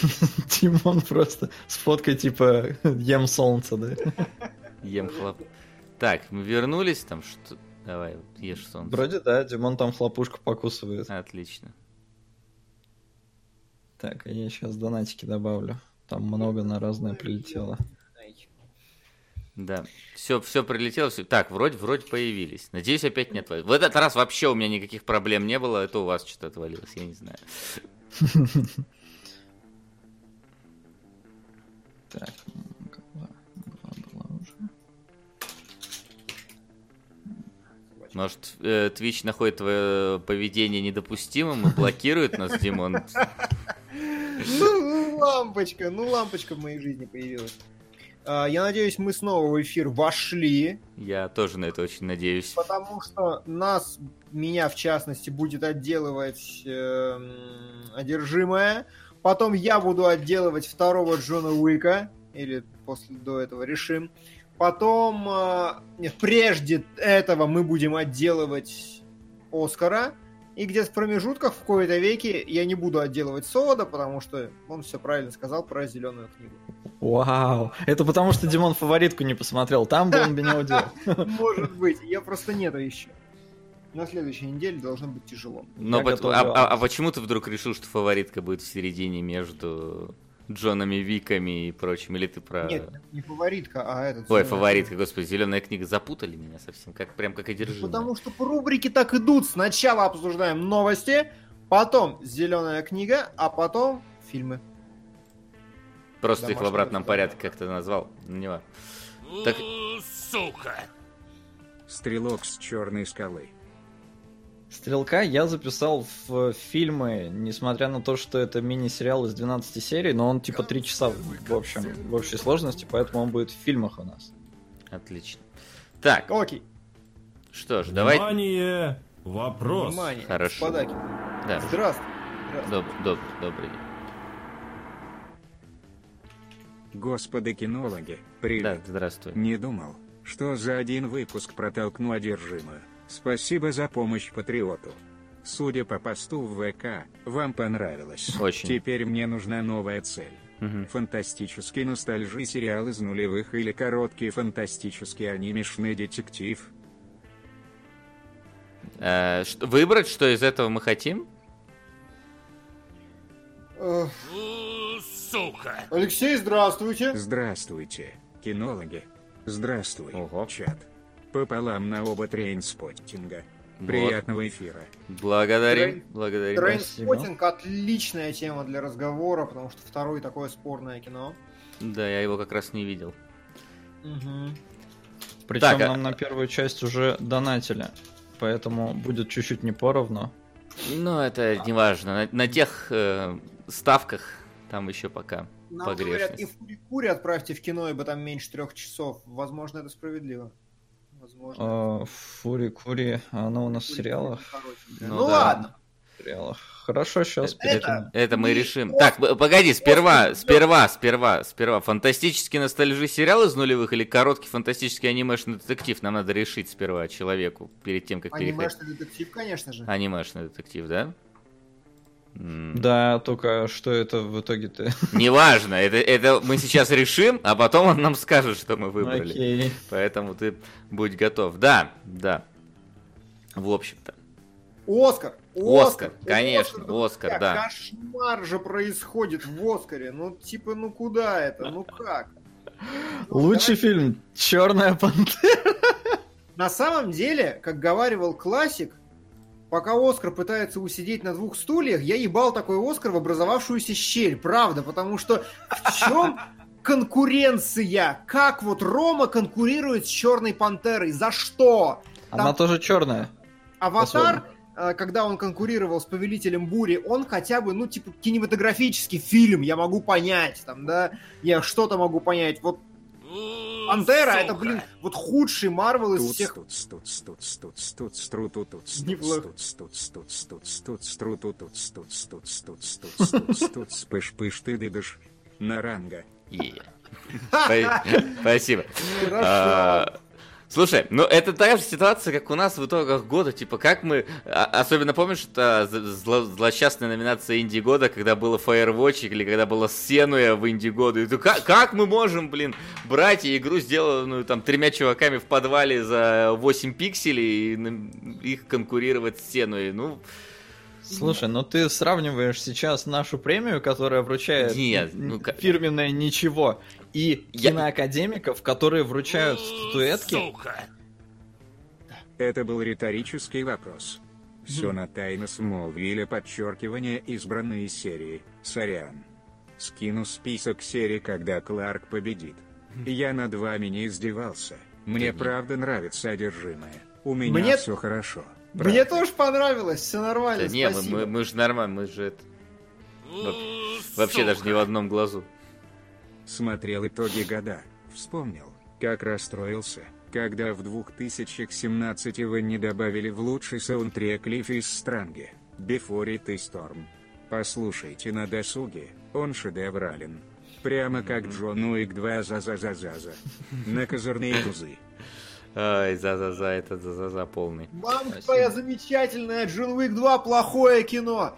Тимон просто с фоткой типа ем солнце, да? Ем хлоп. Так, мы вернулись там, что... Давай, ешь солнце. Вроде да, Димон там хлопушку покусывает. Отлично. Так, а я сейчас донатики добавлю. Там много на разное прилетело. Да, все, все прилетело, все. Так, вроде, вроде появились. Надеюсь, опять не отвалилось. В этот раз вообще у меня никаких проблем не было, это у вас что-то отвалилось, я не знаю. Так, была, была уже. Может, э, Twitch находит твое поведение недопустимым и блокирует нас, Димон? Ну, лампочка, ну лампочка в моей жизни появилась. А, Я надеюсь, мы снова в эфир вошли, Я тоже на это очень надеюсь. потому что нас, меня в частности, будет отделывать эм, одержимое. Потом я буду отделывать второго Джона Уика, или после до этого решим. Потом, э, нет, прежде этого мы будем отделывать Оскара. И где-то в промежутках в кои-то веке я не буду отделывать Солода, потому что он все правильно сказал про зеленую книгу. Вау! Это потому, что Димон фаворитку не посмотрел. Там бы он бы не уделал. Может быть, я просто нету еще. На следующей неделе должно быть тяжело. Но готов а, а- а почему ты вдруг решил, что фаворитка будет в середине между Джонами Виками и прочим? Или ты про... Нет, не фаворитка, а этот. Ой, э, фаворитка, господи, зеленая книга запутали меня совсем, как прям как одержимая. Потому что по рубрике так идут. Сначала обсуждаем новости, потом зеленая книга, а потом фильмы. Просто их в обратном порядке как-то назвал. Ну, не важно. Так, Стрелок с черной скалы. Стрелка я записал в фильмы, несмотря на то, что это мини-сериал из 12 серий, но он типа 3 часа в общем, в общей сложности, поэтому он будет в фильмах у нас. отлично. Так, Окей. что ж, давай... Внимание! Вопрос. Внимание, Хорошо. господаки. Да, Здравствуй. Здравствуй. доб- доб- добрый день. Господи кинологи, привет. Да, здравствуй. Не думал, что за один выпуск протолкну одержимую. Спасибо за помощь патриоту. Судя по посту в ВК, вам понравилось. Очень. Теперь мне нужна новая цель. Мгм. Фантастический ностальжи сериал из нулевых или короткий фантастический анимешный детектив. Э, что- выбрать, что из этого мы хотим? Э, Алексей, здравствуйте. Здравствуйте, кинологи. Здравствуй, Ого. чат. Пополам на оба трейнспоттинга. Вот. Приятного эфира. Благодарим, Трейн- благодарим. Трейнспоттинг отличная тема для разговора, потому что второй такое спорное кино. Да, я его как раз не видел. Мгм. Причем Так, а- нам на первую часть уже донатили, поэтому будет чуть-чуть не поровну. Ну, это не важно. На, на тех э, ставках там еще пока Нам говорят, и погрешность. Фури-Кури отправьте в кино, ибо там меньше трех часов. Возможно, это справедливо. Возможно. А, Фури Кури, она у нас в сериалах. Ну Ну, да. ладно. В сериалах. Хорошо, сейчас Это- Это мы решим. Так, погоди, сперва, сперва, сперва, сперва. Фантастический ностальжи сериал из нулевых или короткий фантастический анимешный детектив? Нам надо решить сперва человеку перед тем, как переходить. Анимешный детектив, конечно же. Анимешный детектив, да? Да, только что это в итоге-то? Неважно, это, это мы сейчас решим, а потом он нам скажет, что мы выбрали. Окей. Поэтому ты будь готов. Да, да. В общем-то. Оскар! Оскар, конечно, Оскар, друзья, да. Кошмар же происходит в Оскаре. Ну, типа, ну куда это? Ну как? Лучший фильм Черная пантера. На самом деле, как говаривал классик, пока Оскар пытается усидеть на двух стульях, я ебал такой Оскар в образовавшуюся щель, правда, потому что в чем конкуренция? Как вот Рома конкурирует с Черной Пантерой? За что? Она Там- тоже черная. Аватар, э, когда он конкурировал с Повелителем Бури, он хотя бы, ну, типа, кинематографический фильм, я могу понять, там, да, я что-то могу понять. Вот Пантера, это, блин, вот худший Марвел из Тут всех тут тут тут тут тут стру тут тут Неплохо. тут тут тут тут тут стру тут тут тут тут тут тут тут спыш пыш ты дыдыш наранга. Спасибо. Хорошо. Слушай, ну это та же ситуация, как у нас в итогах года, типа как мы, а- особенно помнишь, это зло- злосчастная номинация Инди года, когда было Firewatch или когда была Сенуя в Инди году, как, как мы можем, блин, брать игру, сделанную там тремя чуваками в подвале за 8 пикселей, и их конкурировать с Сенуей, ну... Слушай, ну ты сравниваешь сейчас нашу премию, которая вручает Нет, ну фирменное ничего, и Я- киноакадемиков, которые вручают статуэтки. Это был риторический вопрос. Все на тайна Смолвиля подчеркивание избранные серии. Сорян. Скину список серий, когда Кларк победит. Я над вами не издевался. Мне Да не- правда нравится содержимое. У меня Мне- все хорошо. Мне Правда. тоже понравилось, все нормально, Да не, мы, мы, мы же нормально, мы же это... во- Вообще даже не в одном глазу. Смотрел итоги года. Вспомнил, как расстроился, когда в 2017 вы не добавили в лучший саундтрек Лиф из Странги, Before It is Storm. Послушайте на досуге, он шедеврален. Прямо как Джон Уик 2 за-за-за-за-за. На козырные тузы. Ай, за-за-за, это за-за-за полный. Мамка твоя замечательная, Джон Уик 2 плохое кино.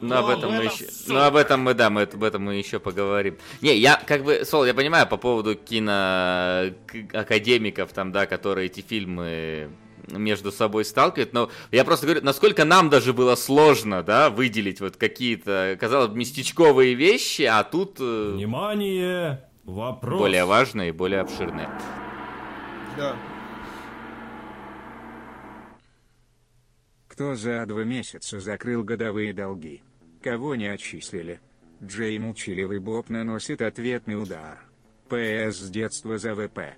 Ну, об Но этом мы еще... Ну, об этом мы, да, мы об этом мы еще поговорим. Не, я как бы, Сол, я понимаю по поводу киноакадемиков, там, да, которые эти фильмы между собой сталкивают, но я просто говорю, насколько нам даже было сложно, да, выделить вот какие-то, казалось бы, местечковые вещи, а тут э, Внимание! Вопрос. более важные и более обширные. Да. Кто за два месяца закрыл годовые долги? Кого не отчислили? Джей Молчаливый Боб наносит ответный удар. ПС с детства за ВП.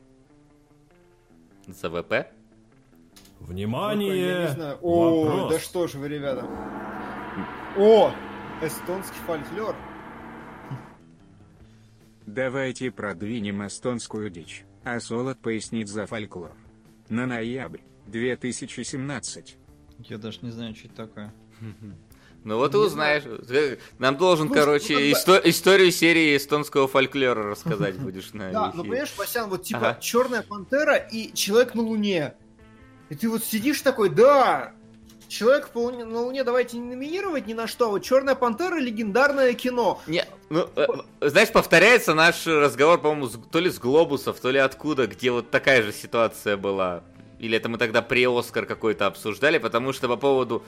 За ВП? Внимание! Знаю. О, Вопрос. да что ж вы, ребята. О, эстонский фольклор. Давайте продвинем эстонскую дичь, а Солод пояснит за фольклор. На ноябрь 2017. Я даже не знаю, что это такое. Ну вот и узнаешь. Нам должен, Слушай, короче, ну, исто- историю серии эстонского фольклора рассказать будешь на Да, ну понимаешь, Васян, вот типа Ага. Черная пантера и Человек на Луне. И ты вот сидишь такой, да, Человек по Луне- на Луне давайте не номинировать ни на что, а вот Черная пантера легендарное кино. Не, ну, э, знаешь, повторяется наш разговор, по-моему, то ли с Глобусов, то ли откуда, где вот такая же ситуация была. Или это мы тогда pre-Оскар какой-то обсуждали, потому что по поводу...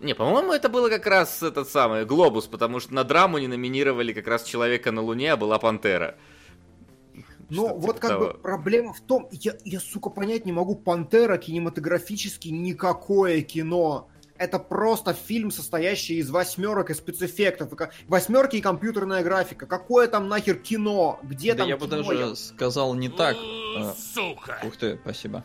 Не, по-моему, это было как раз этот самый Глобус, потому что на драму не номинировали как раз Человека на Луне, а была Пантера. Но Что-то вот типа как бы того. проблема в том, я, я, сука, понять не могу, Пантера кинематографически никакое кино. Это просто фильм, состоящий из восьмерок и спецэффектов. Восьмерки и компьютерная графика. Какое там нахер кино? Где Да там я бы кино? даже сказал не так. А, Сука! Ух ты, спасибо.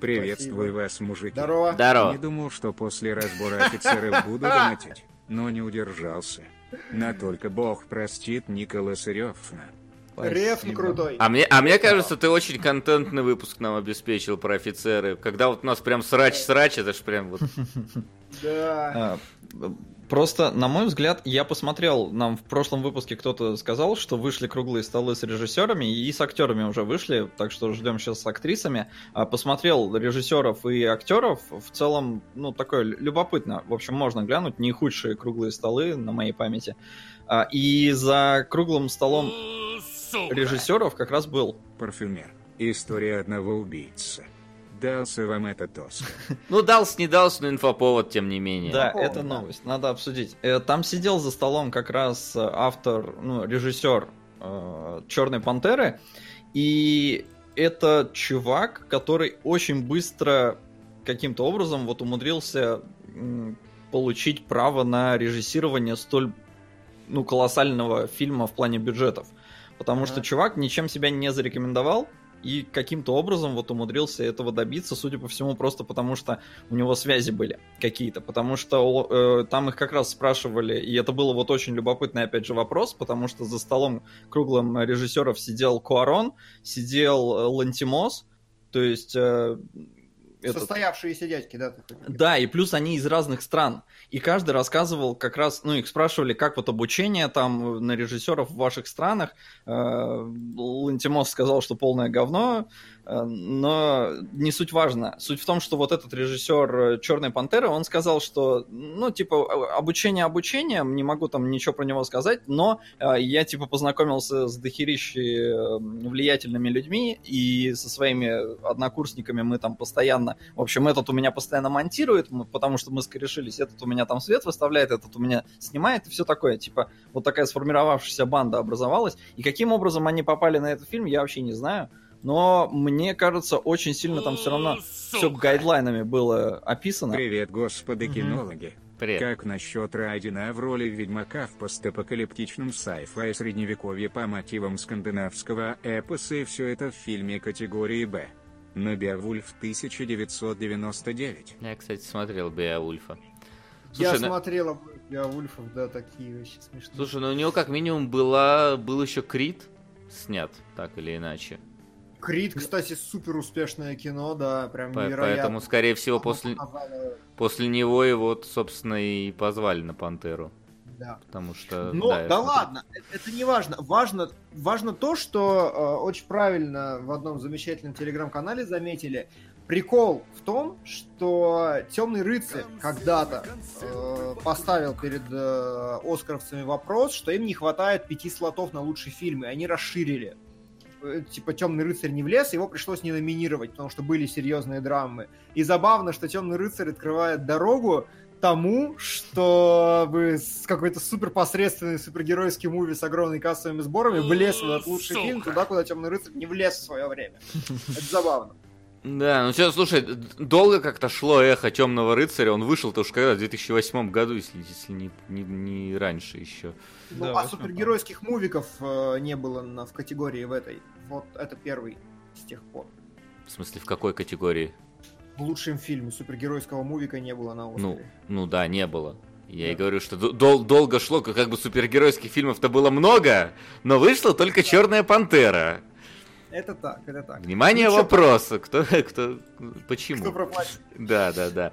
Приветствую вас, мужики. Здорово. Здорово. Не думал, что после разбора офицеров буду донатить, но не удержался. На только бог простит Николаса Рёфна. Рефн крутой. А мне, а мне кажется, ты очень контентный выпуск нам обеспечил про офицеры. Когда вот у нас прям срач-срач, это ж прям вот... Да. Просто, на мой взгляд, я посмотрел, нам в прошлом выпуске кто-то сказал, что вышли круглые столы с режиссерами и с актерами уже вышли, так что ждем сейчас с актрисами. А, Посмотрел режиссеров и актеров, в целом, ну, такое любопытно. В общем, можно глянуть, не худшие круглые столы на моей памяти. А, И за круглым столом режиссеров как раз был Парфюмер. История одного убийцы. Дался вам этот Оскар. Ну, дался, не дался, но инфоповод, тем не менее. Да, это новость, надо обсудить. Э, Там сидел за столом как раз э, автор, ну, режиссер Черной пантеры. И это чувак, который очень быстро каким-то образом вот умудрился получить право на режиссирование столь ну, колоссального фильма в плане бюджетов. Потому что Ага. чувак ничем себя не зарекомендовал и каким-то образом вот умудрился этого добиться, судя по всему, просто потому что у него связи были какие-то, потому что э, там их как раз спрашивали, и это было вот очень любопытный, опять же, вопрос, потому что за столом круглым режиссеров сидел Куарон, сидел э, Лантимос, то есть... э, этот- Состоявшиеся дядьки, да? да, и плюс они из разных стран. И каждый рассказывал как раз, ну, их спрашивали, как вот обучение там на режиссеров в ваших странах. Э, Лантимос сказал, что полное говно. Э, Э, Но не суть важно. Суть в том, что вот этот режиссер Черной Пантеры, он сказал, что, ну, типа, обучение обучением, не могу там ничего про него сказать, но э, я, типа, познакомился с дохерищей э, влиятельными людьми, и со своими однокурсниками мы там постоянно... В общем, этот у меня постоянно монтирует, потому что мы скорешились, этот у меня там свет выставляет, этот у меня снимает, и все такое. Типа, вот такая сформировавшаяся банда образовалась. И каким образом они попали на этот фильм, я вообще не знаю. Но мне кажется, очень сильно там все равно все гайдлайнами было описано. Привет, господа кинологи. Привет. Как насчет Райдена в роли Ведьмака в постапокалиптичном sci-fi средневековье по мотивам скандинавского эпоса и все это в фильме категории «Б»? На Беовульф 1999. Я, кстати, смотрел Беовульфа. Я Слушай, ну- смотрела Вульфов, да, такие вещи смешные. Слушай, ну у него как минимум была, был еще Крит снят, так или иначе. Крид, кстати, супер успешное кино, да, прям По- невероятно. Поэтому, скорее всего, после, после него его, собственно, и позвали на Пантеру. Да. Потому что... Но я да, смотрю. ладно, э- это не важно. Важно, важно то, что э, очень правильно в одном замечательном телеграм-канале заметили. Прикол в том, что Темный рыцарь когда-то э, поставил перед э, Оскаровцами вопрос, что им не хватает пяти слотов на лучший фильм, и они расширили. Э, Типа Темный рыцарь не влез, его пришлось не номинировать, потому что были серьезные драмы. И забавно, что Темный рыцарь открывает дорогу тому, чтобы с какой-то супер посредственный супергеройский муви с огромными кассовыми сборами влез в этот лучший фильм туда, куда Темный рыцарь не влез в свое время. Это забавно. Да, ну что, слушай, долго как-то шло эхо Темного рыцаря. Он вышел-то уж когда, в 2008 году, если, если не, не, не раньше еще. Ну, Да, а супергеройских мувиков э, не было на- в категории в этой. Вот это первый с тех пор. В смысле, в какой категории? В лучшем фильме супергеройского мувика не было на Ну, Оскаре. ну да, не было. Я и Да. говорю, что дол- долго шло, как как бы супергеройских фильмов-то было много, но вышла только Черная Пантера. Это так, это так. Внимание, Ну, чё, вопрос. Кто, кто, почему? Кто проплатил? Да, да, да.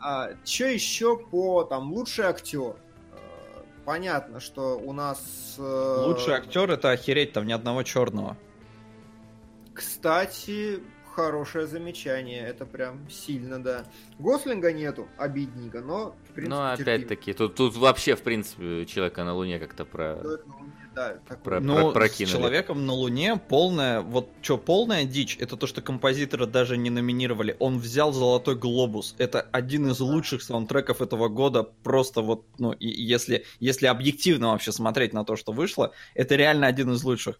А, что еще по там лучший актер? Э, Понятно, что у нас э, Лучший актер это охереть, там ни одного черного. Кстати, хорошее замечание. Это прям сильно, да. Гослинга нету, обидненько, но в принципе. Но терпимо. опять-таки, тут, тут вообще, в принципе, человека на Луне как-то про. Человек на Луне, да, такой. Про- Ну, с прокинули. человеком на Луне полная, вот что, полная дичь, это то, что композитора даже не номинировали. Он взял Золотой Глобус. Это один из лучших саундтреков этого года. Просто вот, ну, и если, если объективно вообще смотреть на то, что вышло, это реально один из лучших.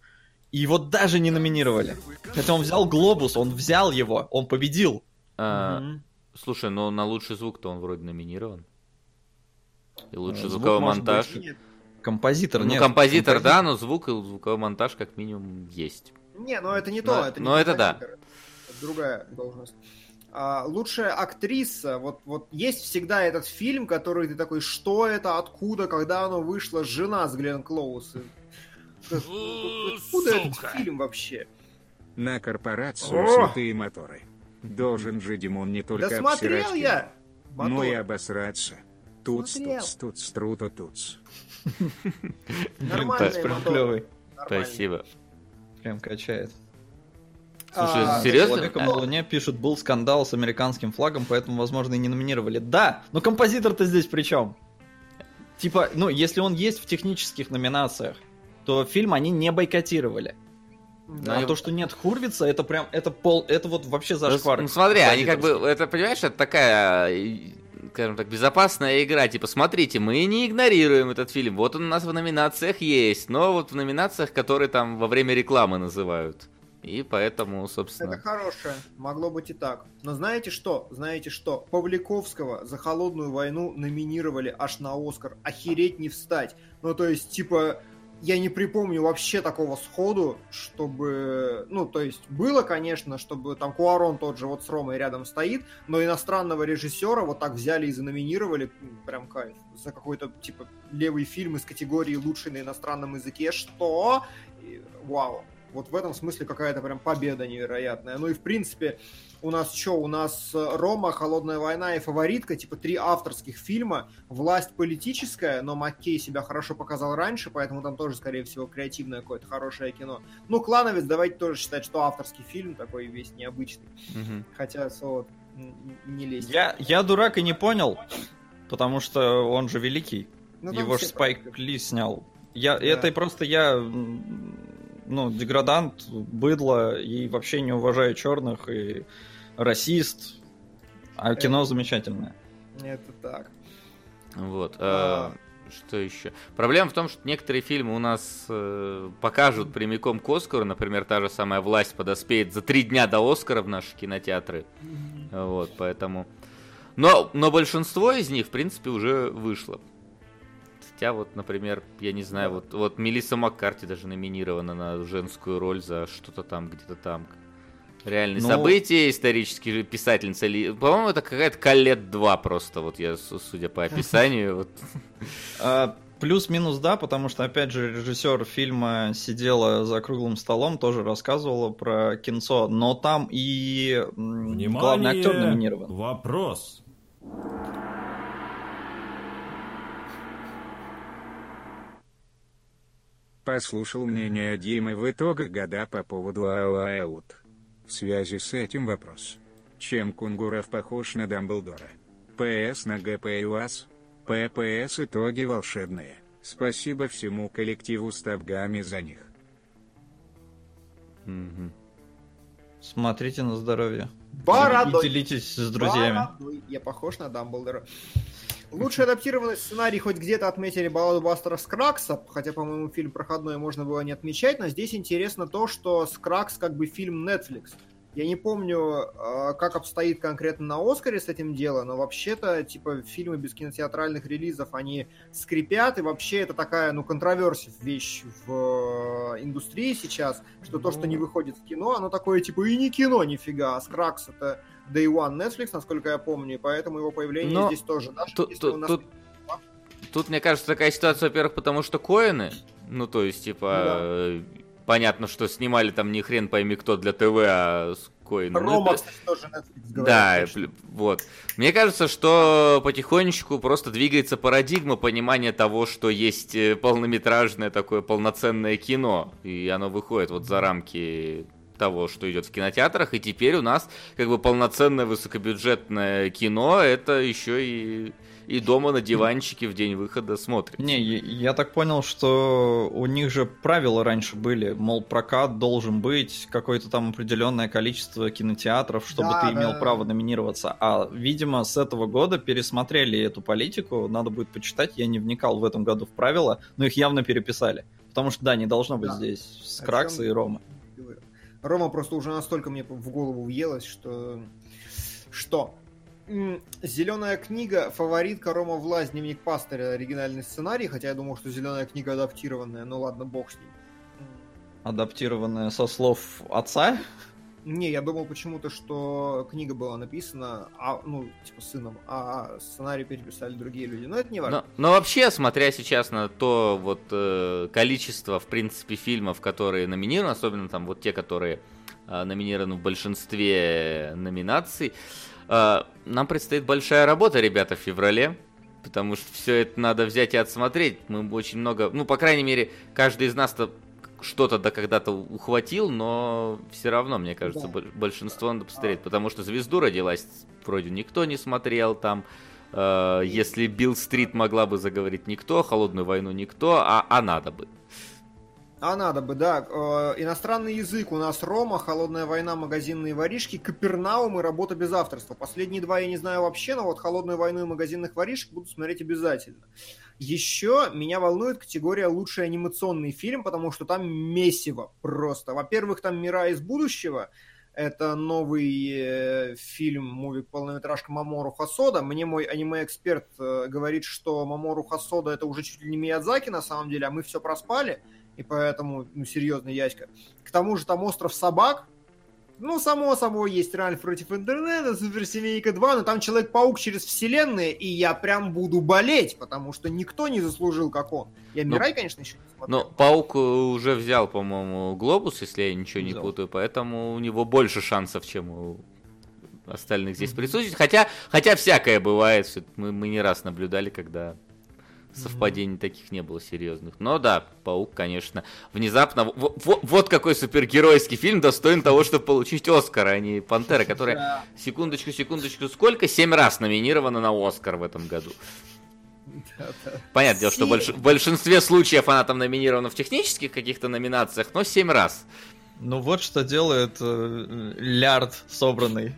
И его даже не номинировали. Хотя он взял Глобус, он взял его, он победил. А, Мгм. Слушай, но на лучший звук-то он вроде номинирован. И лучший Ну, звук звуковой монтаж. быть, Композитор, Ну, нет. композитор, да, но звук и звуковой монтаж как минимум есть. Не, ну это не Но- то, это не но это да. композитор, это другая должность. А, лучшая актриса, вот, вот есть всегда этот фильм, который ты такой, что это, откуда, когда оно вышло, жена с Глен Клоус. Откуда этот фильм вообще? На корпорацию О! святые моторы. Должен же Димон не только Да смотрел обсирать я! но и обосраться. Тут, Смотрел. тут, тут, струто, тут. Нормальные Прям клевый. Спасибо. Прям качает. Слушай, А, серьезно? Человеком на Луне пишут, был скандал с американским флагом, поэтому, возможно, и не номинировали. Да, но композитор-то здесь при чем? Типа, ну, если он есть в технических номинациях, то фильм они не бойкотировали. Да. А то, что нет Хурвица, это прям, это пол, это вот вообще Ну, зашквар. Ну, смотри, они как бы, это, понимаешь, это такая, и, скажем так, безопасная игра. Типа, смотрите, мы не игнорируем этот фильм. Вот он у нас в номинациях есть, но вот в номинациях, которые там во время рекламы называют. И поэтому, собственно... Это хорошее. Могло быть и так. Но знаете что? Знаете что? Павликовского за холодную войну номинировали аж на Оскар. Охереть не встать. Ну, то есть, типа, я не припомню вообще такого сходу, чтобы... Ну, то есть, было, конечно, чтобы там Куарон тот же вот с Ромой рядом стоит, но иностранного режиссера вот так взяли и заноминировали. Прям кайф. За какой-то, типа, левый фильм из категории «Лучший на иностранном языке». Что? И- Вау. Вот в этом смысле какая-то прям победа невероятная. Ну и в принципе, у нас что? У нас э, Рома, Холодная война и Фаворитка, типа три авторских фильма. Власть политическая, но Маккей себя хорошо показал раньше, поэтому там тоже, скорее всего, креативное какое-то хорошее кино. Ну, Клановец, давайте тоже считать, что авторский фильм такой весь необычный. Мгм. Хотя, вот, не лезть. Я, я дурак и не понял, потому что он же великий. Ну, Его же Спайк. Ли снял. Я, Да. Это просто я, ну, деградант, быдло и вообще не уважаю черных и расист. А кино замечательное. Это так. Вот. А. э, Что еще? Проблема в том, что некоторые фильмы у нас э, покажут прямиком к Оскару. Например, та же самая «Власть» подоспеет за три дня до Оскара в наши кинотеатры. Вот, поэтому... Но, но большинство из них, в принципе, уже вышло. Хотя вот, например, я не знаю, вот, вот Мелисса Маккарти даже номинирована на женскую роль за что-то там, где-то там. Реальные Ну- события, исторические же писательница. Ли- По-моему, это какая-то Калет 2 просто, вот я, судя по описанию. Вот. А, Плюс-минус да, потому что, опять же, режиссер фильма сидела за круглым столом, тоже рассказывала про кинцо, но там и Внимание! главный актер номинирован. Вопрос. Послушал мнение Димы в итогах года по поводу All В связи с этим вопрос. Чем Кунгуров похож на Дамблдора? ПС на ГП и УАЗ? ППС итоги волшебные. Спасибо всему коллективу Ставгами за них. Мгм. Смотрите на здоровье. Бородой. И делитесь с друзьями. Бородой. Я похож на Дамблдора. Лучший адаптированный сценарий хоть где-то отметили балладу Бастера Скракса, хотя, по-моему, фильм проходной можно было не отмечать, но здесь интересно то, что Скракс как бы фильм Netflix. Я не помню, э, как обстоит конкретно на Оскаре с этим дело, но вообще-то, типа, фильмы без кинотеатральных релизов, они скрипят, и вообще это такая, ну, контроверсия вещь в э, индустрии сейчас, что то, что не выходит в кино, оно такое, типа, и не кино нифига, а Скракс это Day One Netflix, насколько я помню, и поэтому его появление Но здесь тоже. Даже тут- если тут- у нас- тут- Тут, мне кажется, такая ситуация, во-первых, потому что коины, ну, то есть, типа, Ну да. понятно, что снимали там не хрен пойми кто для ТВ, а коины. Ну, Рома, кстати, тоже Netflix говорит, Да, вот. Мне кажется, что потихонечку просто двигается парадигма понимания того, что есть э, полнометражное такое полноценное кино, и оно выходит вот за рамки того, что идет в кинотеатрах, и теперь у нас как бы полноценное высокобюджетное кино, это еще и, и дома на диванчике в день выхода смотрит. Не, я, я так понял, что у них же правила раньше были, мол, прокат должен быть какое-то там определенное количество кинотеатров, чтобы Да, ты имел да. право номинироваться. А, видимо, с этого года пересмотрели эту политику, надо будет почитать, я не вникал в этом году в правила, но их явно переписали. Потому что, да, не должно быть Да. здесь О Скракса чем и Рома. Рома просто уже настолько мне в голову въелось, что... Что? Зеленая книга, фаворитка Рома Власть, дневник пастыря, оригинальный сценарий, хотя я думал, что зеленая книга адаптированная, ну ладно, бог с ним. Адаптированная со слов отца. Не, я думал почему-то, что книга была написана, а, ну, типа, сыном, а сценарий переписали другие люди. Но это не важно. Но, но вообще, смотря сейчас на то вот э, количество, в принципе, фильмов, которые номинированы, особенно там вот те, которые э, номинированы в большинстве номинаций, э, нам предстоит большая работа, ребята, в феврале. Потому что все это надо взять и отсмотреть. Мы очень много, ну, по крайней мере, каждый из нас-то что-то да когда-то ухватил, но все равно, мне кажется, Да. боль- большинство надо посмотреть, потому что звезду родилась вроде никто не смотрел там. Э, если Билл Стрит могла бы заговорить никто, Холодную войну никто, а, а надо бы. А надо бы, да. Э, иностранный язык у нас Рома, Холодная война, магазинные воришки, Капернаум и работа без авторства. Последние два я не знаю вообще, но вот Холодную войну и магазинных воришек буду смотреть обязательно. Еще меня волнует категория лучший анимационный фильм, потому что там месиво просто. Во-первых, там Мира из будущего. Это новый э, фильм, мувик, полнометражка Мамору Хасода. Мне мой аниме-эксперт э, говорит, что Мамору Хасода это уже чуть ли не Миядзаки на самом деле, а мы все проспали и поэтому, ну, серьезно, Яська. К тому же там «Остров собак», Ну, само собой, есть Ральф против интернета, Суперсемейка 2, но там Человек-паук через вселенные, и я прям буду болеть, потому что никто не заслужил, как он. Я Ну, Мирай, конечно, еще не смотрел. Но Паук э, уже взял, по-моему, глобус, если я ничего не Взял. путаю, поэтому у него больше шансов, чем у остальных здесь присутствует. Хотя, хотя всякое бывает, мы, мы не раз наблюдали, когда совпадений таких не было серьезных. Но да, Паук, конечно, внезапно... во- во- вот какой супергеройский фильм достоин того, чтобы получить Оскар, а не Пантера, которая, секундочку, секундочку, сколько? Семь раз номинирована на Оскар в этом году. Понятное дело, что больш- в большинстве случаев она там номинирована в технических каких-то номинациях, но семь раз. Ну вот что делает э, лярд собранный.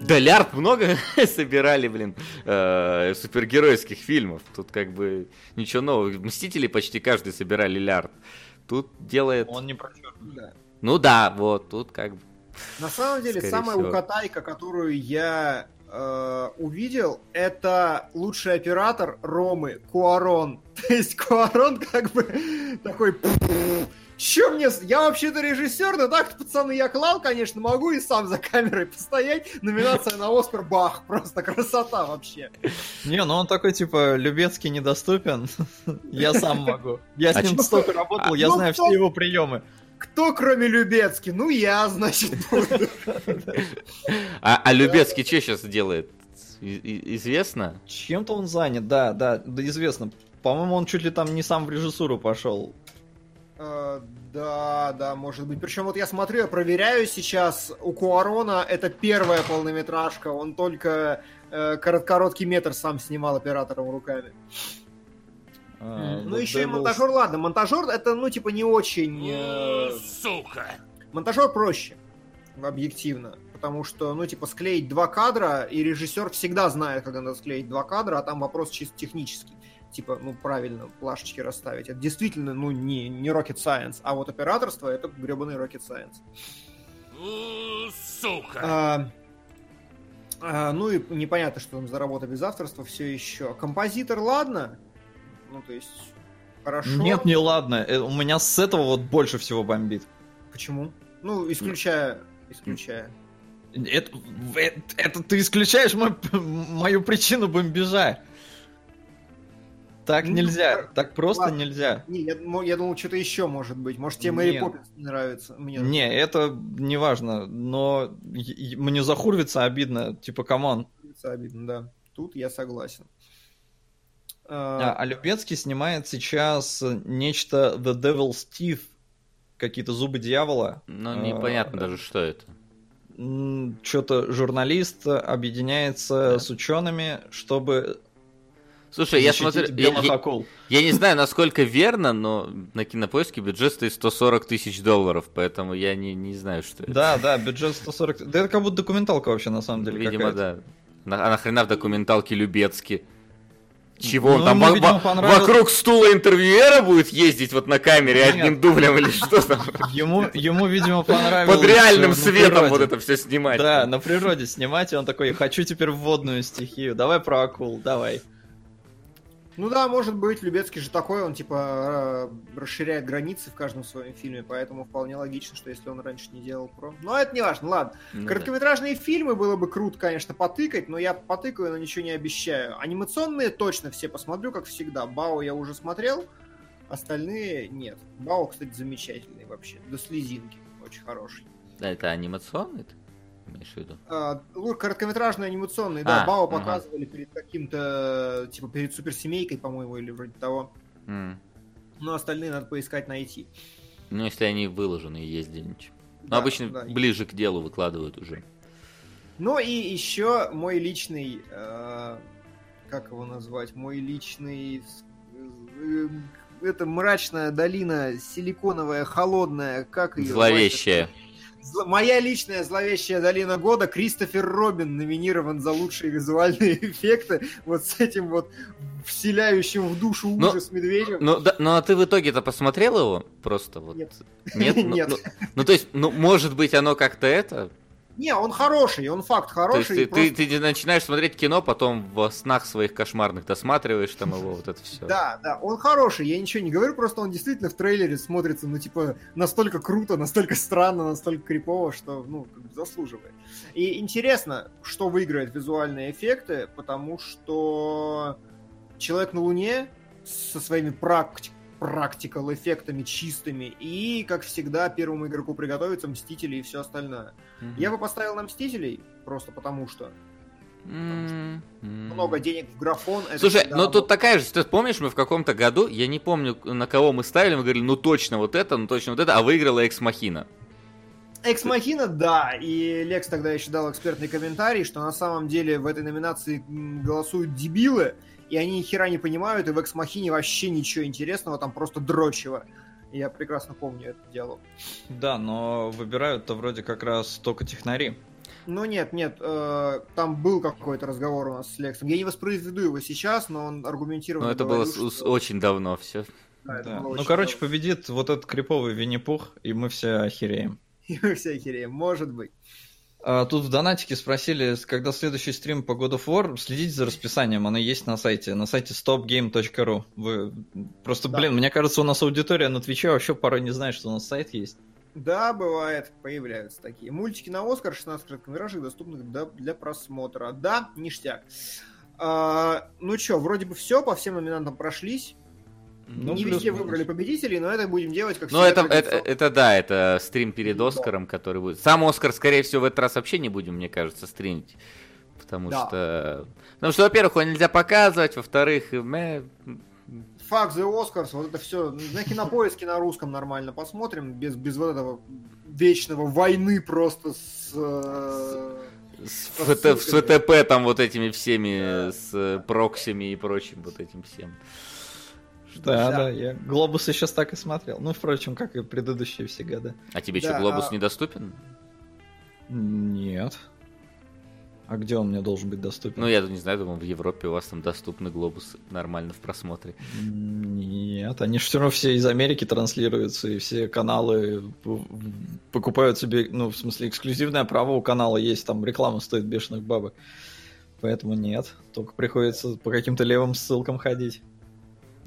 Да, лярд много собирали, блин, э, супергеройских фильмов. Тут как бы ничего нового. Мстители почти каждый собирали лярд. Тут делает... Он не прочеркнут. Да. Ну да, вот, тут как бы... На самом деле, Скорее самая всего. укатайка, которую я э, увидел, это лучший оператор Ромы Куарон. То есть Куарон как бы такой... Че мне... с- Я вообще-то режиссер, но так, пацаны, я клал, конечно, могу и сам за камерой постоять. Номинация на Оскар, бах, просто красота вообще. Не, ну он такой, типа, Любецкий недоступен. Я сам могу. Я с А ним чё- столько работал, я Ну, знаю все его приемы. Кто, кроме Любецки? Ну, я, значит, буду. А, а Любецкий что сейчас делает? Известно? Чем-то он занят, да, да, да, известно. По-моему, он чуть ли там не сам в режиссуру пошел. Э, Да, да, может быть. Причем вот я смотрю, я проверяю сейчас, у Куарона это первая полнометражка, он только э, корот- короткий метр сам снимал оператором руками. А, ну The еще и монтажер, ладно, монтажер это, ну, типа, не очень... э, Монтажер проще, объективно. Потому что, ну, типа, склеить два кадра, и режиссер всегда знает, когда надо склеить два кадра, а там вопрос чисто технический. Типа, ну, правильно плашечки расставить. Это действительно, ну, не, не rocket science, а вот операторство это гребаный rocket science. А, а, ну и непонятно, что там за работа без авторства все еще. Композитор, ладно. Ну, то есть, хорошо. Нет, не ладно. э, У меня с этого вот больше всего бомбит. Почему? Ну, исключая... Исключая. Это, это, это ты исключаешь мой- мою причину бомбежа. Так Ну, нельзя, так просто ладно. нельзя. Не, я, мо- я думал, что-то еще может быть. Может, тебе Мэри. Поппинс не нравится? Мне Не, это не важно, но мне за Хурвица обидно, типа, come on. нравится, обидно, да. Тут я согласен. А, а Любецкий снимает сейчас нечто The Devil's Teeth, какие-то зубы дьявола. Ну, А, непонятно даже, что это. Что-то журналист объединяется Да. с учеными, чтобы Слушай, я смотрю... Я, я- не знаю, насколько верно, но на кинопоиске бюджет стоит 140 тысяч долларов, поэтому я не, не знаю, что это. Да, да, бюджет 140. Да это как будто документалка вообще на самом деле. Видимо, да. На- а нахрена в документалке Любецкий? Чего он Ну, там во- видимо, понравилось- вокруг стула интервьюера будет ездить вот на камере Нет. одним дублем или что там? Ему, ему, видимо, понравилось. Под реальным э, светом природе. вот это все снимать. Да, на природе снимать, и он такой, хочу теперь водную стихию, давай про акул, давай. Ну да, может быть, Любецкий же такой, он типа расширяет границы в каждом своем фильме, поэтому вполне логично, что если он раньше не делал про... Но это не важно, ладно. Ну да. Короткометражные фильмы было бы круто, конечно, потыкать, но я потыкаю, но ничего не обещаю. Анимационные точно все посмотрю, как всегда. Бао я уже смотрел, остальные нет. Бао, кстати, замечательный вообще, до слезинки, очень хороший. Да, это анимационный, ты имеешь в виду? А, короткометражные анимационные, да, А, Бао ага. показывали перед каким-то, типа, перед суперсемейкой, по-моему, или вроде того. М. Но остальные надо поискать, найти. Ну, если они выложены и есть где-нибудь. Ну, Да, обычно да. ближе к делу выкладывают уже. Ну и еще мой личный, э, как его назвать, мой личный, э, это мрачная долина, силиконовая, холодная, как ее? Зловещая. Зло- Моя личная зловещая долина года. Кристофер Робин номинирован за лучшие визуальные эффекты. Вот с этим вот вселяющим в душу Ну, ужас медведем. Ну, да, ну а ты в итоге-то посмотрел его? Просто вот. Нет. Нет? Ну, Нет. Ну, ну, то есть, ну, может быть, оно как-то это Не, он хороший, он факт То хороший. есть ты, просто- ты, ты начинаешь смотреть кино, потом в снах своих кошмарных досматриваешь там его, вот это все. Да, да, он хороший, я ничего не говорю, просто он действительно в трейлере смотрится, ну, типа, настолько круто, настолько странно, настолько крипово, что, ну, заслуживает. И интересно, что выиграет визуальные эффекты, потому что Человек на Луне со своими практи- практикал эффектами чистыми, и, как всегда, первому игроку приготовиться Мстители и все остальное. Я бы поставил на Мстителей, просто потому что м. много денег в графон. Слушай, всегда ну работает. тут такая же, ты помнишь, мы в каком-то году, я не помню, на кого мы ставили, мы говорили, ну точно вот это, ну точно вот это, а выиграла Экс Махина. Экс Махина, да, и Лекс тогда еще дал экспертный комментарий, что на самом деле в этой номинации голосуют дебилы, и они ни хера не понимают, и в Экс Махине вообще ничего интересного, там просто дрочево. Я прекрасно помню этот диалог. Да, но выбирают-то вроде как раз только технари. Ну нет, нет, э, там был какой-то разговор у нас с Лексом. Я не воспроизведу его сейчас, но он аргументированно Ну это было говорил, с- что- очень давно все. Да, это Да. было Ну, очень короче, давно. победит вот этот криповый Винни-Пух, и мы все охереем. И мы все охереем, может быть. А, тут в донатике спросили, когда следующий стрим по God of War. Следите за расписанием, оно есть на сайте, на сайте stopgame.ru. Вы просто, Да. блин, мне кажется, у нас аудитория на Твиче вообще порой не знает, что у нас сайт есть. Да, бывает, появляются такие. Мультики на Оскар, 16 короткометражек, доступных для, для просмотра. Да, ништяк. А, ну что, вроде бы все, по всем номинантам прошлись. Ну, не везде выбрали победителей, но это будем делать как Ну всегда это, это, это да, это стрим перед. Оскаром, который будет. Сам Оскар, скорее всего, в этот раз вообще не будем, мне кажется, стримить. Потому Да. что... Потому что, во-первых, его нельзя показывать, во-вторых, мэ, Fuck the Oscars, вот это все на кинопоиске на русском нормально посмотрим, без, без вот этого вечного войны просто с... э, с, с ссылками. ФТП там вот этими всеми, Да. с э, проксями и прочим вот этим всем. Да, Да. да, я Глобус сейчас так и смотрел. Ну, впрочем, как и предыдущие все года. А тебе Да, что, Глобус а- недоступен? Нет. А где он мне должен быть доступен? Ну, я не знаю, думал, в Европе у вас там доступны глобусы нормально в просмотре. Нет, они же все равно все из Америки транслируются, и все каналы покупают себе, ну, в смысле, эксклюзивное право у канала есть, там реклама стоит бешеных бабок. Поэтому нет, только приходится по каким-то левым ссылкам ходить.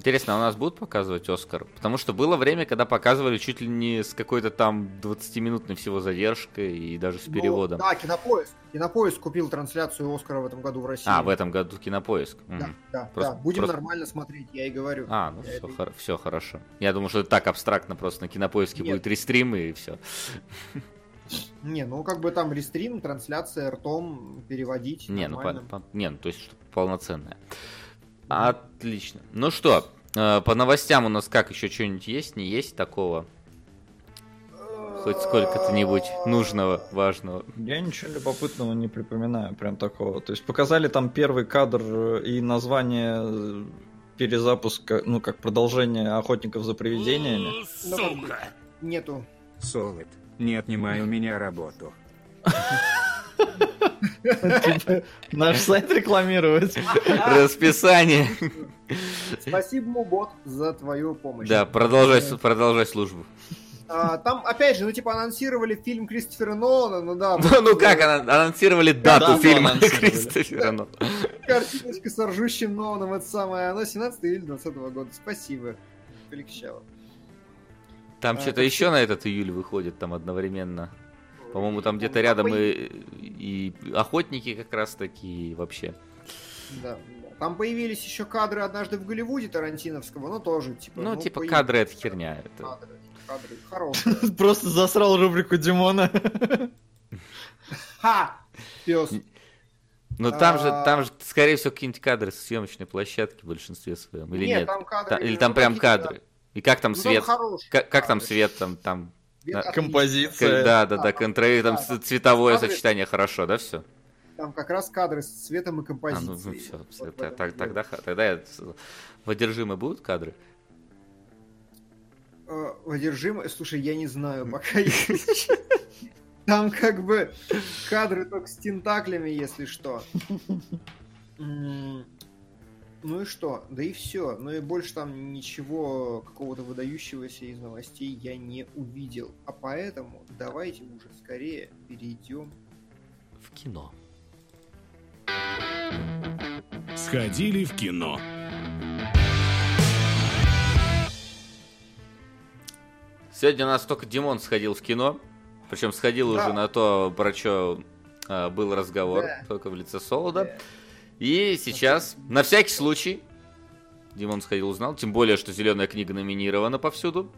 Интересно, а у нас будут показывать Оскар? Потому что было время, когда показывали чуть ли не с какой-то там 20-минутной всего задержкой и даже с ну, переводом. да, Кинопоиск. Кинопоиск купил трансляцию Оскара в этом году в России. А, в этом году кинопоиск. Да, Мгм. да, Просто- да. Будем просто- нормально смотреть, я и говорю. А, ну все, это- все хорошо. Я думал, что это так абстрактно, просто на кинопоиске Нет. будет рестрим и все. Не, ну как бы там рестрим, трансляция ртом, переводить. Не, ну, нормально. по- по- не, ну то есть что полноценное. Отлично. Ну что, э, по новостям у нас как еще что-нибудь есть? Не есть такого? Хоть сколько-то-нибудь нужного, важного. Я ничего любопытного не припоминаю, прям такого. То есть показали там первый кадр э, и название э, перезапуска, ну, как продолжение охотников за привидениями. Бы Нету. Солид, не отнимай у меня работу. Типа, Наш сайт рекламировать. Расписание. Спасибо, Мубот, за твою помощь. Да, продолжай, продолжай службу. А, там, опять же, ну, типа, анонсировали фильм Кристофера Нолана, ну да. Ну, ну как, анонсировали дату фильма. Кристофера Нолана. Картиночка с ржущим Ноланом, это самое, оно 17 июля 2020 года. Спасибо. Полегчало. Там А, что-то еще на этот июль выходит там одновременно. По-моему, там где-то рядом и, и охотники как раз таки и вообще. Да. Там появились еще кадры однажды в Голливуде Тарантиновского, но тоже, типа... Ну, типа появились кадры это херня. Это... Кадры, кадры хорошие. Просто засрал рубрику Димона. Ха! Пес. Ну там же, А. там же, скорее всего, какие-нибудь кадры с съемочной площадки в большинстве своем. Или нет? там кадры... Та- или там ну, прям кадры. И как там Ну, свет? Как, там свет там, там Отличный. Композиция. да, да, Да, да, там- цветовое кадры- сочетание хорошо, да, все? Там как раз кадры с цветом и А, ну, композицией. все, Вот в этом дело. тогда, тогда я с- в одержимые будут кадры? Э, Одержимое... Слушай, я не знаю пока. Там как бы кадры только с тентаклями, если что. Ну и что? Да и все. Ну и больше там ничего какого-то выдающегося из новостей я не увидел. А поэтому давайте уже скорее перейдем в кино. Сходили в кино. Сегодня у нас только Димон сходил в кино. Причем сходил Да. уже на то, про что был разговор, Да. только в лице Солода. Да. И сейчас, на всякий случай, Димон сходил, узнал, тем более, что зеленая книга номинирована повсюду.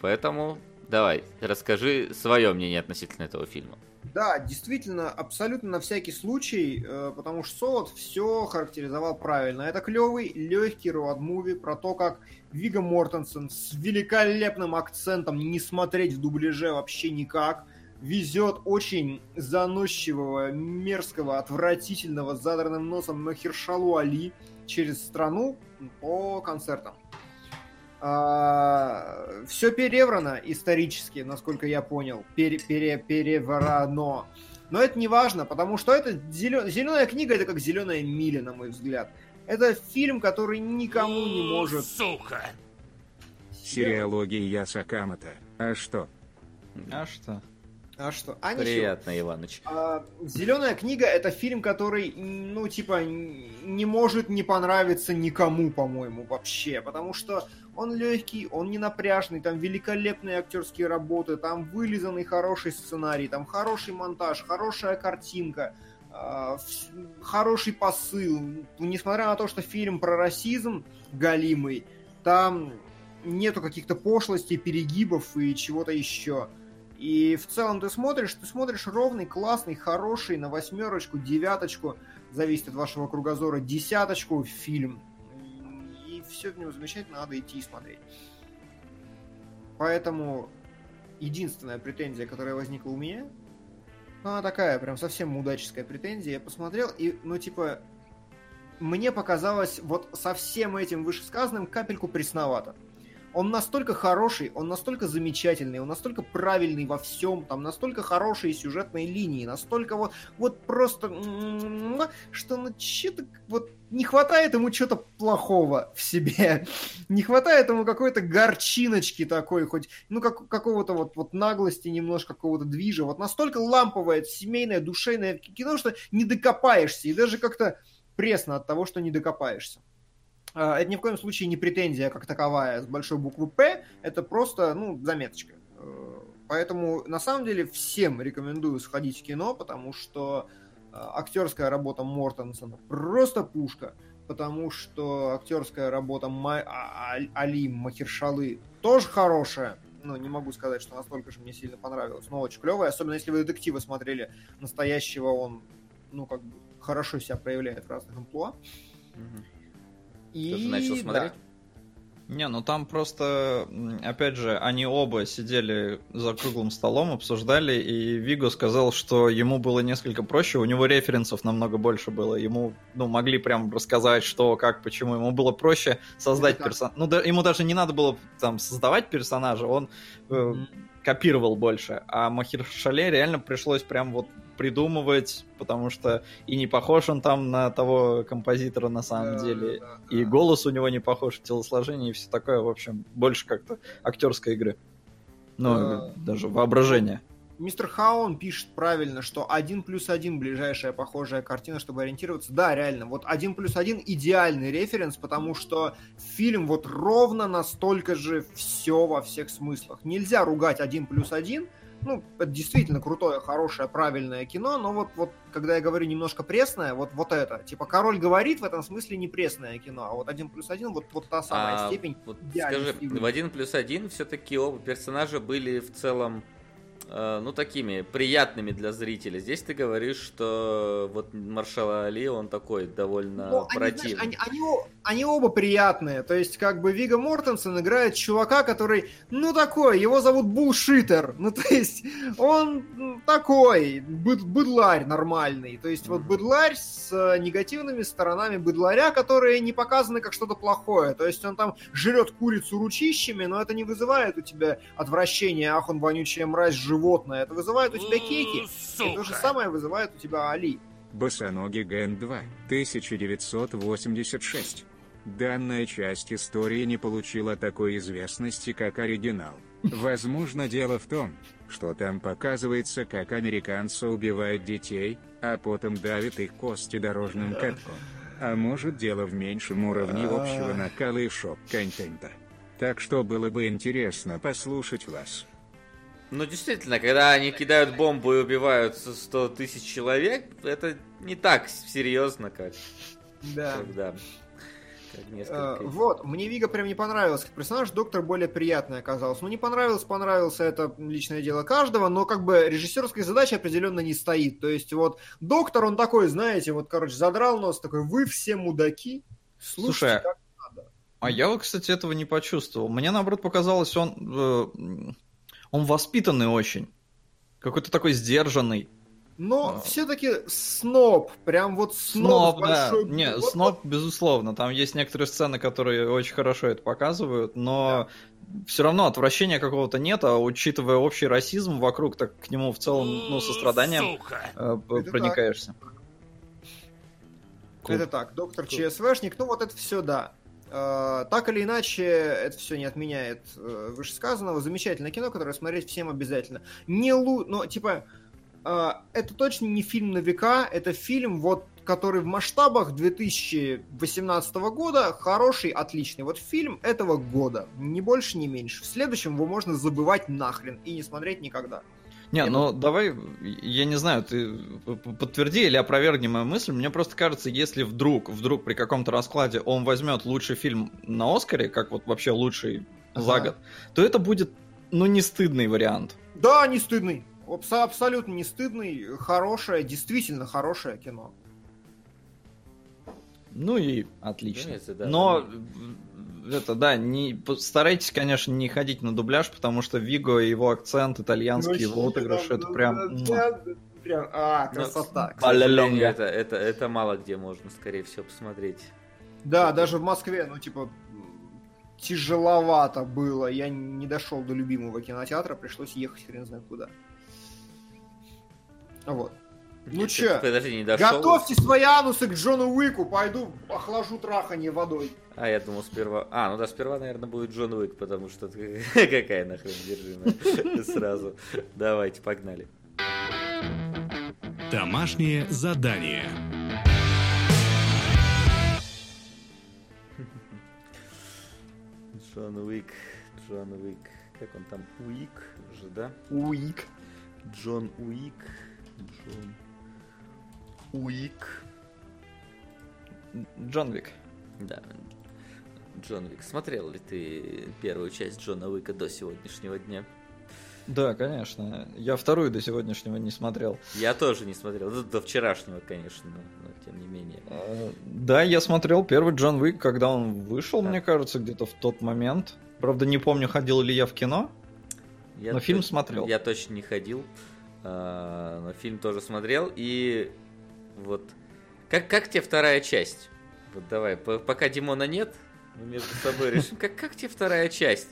Поэтому давай, расскажи свое мнение относительно этого фильма. Да, действительно, абсолютно на всякий случай, э, потому что Солод все характеризовал правильно. Это клевый, легкий роад-муви про то, как Вига Мортенсен с великолепным акцентом не смотреть в дубляже вообще никак, везет очень заносчивого, мерзкого, отвратительного, с задранным носом Махершалу Али через страну по концертам. все переврано исторически, насколько я понял. Пере, пере, переворано. Но это не важно, потому что это зеленая книга, это как зеленая миля, на мой взгляд. Это фильм, который никому не может. Сука! Сериология Яса Камата. А что? А что? А что? А ничего. Приятно, Иваныч. А, Зеленая книга это фильм, который, ну, типа, не может не понравиться никому, по-моему, вообще. Потому что он легкий, он не напряжный, там великолепные актерские работы, там вылизанный хороший сценарий, там хороший монтаж, хорошая картинка, э, хороший посыл. Несмотря на то, что фильм про расизм галимый, там нету каких-то пошлостей, перегибов и чего-то еще. И в целом ты смотришь, ты смотришь ровный, классный, хороший, на восьмерочку, девяточку, зависит от вашего кругозора, десяточку фильм. И все в нем замечательно, надо идти и смотреть. Поэтому единственная претензия, которая возникла у меня, ну, она такая, прям совсем мудаческая претензия. Я посмотрел, и, ну, типа, мне показалось вот со всем этим вышесказанным капельку пресновато он настолько хороший, он настолько замечательный, он настолько правильный во всем, там настолько хорошие сюжетные линии, настолько вот, вот просто, что ну что-то вот не хватает ему чего-то плохого в себе, не хватает ему какой-то горчиночки такой, хоть, ну, как, какого-то вот, вот наглости немножко, какого-то движа, вот настолько ламповое, семейное, душевное кино, что не докопаешься, и даже как-то пресно от того, что не докопаешься. Это ни в коем случае не претензия как таковая с большой буквы «П», это просто, ну, заметочка. Поэтому, на самом деле, всем рекомендую сходить в кино, потому что актерская работа Мортенсона просто пушка, потому что актерская работа Ма... Али Махершалы тоже хорошая, ну, не могу сказать, что настолько же мне сильно понравилось, но очень клевая, особенно если вы детектива смотрели настоящего, он, ну, как бы, хорошо себя проявляет в разных амплуа. Угу. И... Ты начал смотреть? Да. Не, ну там просто, опять же, они оба сидели за круглым столом, обсуждали, и Виго сказал, что ему было несколько проще, у него референсов намного больше было, ему, ну, могли прям рассказать, что, как, почему, ему было проще создать персонажа. Ну, да, ему даже не надо было там создавать персонажа, он mm-hmm. Копировал больше, а Махершале реально пришлось прям вот придумывать, потому что и не похож он там на того композитора на самом да, деле, да, и да. голос у него не похож, телосложение и все такое, в общем, больше как-то актерской игры. Ну, Да. даже воображение. Мистер Хаун пишет правильно, что 1 плюс 1 ближайшая похожая картина, чтобы ориентироваться. Да, реально, вот 1 плюс 1 идеальный референс, потому что фильм вот ровно настолько же все во всех смыслах. Нельзя ругать 1 плюс 1, ну, это действительно крутое, хорошее, правильное кино, но вот, вот когда я говорю немножко пресное, вот, вот это, типа, король говорит в этом смысле не пресное кино, а вот 1 плюс 1, вот, вот та самая А, степень вот скажи, в один плюс один все-таки оба персонажа были в целом, ну, такими приятными для зрителя. Здесь ты говоришь, что вот Маршал Али, он такой довольно Ну, они, противный. знаешь, они, они они оба приятные. То есть, как бы Вига Мортенсен играет чувака, который, ну, такой, его зовут Булшитер. Ну, то есть, он такой, быд- быдларь нормальный. То есть, вот быдларь с э, негативными сторонами быдларя, которые не показаны как что-то плохое. То есть, он там жрет курицу ручищами, но это не вызывает у тебя отвращения, ах, он вонючая мразь, животное. Это вызывает у тебя кейки. И то же самое вызывает у тебя Али. Босоногий Ген 2, 1986. Данная часть истории не получила такой известности, как оригинал. Возможно, дело в том, что там показывается, как американцы убивают детей, а потом давят их кости дорожным катком. А может дело в меньшем уровне общего накала и шок-контента. Так что было бы интересно послушать вас. Ну, действительно, когда они кидают бомбу и убивают 100 тысяч человек, это не так серьезно, как Да. когда... Э, несколько... вот, мне Вига прям не понравился как персонаж, доктор более приятный оказался. Ну, не понравился, понравился, это личное дело каждого, но как бы режиссерской задачи определенно не стоит. То есть вот доктор, он такой, знаете, вот, короче, задрал нос, такой, вы все мудаки, слушайте, Слушай, как надо. А я вот, кстати, этого не почувствовал. Мне, наоборот, показалось, он, э, он воспитанный очень. Какой-то такой сдержанный. Но А. все-таки сноб, прям вот сноб, Сноб, да. большой. Не, Вот- сноб, безусловно. Там есть некоторые сцены, которые очень хорошо это показывают, но все равно отвращения какого-то нет, а учитывая общий расизм вокруг, так к нему в целом, ну, состраданием э, проникаешься. Это так, доктор ЧСВшник, ну вот это все да. Э, так или иначе, это все не отменяет э, вышесказанного. Замечательное кино, которое смотреть всем обязательно. Не лу... Но, типа, это точно не фильм на века, это фильм, вот, который в масштабах 2018 года хороший, отличный. Вот фильм этого года, ни больше, ни меньше. В следующем его можно забывать нахрен и не смотреть никогда. Не, Не, ну давай, я не знаю, ты подтверди или опровергни мою мысль. Мне просто кажется, если вдруг, вдруг при каком-то раскладе он возьмет лучший фильм на Оскаре, как вот вообще лучший за Ага. год, то это будет, ну, не стыдный вариант. Да, не стыдный. Абс- Абсолютно не стыдный, хорошее, действительно хорошее кино. Ну и отлично. Разумеется, да. Но э, это да, не постарайтесь, конечно, не ходить на дубляж, потому что Виго и его акцент, итальянский, его отыгрыш, это прям. Прям, а, Ну, красота. К сожалению, Балалонга. это, это, это мало где можно, скорее всего, посмотреть. Да, даже в Москве, ну, типа, тяжеловато было. Я не дошел до любимого кинотеатра, пришлось ехать хрен знает куда. Вот. Ну Подожди, не дошел. Готовьте свои анусы к Джону Уику, пойду охлажу трахание водой. А, я думал сперва... А, ну да, сперва, наверное, будет Джон Уик, потому что какая нахрен держимая сразу. Давайте, погнали. Домашнее задание. Джон Уик, Джон Уик. Как он там? Уик же, да? Уик. Джон Уик. Джон Уик. Джон Вик. Да. Джон Уик. Смотрел ли ты первую часть Джона Уика до сегодняшнего дня? Да, конечно. Я вторую до сегодняшнего не смотрел. Я тоже не смотрел. Ну, До вчерашнего, конечно, но, тем не менее. Э, Да, я смотрел первый Джон Уик, когда он вышел, Да. мне кажется, где-то в тот момент. Правда, не помню, ходил ли я в кино. Я Но фильм точ- смотрел. Я точно не ходил, а, но фильм тоже смотрел. И вот как, как тебе вторая часть? Вот давай, по- пока Димона нет, мы между собой решим, как, как тебе вторая часть?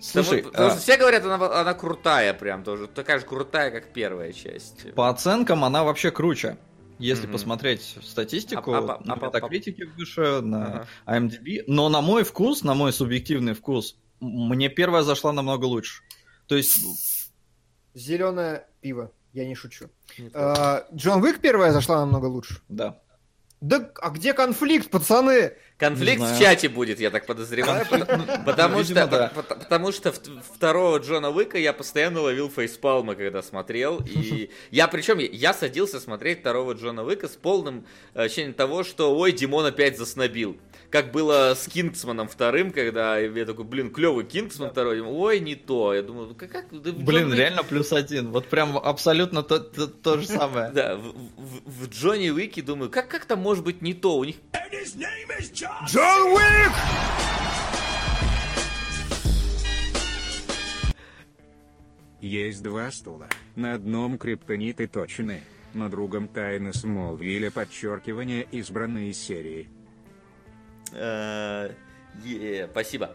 Слушай, потому, потому а, что все говорят, она, она крутая прям тоже, такая же крутая, как первая часть. по оценкам она вообще круче. Если Мгм. посмотреть статистику, А- а- а- на а- а- Метакритике выше, на Ага. IMDb. Но на мой вкус, на мой субъективный вкус, мне первая зашла намного лучше. То есть, Зеленое пиво. Я не шучу. А, Джон Уик первая зашла намного лучше. да. Да, а где конфликт, пацаны? Конфликт в чате будет, я так подозреваю. Ну, Потому что, потому что второго Джона Уика я постоянно ловил фейспалмы, когда смотрел. И я причем я садился смотреть второго Джона Уика с полным э, ощущением того, что ой, Димон опять заснобил. Как было с Кингсманом вторым, когда я такой, блин, клевый Кингсман второй. Ой, не то. Я думаю, ну как, как да Блин, Джон Уик- реально плюс один. Вот прям абсолютно то, то- то же самое. Да, в, в- в Джонни Уике думаю, как, как там может быть не то? У них Джон Уик! Есть два стула. На одном криптониты точены, на другом тайны Смолвиля подчеркивание избранные серии. Э, е, Спасибо.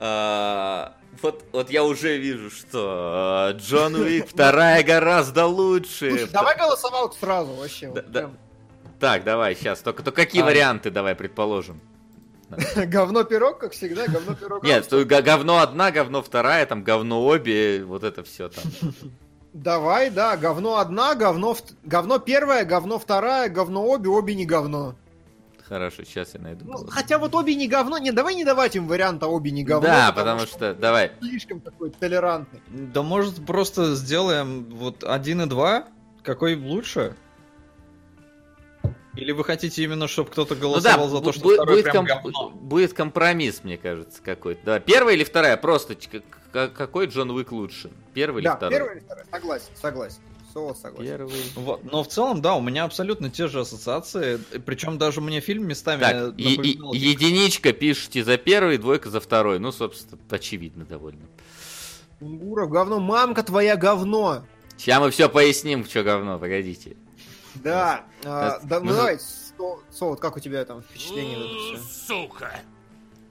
А, Вот, вот я уже вижу, что э, Джон Уик вторая гораздо лучше. Слушай, давай голосовалку сразу вообще. Да, вот да. Так, давай, сейчас. Только, только какие А. варианты давай предположим? понятно. Говно-пирог, как всегда, говно-пирог. Нет, то г- говно одна, говно вторая, там говно обе, вот это все там. Давай, да, говно одна, говно, говно первое, говно вторая, говно обе, обе не говно. Хорошо, сейчас я найду. Ну, хотя вот обе не говно, не, давай не давать им варианта обе не говно. Да, потому что, давай. он слишком такой толерантный. Да может просто сделаем вот 1 и 2? Какой лучше? Или вы хотите именно, чтобы кто-то Ну голосовал да, за то, что бу- второй будет, прям ком- говно? будет компромисс, мне кажется, какой-то. Да, первая или вторая? Просто ч- к- к- какой Джон Уик лучше? Первый или Да, второй? первое или второе? Согласен, согласен. Соло согласен. Первый. Вот. Но в целом, да, у меня абсолютно те же ассоциации. Причем даже мне фильм местами Так, и- и- напоминал- единичка пишите за первый, двойка за второй. Ну, собственно, очевидно довольно. Кунгуров, говно, мамка твоя говно. Сейчас мы все поясним, что говно, погодите. Да, а, да, ну давай, Солод, как у тебя там впечатление? всё?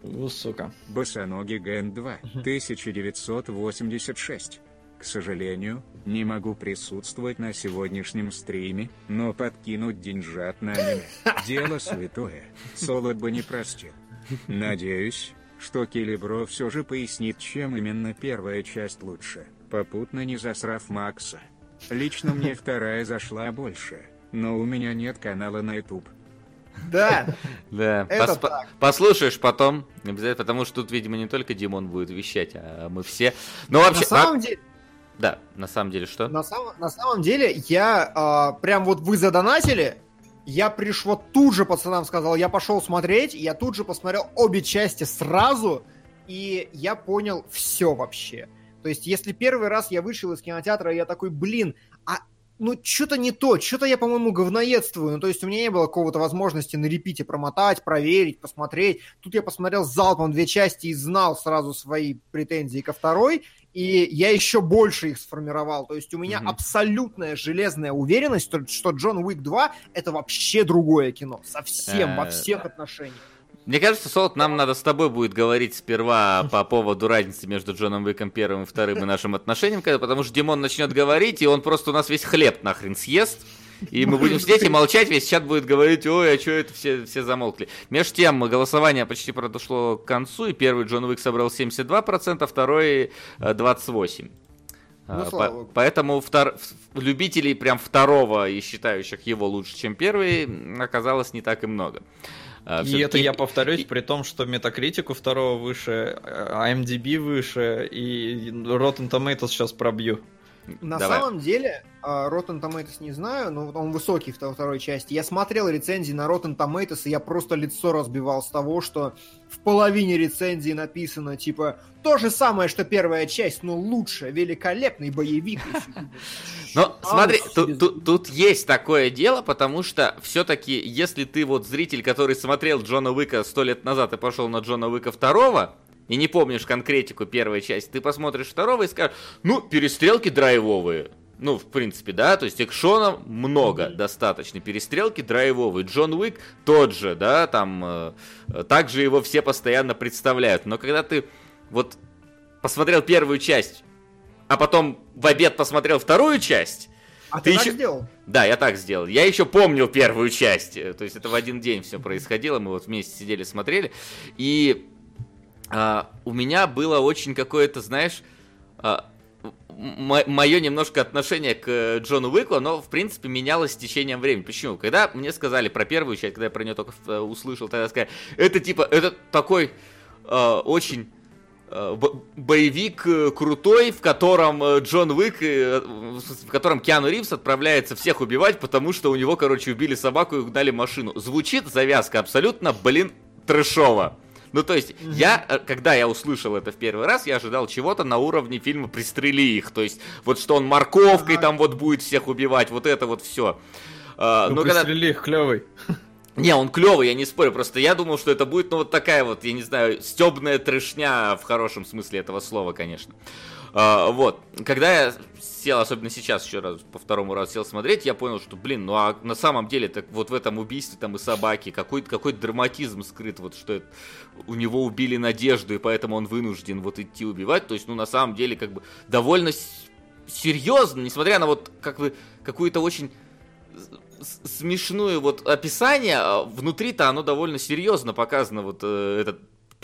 У, сука. Босоногий Ген 2, 1986. К сожалению, не могу присутствовать на сегодняшнем стриме, но подкинуть деньжат на аниме. Дело святое. Солод бы не простил. Надеюсь, что Килибро все же пояснит, чем именно первая часть лучше, попутно не засрав Макса. Лично мне вторая зашла больше, но у меня нет канала на YouTube. Да, Да, Это пос- так. послушаешь потом, обязательно, потому что тут, видимо, не только Димон будет вещать, а мы все. Ну, вообще, на самом деле, да, на самом деле, что? на самом, на самом деле, я а, прям вот вы задонатили, я приш вот тут же пацанам сказал, я пошел смотреть, я тут же посмотрел обе части сразу, и я понял все вообще. То есть, если первый раз я вышел из кинотеатра, я такой, блин, а ну, что-то не то, что-то я, по-моему, говноедствую. Ну, то есть у меня не было какого-то возможности на репите промотать, проверить, посмотреть. Тут я посмотрел залпом две части и знал сразу свои претензии ко второй, и я еще больше их сформировал. То есть у меня Мгм. абсолютная железная уверенность, что, Джон Уик 2 это вообще другое кино. Совсем, во Э, всех отношениях. Мне кажется, Солод, нам надо с тобой будет говорить сперва по поводу разницы между Джоном Уиком первым и вторым и нашим отношениям, когда- потому что Димон начнет говорить, и он просто у нас весь хлеб нахрен съест. И мы будем сидеть и молчать, весь чат будет говорить, ой, а что это все, все замолкли. Между тем, голосование почти подошло к концу, и первый Джон Уик собрал 72%, второй э, 28%. А, Ну, слава по- богу. поэтому втор- любителей прям второго и считающих его лучше, чем первый, оказалось не так и много. А, И это я повторюсь, и- при том, что метакритику второго выше, а IMDb выше, и Rotten Tomatoes сейчас пробью. На Давай. самом деле, а, Rotten Tomatoes не знаю, но он высокий в второй части. Я смотрел рецензии на Rotten Tomatoes, и я просто лицо разбивал с того, что в половине рецензии написано, типа, то же самое, что первая часть, но лучше, великолепный боевик. Но «А, смотри, тут есть такое дело, потому что все-таки, если ты вот зритель, который смотрел Джона Уика сто лет назад и пошел на Джона Уика второго, и не помнишь конкретику первой части, ты посмотришь второго и скажешь, ну, перестрелки драйвовые. Ну, в принципе, да, то есть экшона много, достаточно, перестрелки драйвовые. Джон Уик тот же, да, там, э, также его все постоянно представляют. Но когда ты вот посмотрел первую часть, а потом в обед посмотрел вторую часть, А ты ты так ещё- сделал? да, я так сделал. Я еще помнил первую часть. э, То есть это в один день все происходило. Мы вот вместе сидели, смотрели. И а, у меня было очень какое-то, знаешь, мое немножко отношение к э, Джону Уику, оно, в принципе, менялось с течением времени. Почему? Когда мне сказали про первую часть, когда я про нее только э, услышал, тогда сказали, это типа, это такой э, очень э, бо- боевик крутой, в котором э, Джон Уик, э, в котором Киану Ривз отправляется всех убивать, потому что у него, короче, убили собаку и угнали машину. Звучит завязка абсолютно, блин, трэшово. Ну, то есть, я, э, когда я услышал это в первый раз, я ожидал чего-то на уровне фильма «Пристрели их». То есть, вот что он морковкой там вот будет всех убивать, вот это вот все. Ну, но когда... пристрели их, клевый. Не, он клевый, я не спорю, просто я думал, что это будет, ну, вот такая вот, я не знаю, стебная трешня в хорошем смысле этого слова, конечно. А, вот, когда я сел, особенно сейчас еще раз, по второму разу сел смотреть, я понял, что, блин, ну а на самом деле, так вот в этом убийстве там и собаки, какой-то какой драматизм скрыт, вот что это, у него убили надежду, и поэтому он вынужден вот идти убивать, то есть, ну, на самом деле, как бы, довольно серьезно, несмотря на вот, как вы, какую-то очень смешную вот описание, а внутри-то оно довольно серьезно показано, вот э, этот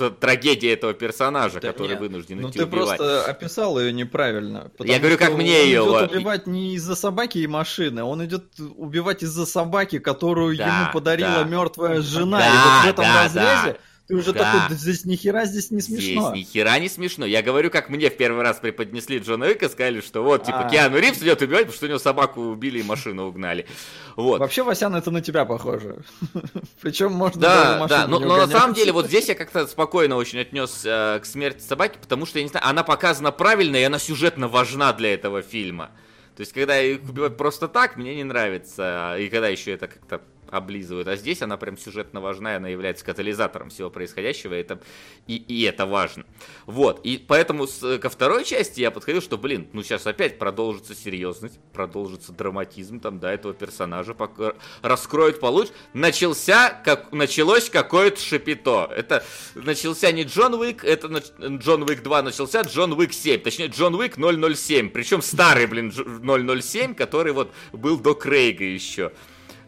трагедия этого персонажа, Да который нет, вынужден Ну идти ты убивать. просто описал ее неправильно. потому говорю, как мне он её, идет вот. убивать не из-за собаки и машины, он идет убивать из-за собаки, которую Да, ему подарила да. мертвая жена. Да, и вот в этом да, разрезе да. Ты уже Да. такой, «Да здесь ни хера здесь не смешно. Здесь ни хера не смешно. Я говорю, как мне в первый раз преподнесли Джона Уика, сказали, что вот, типа, А. Киану Ривз идет убивать, потому что у него собаку убили и машину угнали. Вот. Вообще, Васян, это на тебя похоже. Причем можно Да, даже да, но, но на самом деле вот здесь я как-то спокойно очень отнесся к смерти собаки, потому что, я не знаю, она показана правильно, и она сюжетно важна для этого фильма. То есть, когда их убивают просто так, мне не нравится, и когда еще это как-то облизывают. А здесь она прям сюжетно важна, она является катализатором всего происходящего, и это, и, и это важно. Вот, и поэтому с- ко второй части я подходил, что, блин, ну сейчас опять продолжится серьезность, продолжится драматизм там, да, этого персонажа, пока раскроют получше. Начался, как, началось какое-то шипито. Это начался не Джон Уик, это нач- Джон Уик 2 начался, Джон Уик 7, точнее Джон Уик 007, причем старый, блин, Дж- 007, который вот был до Крейга еще.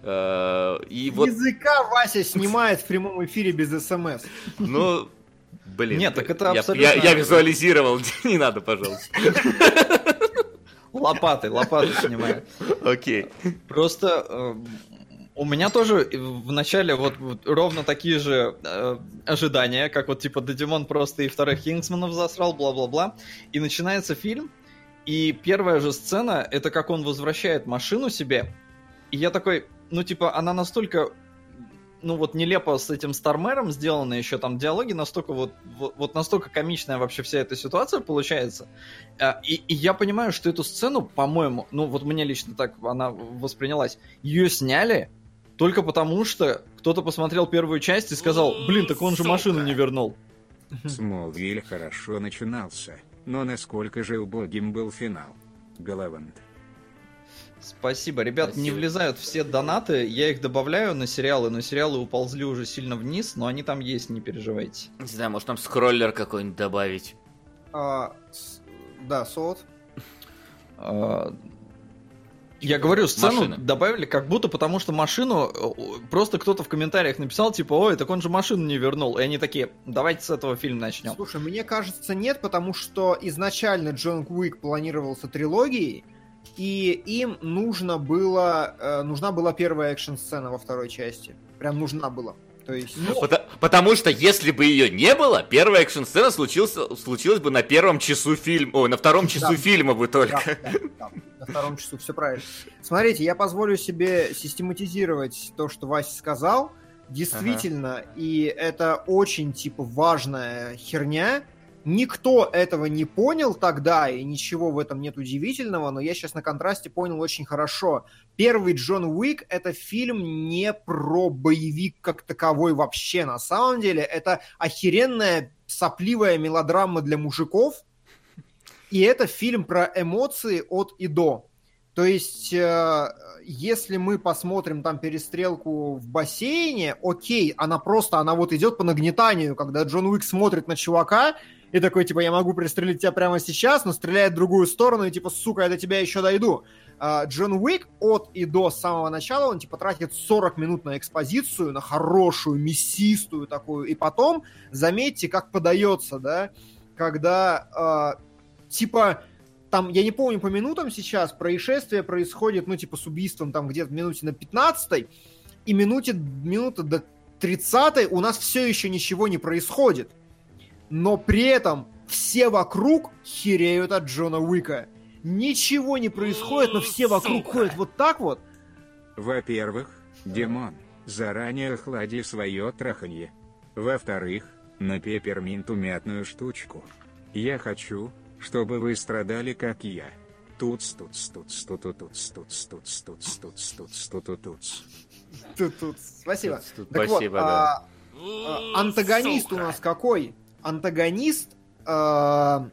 Э, И вот, Языка Вася снимает в прямом эфире без СМС. ну, блин. Нет, так это я- абсолютно- Я, я визуализировал, не надо, пожалуйста. Лопаты, лопаты снимаю. Окей. Просто э, у меня тоже в начале вот, вот ровно такие же э, ожидания, как вот типа Дедимон просто и вторых Кингсманов засрал, бла-бла-бла. И начинается фильм, и первая же сцена, это как он возвращает машину себе. И я такой, ну типа, она настолько ну вот нелепо с этим Стармером сделано еще там диалоги настолько вот, вот, вот настолько комичная вообще вся эта ситуация получается. А, И, и я понимаю, что эту сцену, по-моему, ну вот мне лично так она воспринялась, ее сняли только потому, что кто-то посмотрел первую часть и сказал, блин, так он же машину не вернул. Смолвиль хорошо начинался, но насколько же убогим был финал. Галавант. Спасибо. Ребят, не Спасибо. влезают все донаты, я их добавляю на сериалы, но сериалы уползли уже сильно вниз, но они там есть, не переживайте. Не знаю, может там скроллер какой-нибудь добавить. А, с- да, сот. А, Я говорю, сцену Машина. добавили как будто потому, что машину э, просто кто-то в комментариях написал, типа, ой, так он же машину не вернул. И они такие, давайте с этого фильм начнем. Слушай, мне кажется, нет, потому что изначально Джон Уик планировался трилогией, и им нужно было, э, нужна была первая экшн-сцена во второй части. Прям нужна была. То есть, ну, Пота- потому что если бы ее не было, первая экшн-сцена случилась бы на первом часу фильма, ой, на втором часу Да. фильма бы да, только. да, да, на втором часу все правильно. Смотрите, я позволю себе систематизировать то, что Вася сказал. Действительно, и это очень, типа, важная херня. Никто этого не понял тогда, и ничего в этом нет удивительного, но я сейчас на контрасте понял очень хорошо. Первый Джон Уик — это фильм не про боевик как таковой вообще. На самом деле, это охеренная сопливая мелодрама для мужиков, и это фильм про эмоции от и до. То есть, э, если мы посмотрим там перестрелку в бассейне, окей, она просто, она вот идет по нагнетанию, когда Джон Уик смотрит на чувака и такой, типа, я могу пристрелить тебя прямо сейчас, но стреляет в другую сторону, и типа, сука, я до тебя еще дойду. А, Джон Уик от и до самого начала, он типа тратит 40 минут на экспозицию, на хорошую, мясистую такую, и потом, заметьте, как подается, да, когда а, типа там, я не помню по минутам сейчас, происшествие происходит, ну, типа, с убийством там где-то в минуте на 15 и минуте, минута до 30 у нас все еще ничего не происходит. Но при этом все вокруг хереют от Джона Уика. Ничего не происходит, но все вокруг ходят вот так вот. Во-первых, Димон, заранее охлади свое траханье. Во-вторых, на пепперминту мятную штучку. Я хочу, чтобы вы страдали, как я. Туц, туц, туц, туту, туц, туц, туц, туц, туц, туц, туту, туц. Тут, тут. Спасибо. Тут Так Спасибо, вот, да. а, а, антагонист у нас какой? Антагонист. а,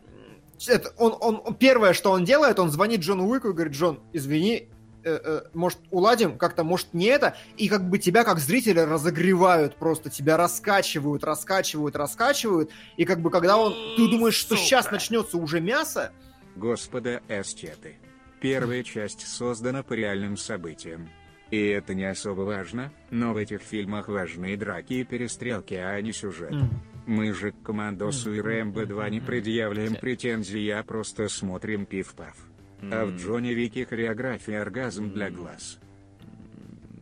это, он, он, он- первое, что он делает, он звонит Джону Уику и говорит, Джон, извини, э, э, может, уладим как-то, может, не это, и как бы тебя как зрителя разогревают просто, тебя раскачивают, раскачивают, раскачивают, и как бы когда он, ты думаешь, что сейчас начнется уже мясо, Господа эстеты. Первая часть создана по реальным событиям. И это не особо важно, но в этих фильмах важны драки и перестрелки, а не сюжет. Мы же к Командосу и Рэмбо 2 не предъявляем претензий, а просто смотрим пиф-паф. А в Джонни Вике хореография оргазм для глаз.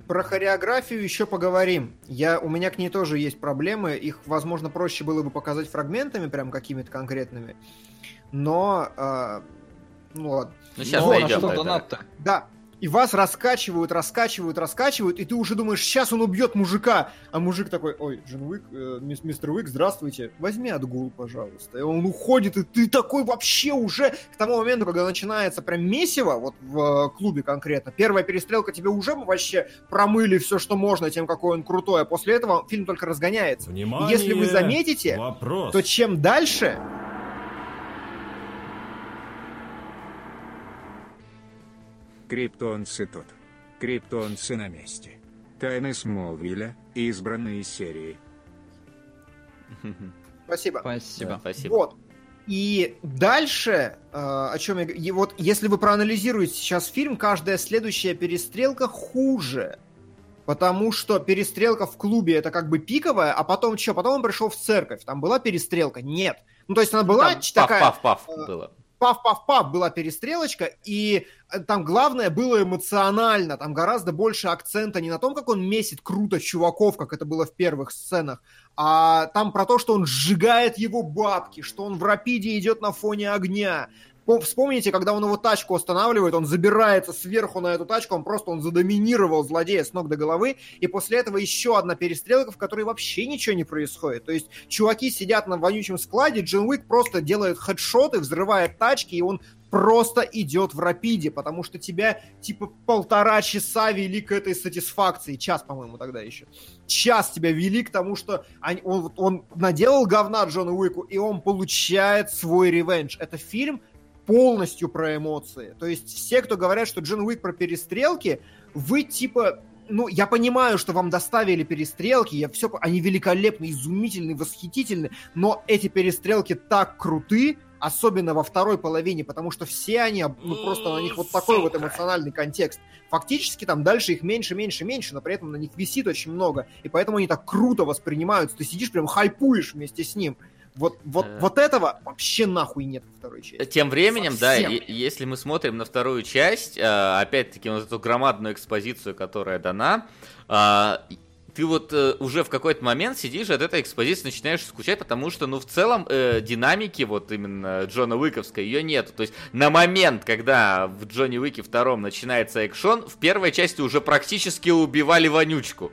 Про хореографию еще поговорим. Я, у меня к ней тоже есть проблемы. Их, возможно, проще было бы показать фрагментами, прям какими-то конкретными. Но, а, ну ладно. Ну, сейчас а дойдем что донат-то? Да, и вас раскачивают, раскачивают, раскачивают, и ты уже думаешь, сейчас он убьет мужика. А мужик такой, ой, Джин Уик, э, мис- мистер Уик, здравствуйте, возьми отгул, пожалуйста. И он уходит, и ты такой вообще уже к тому моменту, когда начинается прям месиво, вот в э, клубе конкретно, первая перестрелка тебе уже вообще промыли все, что можно, тем, какой он крутой, а после этого фильм только разгоняется. И Внимание! если вы заметите, Вопрос. то чем дальше, Криптонцы тут. Криптонцы на месте. Тайны Смолвиля, избранные серии. спасибо. Спасибо. Спасибо. Вот. И дальше, э, о чем я и вот если вы проанализируете сейчас фильм, каждая следующая перестрелка хуже. Потому что перестрелка в клубе это как бы пиковая, а потом что? Потом он пришел в церковь. Там была перестрелка? Нет. Ну, то есть она была Там такая паф-паф-паф э, было. Пав-пав-пав была перестрелочка, и э, там главное было эмоционально, там гораздо больше акцента не на том, как он месит круто чуваков, как это было в первых сценах, а там про то, что он сжигает его бабки, что он в рапиде идет на фоне огня. Пом- Вспомните, когда он его тачку останавливает, он забирается сверху на эту тачку, он просто он задоминировал злодея с ног до головы, и после этого еще одна перестрелка, в которой вообще ничего не происходит. То есть чуваки сидят на вонючем складе, Джин Уик просто делает хедшоты, взрывает тачки, и он просто идет в рапиде, потому что тебя типа полтора часа вели к этой сатисфакции. Час, по-моему, тогда еще. Час тебя вели к тому, что они- он, он наделал говна Джону Уику, и он получает свой ревенж. Это фильм полностью про эмоции. То есть все, кто говорят, что Джон Уик про перестрелки, вы типа ну, я понимаю, что вам доставили перестрелки, я все, они великолепны, изумительны, восхитительны, но эти перестрелки так круты, особенно во второй половине, потому что все они, ну, просто на них вот такой вот эмоциональный контекст. Фактически там дальше их меньше, меньше, меньше, но при этом на них висит очень много, и поэтому они так круто воспринимаются, ты сидишь прям хайпуешь вместе с ним. Вот, вот, Э. вот этого вообще нахуй нет во второй части. Тем временем, да, Совсем. е- если мы смотрим на вторую часть, э, опять-таки вот эту громадную экспозицию, которая дана, а, ты вот э, уже в какой-то момент сидишь от этой экспозиции начинаешь скучать, потому что, ну, в целом, э, динамики вот именно Джона Уиковской ее нет. То есть на момент, когда в Джонни Уике втором начинается экшон, в первой части уже практически убивали вонючку.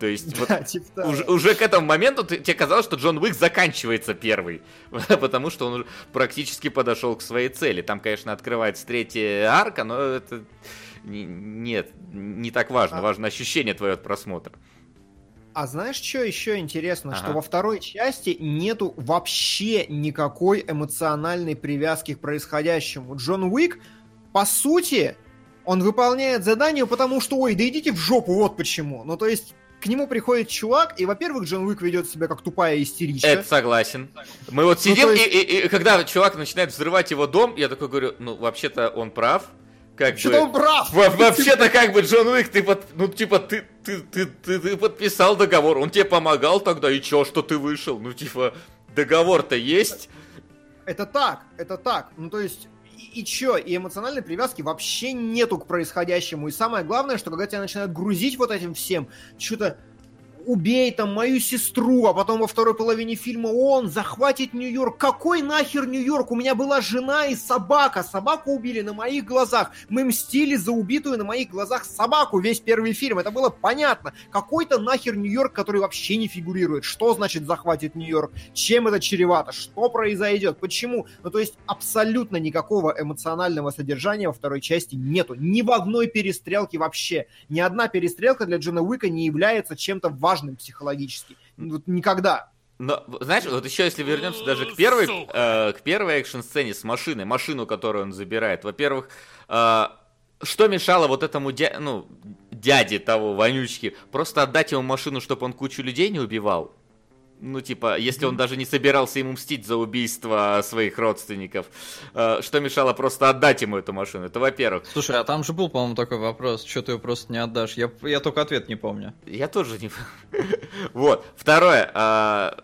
То есть вот Да, типа того. уже, уже к этому моменту ты- тебе казалось, что Джон Уик заканчивается первый, потому что он практически подошел к своей цели. Там, конечно, открывается третья арка, но это не- нет, не так важно. А. Важно ощущение твое от просмотра. А знаешь, что еще интересно? Ага. Что во второй части нету вообще никакой эмоциональной привязки к происходящему. Джон Уик, по сути, он выполняет задание, потому что, ой, да идите в жопу, вот почему. Ну, то есть, к нему приходит чувак, и, во-первых, Джон Уик ведет себя как тупая истеричка. Это согласен. Мы вот Ну, сидим, и, есть- и- и когда чувак начинает взрывать его дом, я такой говорю, ну, вообще-то он прав. Как Что-то бы... он прав! Во- Вообще-то как бы Джон Уик, ты под, ну типа ты, ты, ты, ты, ты подписал договор, он тебе помогал тогда, и чё, что ты вышел? Ну типа договор-то есть. Это так, это так. Ну, то есть, и, чё, и эмоциональной привязки вообще нету к происходящему. И самое главное, что когда тебя начинают грузить вот этим всем, что-то убей там мою сестру, а потом во второй половине фильма он захватит Нью-Йорк. Какой нахер Нью-Йорк? У меня была жена и собака. Собаку убили на моих глазах. Мы мстили за убитую на моих глазах собаку весь первый фильм. Это было понятно. Какой-то нахер Нью-Йорк, который вообще не фигурирует. Что значит захватит Нью-Йорк? Чем это чревато? Что произойдет? Почему? Ну, то есть абсолютно никакого эмоционального содержания во второй части нету. Ни в одной перестрелке вообще. Ни одна перестрелка для Джона Уика не является чем-то важным психологически. Ну, Вот никогда. Но, знаешь, вот еще если вернемся даже к первой, э, к первой экшн-сцене с машиной, машину, которую он забирает. Во-первых, э, что мешало вот этому дя... ну, дяде того, вонючки, просто отдать ему машину, чтобы он кучу людей не убивал? Ну, типа, если он даже не собирался ему мстить за убийство своих родственников, э, что мешало просто отдать ему эту машину? Это во-первых. Слушай, а там же был, по-моему, такой вопрос, что ты ее просто не отдашь. Я, я только ответ не помню. Я тоже не... Вот. Второе. а,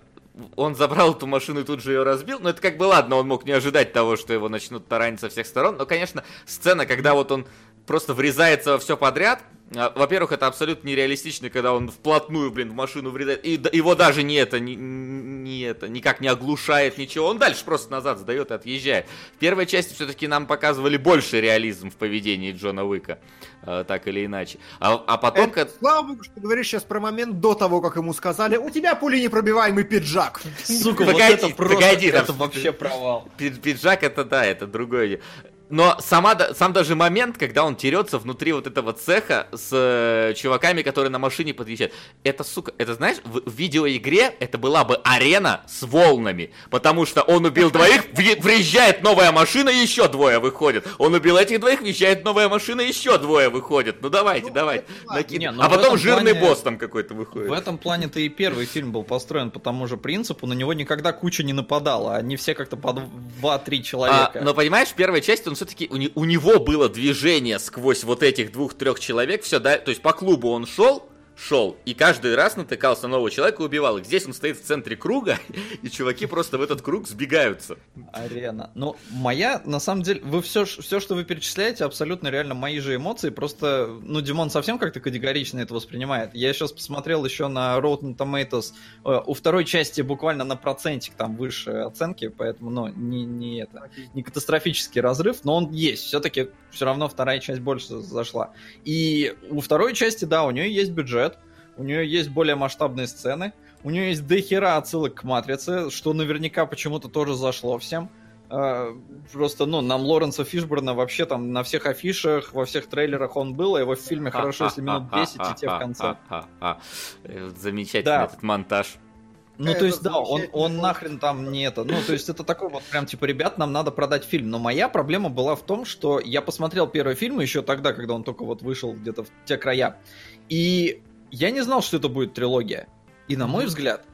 Он забрал эту машину и тут же ее разбил. Но это как бы ладно, он мог не ожидать того, что его начнут таранить со всех сторон. Но, конечно, сцена, когда вот он просто врезается во все подряд, а, Во-первых, это абсолютно нереалистично, когда он вплотную, блин, в машину врезает. И его даже не это, не, не это, никак не оглушает, ничего. Он дальше просто назад сдает и отъезжает. В первой части все-таки нам показывали больше реализм в поведении Джона Уика. э, так или иначе. А, а потом... Это, слава богу, что ты говоришь сейчас про момент до того, как ему сказали, у тебя пули непробиваемый пиджак. Сука, Погоди, вот это просто, погоди, это вообще провал. Пи- Пиджак это да, это другое. Но сама, сам даже момент, когда он терется внутри вот этого цеха с э, чуваками, которые на машине подъезжают. Это, сука, это знаешь, в, в видеоигре это была бы арена с волнами. Потому что он убил двоих, въе- въезжает новая машина, еще двое выходят. Он убил этих двоих, въезжает новая машина, еще двое выходят. Ну давайте, Ну, давайте. накидывай. Не, ну а потом жирный плане- босс там какой-то выходит. В этом плане-то и первый фильм был построен по тому же принципу, на него никогда куча не нападала, они все как-то по 2-3 А, человека. но понимаешь, в первой части он все-таки у, не- у него было движение сквозь вот этих двух-трех человек, все, да, то есть по клубу он шел, шел, и каждый раз натыкался на нового человека и убивал их. Здесь он стоит в центре круга, и чуваки просто в этот круг сбегаются. Арена. Ну, моя, на самом деле, вы все, все, что вы перечисляете, абсолютно реально мои же эмоции. Просто, ну, Димон совсем как-то категорично это воспринимает. Я сейчас посмотрел еще на Rotten Tomatoes. Э, У второй части буквально на процентик там выше оценки, поэтому, ну, не, не это, не катастрофический разрыв, но он есть. Все-таки все равно вторая часть больше зашла. И у второй части, да, у нее есть бюджет, у нее есть более масштабные сцены, у нее есть дохера отсылок к Матрице, что наверняка почему-то тоже зашло всем. А, Просто, ну, нам Лоренса Фишборна вообще там на всех афишах, во всех трейлерах он был, а его в фильме хорошо, если минут 10 и те в конце. Э, Замечательный Да. этот монтаж. Ну, Это то есть, да, он, он нахрен там не это. Ну, то есть, это такой вот прям, типа, ребят, нам надо продать фильм. Но моя проблема была в том, что я посмотрел первый фильм еще тогда, когда он только вот вышел где-то в те края. И я не знал, что это будет трилогия. И на мой взгляд,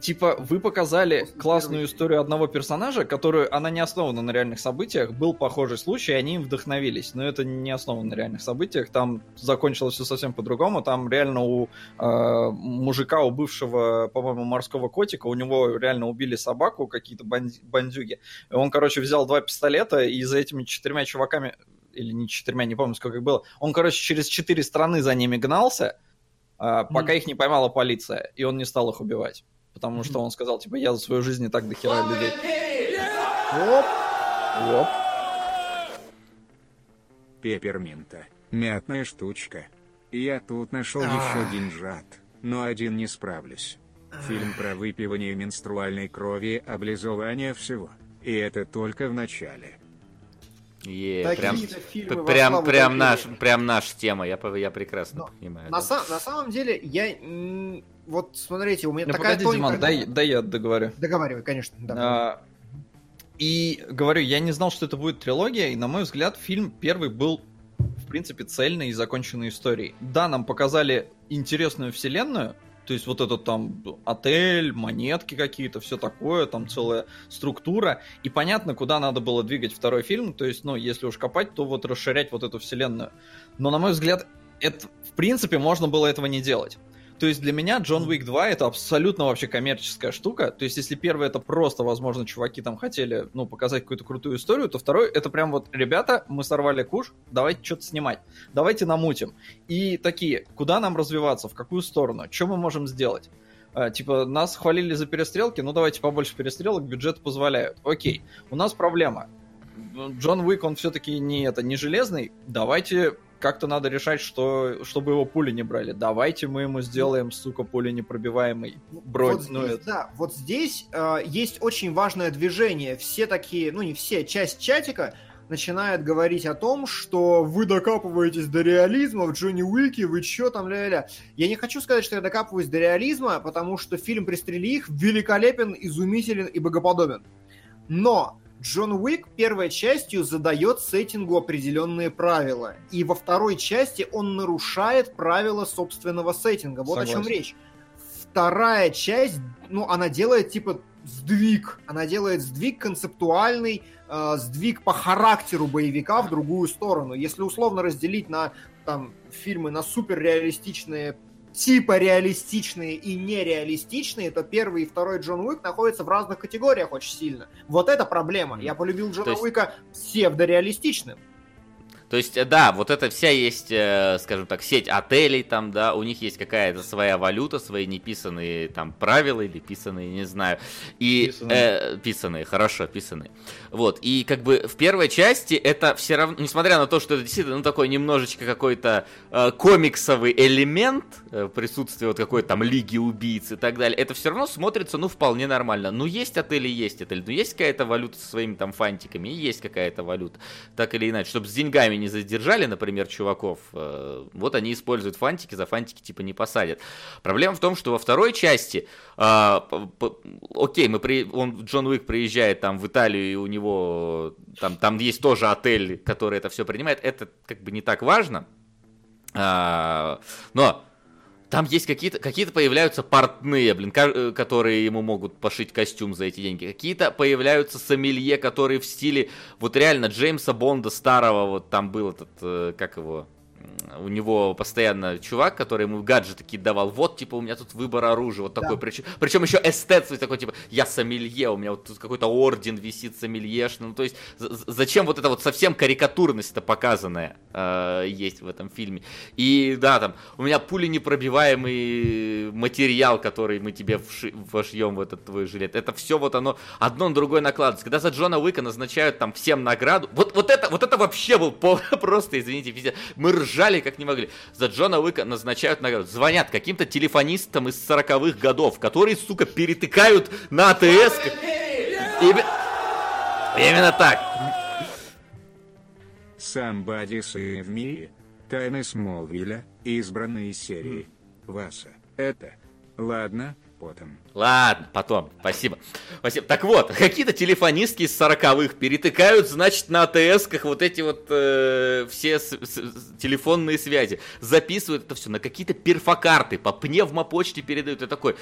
типа, вы показали классную историю одного персонажа, которую, она не основана на реальных событиях, был похожий случай, и они им вдохновились. Но это не основано на реальных событиях, там закончилось все совсем по-другому, там реально у э, мужика, у бывшего, по-моему, морского котика, у него реально убили собаку, какие-то банди- бандюги. И он, короче, взял два пистолета, и за этими четырьмя чуваками, или не четырьмя, не помню, сколько их было, он, короче, через четыре страны за ними гнался, пока их не поймала полиция, и он не стал их убивать. Потому что он сказал, типа, я за свою жизнь и так дохера людей. Оп, Оп. Пепперминта. Мятная штучка. Я тут нашел еще деньжат, но один не справлюсь. Фильм про выпивание менструальной крови, облизывание всего. И это только в начале. Е, прям, такие-то фильмы прям, прям, наш, прям наша тема, я, я прекрасно Но понимаю. На, да. са- на самом деле, я... Вот смотрите, у меня Ну, такая погоди, Диман, тоненькая- дай, дай я договорю. Договаривай, конечно. да. А, И говорю, я не знал, что это будет трилогия, и на мой взгляд, фильм первый был, в принципе, цельной и законченной историей. Да, нам показали интересную вселенную, то есть вот этот там отель, монетки какие-то, все такое, там целая структура. И понятно, куда надо было двигать второй фильм. То есть, ну, если уж копать, то вот расширять вот эту вселенную. Но, на мой взгляд, это, в принципе, можно было этого не делать. То есть для меня Джон Уик 2 это абсолютно вообще коммерческая штука. То есть если первый это просто, возможно, чуваки там хотели, ну, показать какую-то крутую историю, то второй это прям вот, ребята, мы сорвали куш, давайте что-то снимать, давайте намутим. И такие, куда нам развиваться, в какую сторону, что мы можем сделать? А, типа, нас хвалили за перестрелки, ну давайте побольше перестрелок, бюджет позволяют. Окей, у нас проблема. Джон Уик, он все-таки не это, не железный. Давайте как-то надо решать, что, чтобы его пули не брали. Давайте мы ему сделаем, сука, пули непробиваемый. Бронь, вот ну здесь, это- Да, вот здесь э, есть очень важное движение. Все такие, ну не все, часть чатика начинает говорить о том, что вы докапываетесь до реализма в Джонни Уике, вы чё там, ля-ля. Я не хочу сказать, что я докапываюсь до реализма, потому что фильм «Пристрели их» великолепен, изумителен и богоподобен. Но Джон Уик первой частью задает сеттингу определенные правила. И во второй части он нарушает правила собственного сеттинга. Вот о чем Согласен. речь. Вторая часть, ну, она делает, типа, сдвиг. Она делает сдвиг концептуальный, э, сдвиг по характеру боевика в другую сторону. Если условно разделить на там фильмы на суперреалистичные типа реалистичные и нереалистичные, то первый и второй Джон Уик находятся в разных категориях очень сильно. Вот это проблема. Я полюбил Джона есть... Уика псевдореалистичным. То есть, э, да, вот это вся есть, э, скажем так, сеть отелей там, да, у них есть какая-то своя валюта, свои неписанные там правила или писанные, не знаю. И писанные, э, писанные хорошо, писанные. Вот, и как бы в первой части это все равно, несмотря на то, что это действительно, ну, такой немножечко какой-то э, комиксовый элемент, э, присутствие вот какой-то там лиги убийц и так далее, это все равно смотрится, ну, вполне нормально. Ну, есть отели, есть отель, ну, есть какая-то валюта со своими там фантиками, и есть какая-то валюта, так или иначе, чтобы с деньгами не задержали, например, чуваков, э, вот они используют фантики, за фантики типа не посадят. Проблема в том, что во второй части, э, окей, мы при, он, Джон Уик приезжает там в Италию, и у него там, там есть тоже отель, который это все принимает, это как бы не так важно, а, но там есть какие-то, какие-то появляются портные, блин, э, которые ему могут пошить костюм за эти деньги. Какие-то появляются сомелье, которые в стиле, вот реально, Джеймса Бонда старого, вот там был этот, э, как его, у него постоянно чувак, который ему гаджеты такие давал, вот, типа, у меня тут выбор оружия, вот такой, да. причем, причем еще эстет такой, типа, я сомелье, у меня вот тут какой-то орден висит сомельешный, ну, то есть, зачем вот это вот совсем карикатурность-то показанная э, есть в этом фильме, и, да, там, у меня пули непробиваемый материал, который мы тебе вши, вошьем в этот твой жилет, это все вот оно одно на другое накладывается, когда за Джона Уика назначают там всем награду, вот, вот это, вот это вообще был просто, извините, мы ржали как не могли. За Джона Уика назначают награду. Звонят каким-то телефонистам из 40-х годов, которые, сука, перетыкают на АТС. Именно так. Somebody Save Me, Тайны Смолвиля, избранные серии. Васа, это... Ладно, потом. Ладно, потом. Спасибо. Спасибо. Так вот, какие-то телефонистки из сороковых перетыкают, значит, на АТС-ках вот эти вот э, все с, с, телефонные связи. Записывают это все на какие-то перфокарты, по пневмопочте передают. И такой,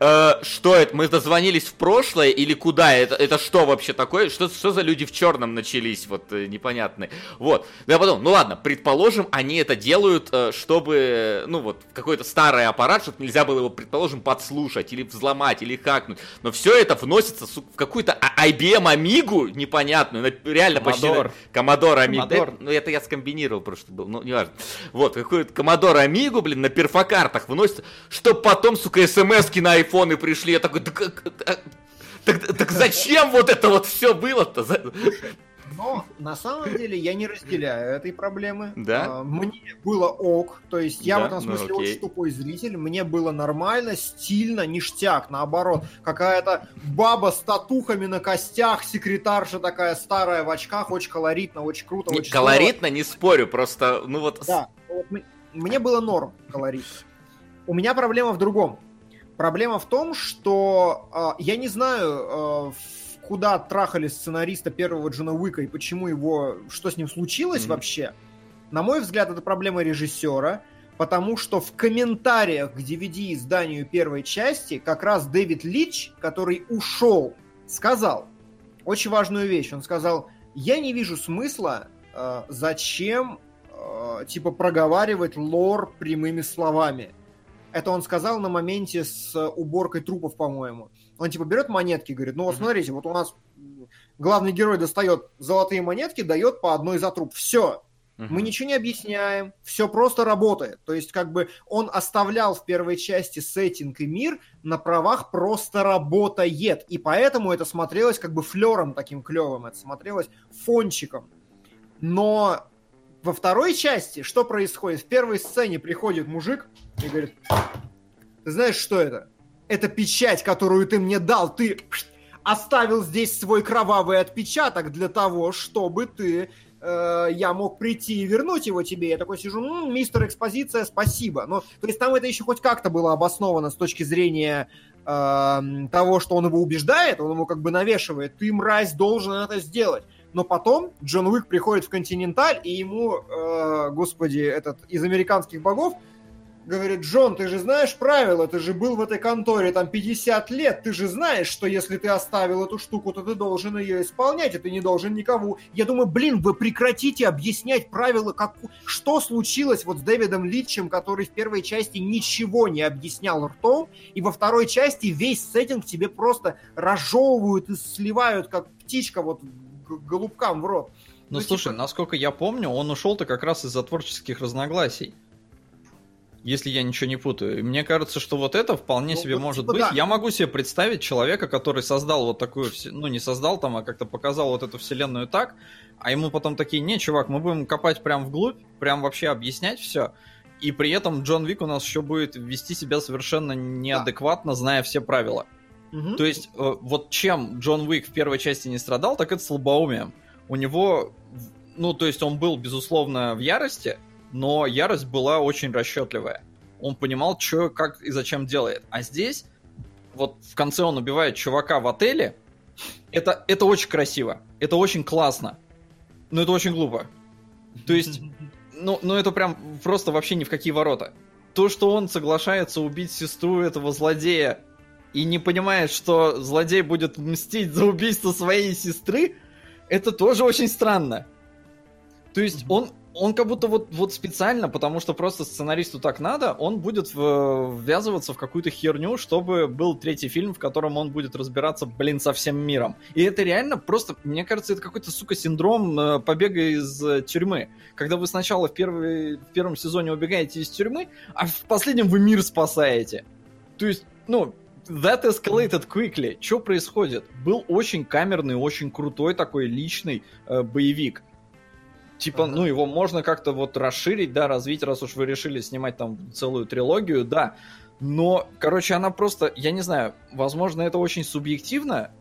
Э, что это? Мы дозвонились в прошлое или куда? Это, это что вообще такое? Что, что за люди в черном начались? Вот э, непонятные. Вот. Ну я подумал, ну ладно, предположим, они это делают, э, чтобы, ну вот, какой-то старый аппарат, чтобы нельзя было его, предположим, подслушать или взломать, или хакнуть. Но все это вносится в какую-то а, IBM Амигу непонятную, реально Commodore. почти... Commodore Amiga. Commodore. Ну это я скомбинировал просто был, ну неважно. Вот, какую-то Commodore Амигу, блин, на перфокартах вносится, чтобы потом, сука, смс-ки на айфоны пришли. Я такой, так, так, так, так зачем вот это вот все было-то? Но на самом деле я не разделяю этой проблемы. Да? А, мне было ок, то есть я Да? в этом Ну, смысле окей. очень тупой зритель, мне было нормально, стильно, ништяк, наоборот. Какая-то баба с татухами на костях, секретарша такая старая в очках, очень колоритно, очень круто, Не, очень здорово. колоритно, не спорю, просто, ну вот... Да, вот мне было норм колорит. У меня проблема в другом. Проблема в том, что а, я не знаю, в- куда трахали сценариста первого Джона Уика и почему его, что с ним случилось Мгм. вообще. На мой взгляд, это проблема режиссера, потому что в комментариях к DVD-изданию первой части как раз Дэвид Лич, который ушел, сказал очень важную вещь. Он сказал, я не вижу смысла, э, зачем э, типа проговаривать лор прямыми словами. Это он сказал на моменте с уборкой трупов, по-моему. Он типа берет монетки, говорит, ну вот смотрите, вот у нас главный герой достает золотые монетки, дает по одной за труп. Все, мы ничего не объясняем, все просто работает. То есть, как бы он оставлял в первой части сеттинг и мир на правах просто работает. И поэтому это смотрелось как бы флером таким клевым, это смотрелось фончиком. Но во второй части что происходит? В первой сцене приходит мужик и говорит, ты знаешь, что это? Это печать, которую ты мне дал. Ты оставил здесь свой кровавый отпечаток для того, чтобы ты э, я мог прийти и вернуть его тебе. Я такой сижу, «М, мистер Экспозиция, спасибо. Но, то есть там это еще хоть как-то было обосновано с точки зрения эм, того, что он его убеждает, он ему как бы навешивает, ты, мразь, должен это сделать. Но потом Джон Уик приходит в Континенталь, и ему, э, господи, этот из американских богов говорит, Джон, ты же знаешь правила, ты же был в этой конторе там 50 лет, ты же знаешь, что если ты оставил эту штуку, то ты должен ее исполнять, и ты не должен никому. Я думаю, блин, вы прекратите объяснять правила, как... что случилось вот с Дэвидом Литчем, который в первой части ничего не объяснял ртом, и во второй части весь сеттинг тебе просто разжевывают и сливают, как птичка вот голубкам в рот. Ну, ну слушай, типа... насколько я помню, он ушел-то как раз из-за творческих разногласий если я ничего не путаю. Мне кажется, что вот это вполне ну, себе вот, может типа, быть. Да. Я могу себе представить человека, который создал вот такую, ну не создал там, а как-то показал вот эту вселенную так, а ему потом такие, не, чувак, мы будем копать прям вглубь, прям вообще объяснять все. И при этом Джон Вик у нас еще будет вести себя совершенно неадекватно, да. зная все правила. Угу. То есть, э, вот чем Джон Уик в первой части не страдал, так это слабоумием. У него, ну, то есть он был, безусловно, в ярости, но ярость была очень расчетливая. Он понимал, что, как и зачем делает. А здесь, вот в конце он убивает чувака в отеле. Это, это очень красиво. Это очень классно. Но это очень глупо. То есть, ну, ну это прям просто вообще ни в какие ворота. То, что он соглашается убить сестру этого злодея и не понимает, что злодей будет мстить за убийство своей сестры, это тоже очень странно. То есть он он как будто вот, вот специально, потому что просто сценаристу так надо, он будет в, ввязываться в какую-то херню, чтобы был третий фильм, в котором он будет разбираться, блин, со всем миром. И это реально просто, мне кажется, это какой-то, сука, синдром э, побега из э, тюрьмы. Когда вы сначала в, первый, в первом сезоне убегаете из тюрьмы, а в последнем вы мир спасаете. То есть, ну, that escalated quickly. Что происходит? Был очень камерный, очень крутой такой личный э, боевик Типа, ну, его можно как-то вот расширить, да, развить, раз уж вы решили снимать там целую трилогию, да. Но, короче, она просто, я не знаю, возможно, это очень субъективно,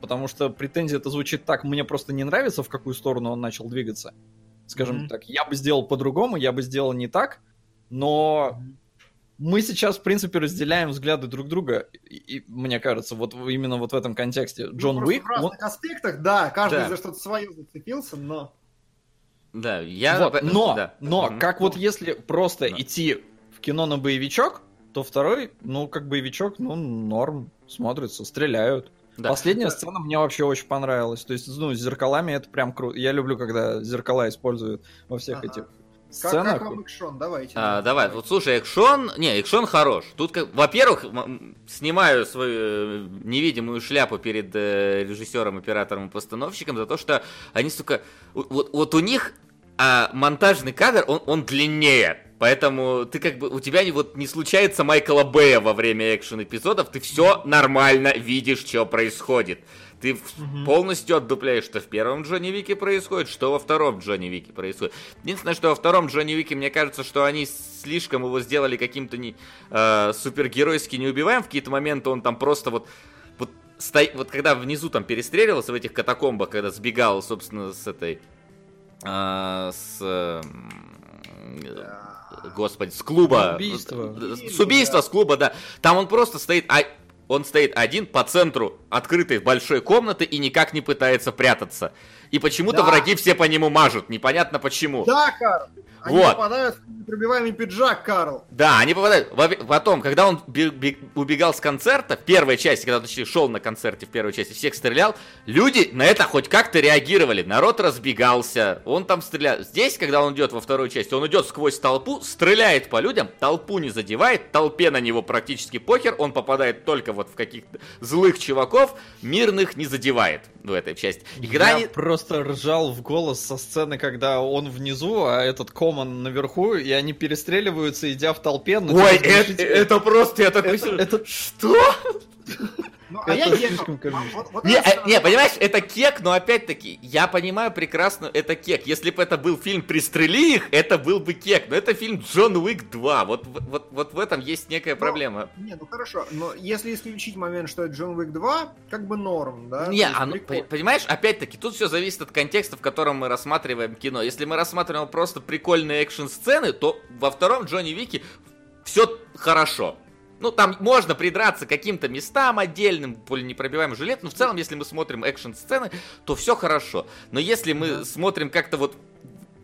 потому что претензия это звучит так, мне просто не нравится, в какую сторону он начал двигаться. Скажем mm-hmm. так, я бы сделал по-другому, я бы сделал не так, но. Мы сейчас, в принципе, разделяем взгляды друг друга, и, и мне кажется, вот именно вот в этом контексте. Ну, Джон Уик... В разных он... аспектах, да, каждый да. за что-то свое зацепился, но... Да, я... Вот, но, да. но, mm как вот если просто да. идти в кино на боевичок, то второй, ну, как боевичок, ну, норм, смотрится, стреляют. Да. Последняя да. сцена мне вообще очень понравилась. То есть, ну, с зеркалами это прям круто. Я люблю, когда зеркала используют во всех ага. этих сценах. Как, как вам экшон? Давайте. А, давай. Вот слушай, экшон... Не, экшон хорош. Тут, как... во-первых, снимаю свою э, невидимую шляпу перед э, режиссером, оператором и постановщиком за то, что они, сука... Вот, вот у них а монтажный кадр, он, он длиннее. Поэтому ты как бы, у тебя вот не случается Майкла Бэя во время экшен эпизодов, ты все нормально видишь, что происходит. Ты угу. полностью отдупляешь, что в первом Джонни Вике происходит, что во втором Джонни Вике происходит. Единственное, что во втором Джонни Вике, мне кажется, что они слишком его сделали каким-то не, э, супергеройски неубиваем. В какие-то моменты он там просто вот вот, сто... вот когда внизу там перестреливался в этих катакомбах, когда сбегал, собственно, с этой а, с... Господи, с клуба. Убийство. С убийства, с клуба, да. Там он просто стоит, а он стоит один по центру открытой большой комнаты и никак не пытается прятаться. И почему-то да. враги все по нему мажут, непонятно почему. Да, Карл. Они вот. попадают в непробиваемый пиджак, Карл. Да, они попадают. Потом, когда он убегал с концерта, в первой части, когда он точнее, шел на концерте в первой части, всех стрелял, люди на это хоть как-то реагировали. Народ разбегался, он там стрелял. Здесь, когда он идет во второй части, он идет сквозь толпу, стреляет по людям, толпу не задевает, толпе на него практически похер, он попадает только вот в каких-то злых чуваков, мирных не задевает в этой части. И когда Я они... просто ржал в голос со сцены, когда он внизу, а этот Коман наверху, и они перестреливаются, идя в толпе. Ну, Ой, это, это просто, я такой... Это, это... Что? Ну, а я слишком вот, вот не, а, не, понимаешь, это кек, но опять-таки, я понимаю прекрасно, это кек. Если бы это был фильм «Пристрели их», это был бы кек. Но это фильм «Джон Уик 2». Вот, вот, вот в этом есть некая ну, проблема. Не, ну хорошо, но если исключить момент, что это «Джон Уик 2», как бы норм, да? Не, оно, понимаешь, опять-таки, тут все зависит от контекста, в котором мы рассматриваем кино. Если мы рассматриваем просто прикольные экшн-сцены, то во втором Джонни Вике все хорошо. Ну, там можно придраться к каким-то местам отдельным, более непробиваемый жилет, но в целом, если мы смотрим экшн-сцены, то все хорошо. Но если мы да. смотрим как-то вот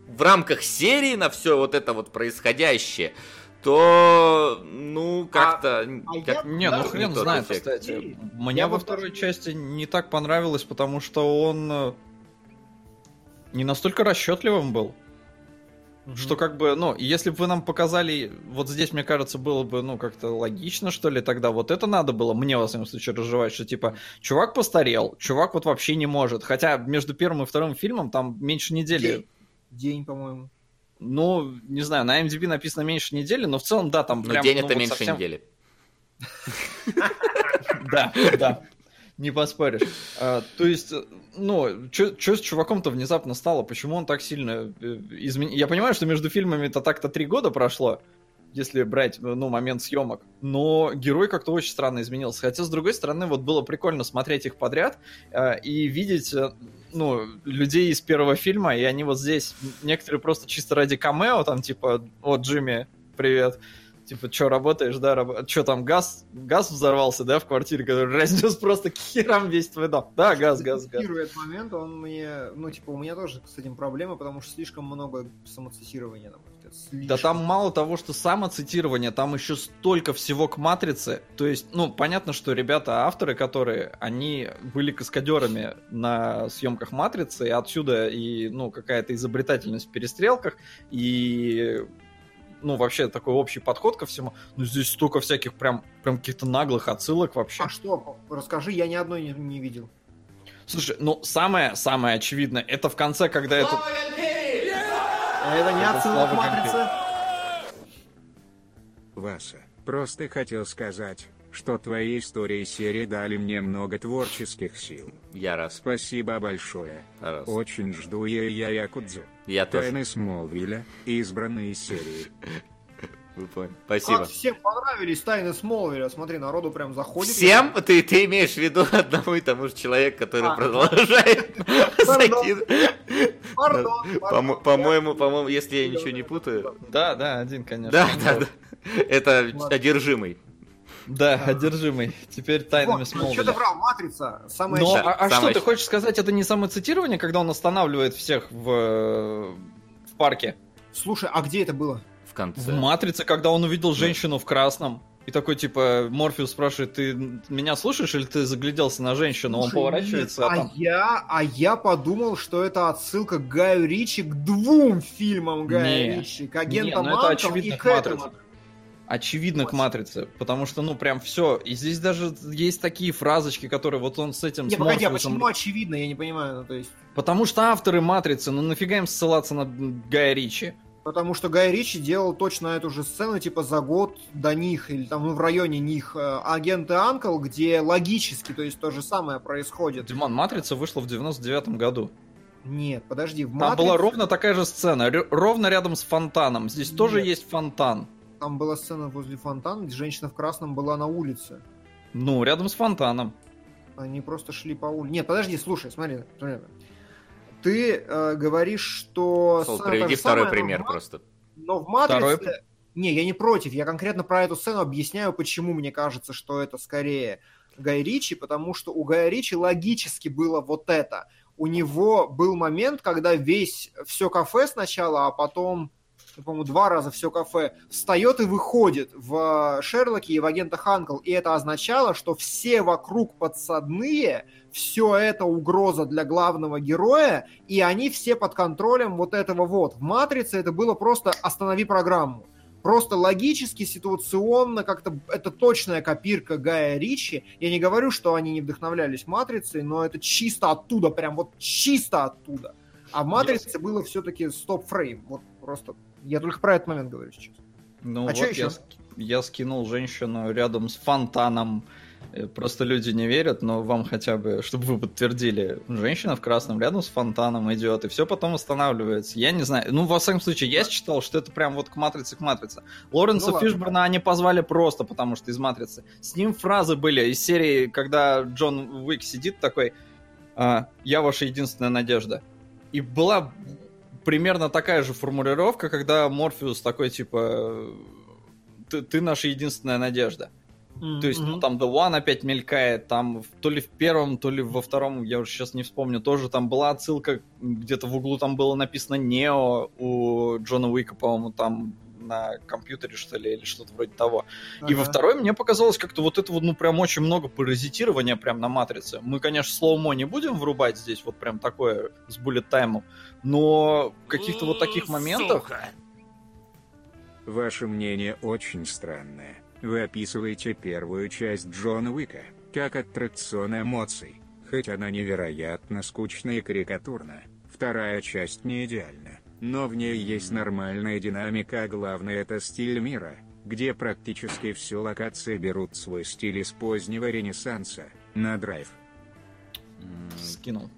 в рамках серии на все вот это вот происходящее, то, ну, как-то... а как- я- Не, ну хрен не знает, эффект. кстати. Мне Я во второй тоже- части не так понравилось, потому что он э, не настолько расчетливым был. Что как бы, ну, если бы вы нам показали, вот здесь, мне кажется, было бы, ну, как-то логично, что ли, тогда вот это надо было, мне, во всяком случае, разжевать, что, типа, чувак постарел, чувак вот вообще не может. Хотя между первым и вторым фильмом там меньше недели. День, День, по-моему. Ну, не знаю, на MDB написано меньше недели, но в целом, да, там Но прям... день ну, это вот меньше совсем- недели. Да, да. Не поспоришь. А, то есть, э, ну, что с чуваком-то внезапно стало? Почему он так сильно изменил? Я понимаю, что между фильмами-то так-то три года прошло, если брать, ну, момент съемок. Но герой как-то очень странно изменился. Хотя, с другой стороны, вот было прикольно смотреть их подряд э, и видеть, э, ну, людей из первого фильма, и они вот здесь, некоторые просто чисто ради камео, там, типа, о, Джимми, привет. Типа, что, работаешь, да? Раб... Что там, газ, газ взорвался, да, в квартире, который разнес просто к херам весь твой дом. Да, газ, газ, газ. Этот момент, он мне, ну, типа, у меня тоже с этим проблема, потому что слишком много самоцитирования, на мой взгляд. Да Слишком. там мало того, что самоцитирование, там еще столько всего к матрице. То есть, ну, понятно, что ребята, авторы, которые, они были каскадерами на съемках матрицы, и отсюда и, ну, какая-то изобретательность в перестрелках, и ну, вообще такой общий подход ко всему. Ну, здесь столько всяких прям, прям каких-то наглых отсылок вообще. А что, расскажи, я ни одной не, не видел. Слушай, ну, самое-самое очевидное, это в конце, когда этот... А это не Это отсылка к Слава матрице? Васа, просто хотел сказать, что твои истории и серии дали мне много творческих сил. Я раз. Спасибо большое. раз. Очень жду я я Якудзу. Я тоже. Тайны Смолвиля, избранные серии. Вы поняли. Спасибо. Как всем понравились тайны Смолвиля. Смотри, народу прям заходит. Всем? Ты, ты имеешь в виду одному и тому же человеку, который А. продолжает Пардон. закид- Пардон, По- пардон. По-моему, по-моему, если я ничего не путаю. Да, да, один, конечно. Да, да, да. Это одержимый. Да, одержимый. Теперь тайнами Вот, Смолвиля. Что ты врал? Матрица. Самая Но, а, а что, ты хочешь сказать, это не самоцитирование, когда он останавливает всех в, э, в парке? Слушай, а где это было? В конце. В «Матрице», когда он увидел женщину в красном. И такой, типа, Морфеус спрашивает, ты меня слушаешь или ты загляделся на женщину? он поворачивается, нет, а а, там... я, а я подумал, что это отсылка к Гаю Ричи, к двум фильмам Гая Не. Ричи, к Не, агентам ну это очевидно и к к этому. Очевидно к «Матрице», потому что, ну, прям все. И здесь даже есть такие фразочки, которые вот он с этим... Не, с погоди, а почему очевидно, я не понимаю, ну, то есть... Потому что авторы «Матрицы», ну нафига им ссылаться на Гая Ричи? Потому что Гай Ричи делал точно эту же сцену, типа, за год до них, или там, ну, в районе них, э, агенты Анкл, где логически, то есть, то же самое происходит. Димон, «Матрица» вышла в 99 году. Нет, подожди, в Там «Матрице» была ровно такая же сцена, ровно рядом с фонтаном. Здесь тоже Нет. есть фонтан. Там была сцена возле фонтана, где женщина в красном была на улице. Ну, рядом с фонтаном. Они просто шли по улице. Нет, подожди, слушай, смотри. смотри. Ты э, говоришь, что... Сол, приведи второй самая, но в пример «Ма- просто. Но в «Матрице...» Второй. Не, я не против. Я конкретно про эту сцену объясняю, почему мне кажется, что это скорее Гай Ричи, потому что у Гая Ричи логически было вот это. У него был момент, когда весь все кафе сначала, а потом, по-моему, два раза все кафе встает и выходит в Шерлоке и в агентах Анкл. И это означало, что все вокруг подсадные, все это угроза для главного героя, и они все под контролем вот этого вот. В «Матрице» это было просто «останови программу». Просто логически, ситуационно, как-то это точная копирка Гая Ричи. Я не говорю, что они не вдохновлялись «Матрицей», но это чисто оттуда, прям вот чисто оттуда. А в «Матрице» было все-таки стоп-фрейм. Вот просто... Я только про этот момент говорю сейчас. Ну А вот чё я, ещё? ск- я скинул женщину рядом с фонтаном. Э, Просто люди не верят, но вам хотя бы, чтобы вы подтвердили, женщина в красном рядом с фонтаном идет, и все потом останавливается. Я не знаю. Ну, во всяком случае, я считал, что это прям вот к матрице, к матрице. Лоренса Ну ладно. Фишборна они позвали просто, потому что из матрицы. С ним фразы были из серии, когда Джон Уик сидит такой, «А, я ваша единственная надежда. И была примерно такая же формулировка, когда Морфеус такой, типа, ты, ты наша единственная надежда. То есть, ну, там The One опять мелькает, там то ли в первом, то ли во втором, я уже сейчас не вспомню, тоже там была отсылка, где-то в углу там было написано Нео у Джона Уика, по-моему, там на компьютере, что ли, или что-то вроде того. И во Ага. второй мне показалось как-то вот это вот, ну, прям очень много паразитирования прям на матрице. Мы, конечно, слоумо не будем врубать здесь, вот прям такое с буллет таймом, но каких-то вот таких моментов... Ваше мнение очень странное. Вы описываете первую часть Джона Уика как аттракцион эмоций, хоть она невероятно скучна и карикатурна. Вторая часть не идеальна, но в ней есть нормальная динамика, а главное это стиль мира, где практически все локации берут свой стиль из позднего ренессанса, на драйв. Скинул.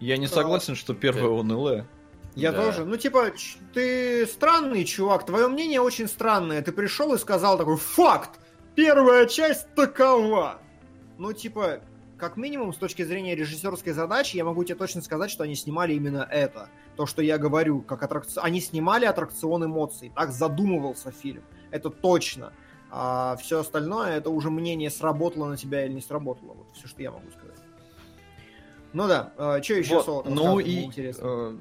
Я не согласен, что первое унылое. Я Да. тоже. Ну, типа, ч- ты странный чувак, твое мнение очень странное. Ты пришел и сказал такой, факт! Первая часть такова! Ну, типа, как минимум, с точки зрения режиссерской задачи, я могу тебе точно сказать, что они снимали именно это. То, что я говорю, как аттракцион. Они снимали аттракцион эмоций. Так задумывался фильм. Это точно. А все остальное, это уже мнение, сработало на тебя или не сработало. Вот все, что я могу сказать. Ну да, что еще Вот, Соло там ну и... интересно? э,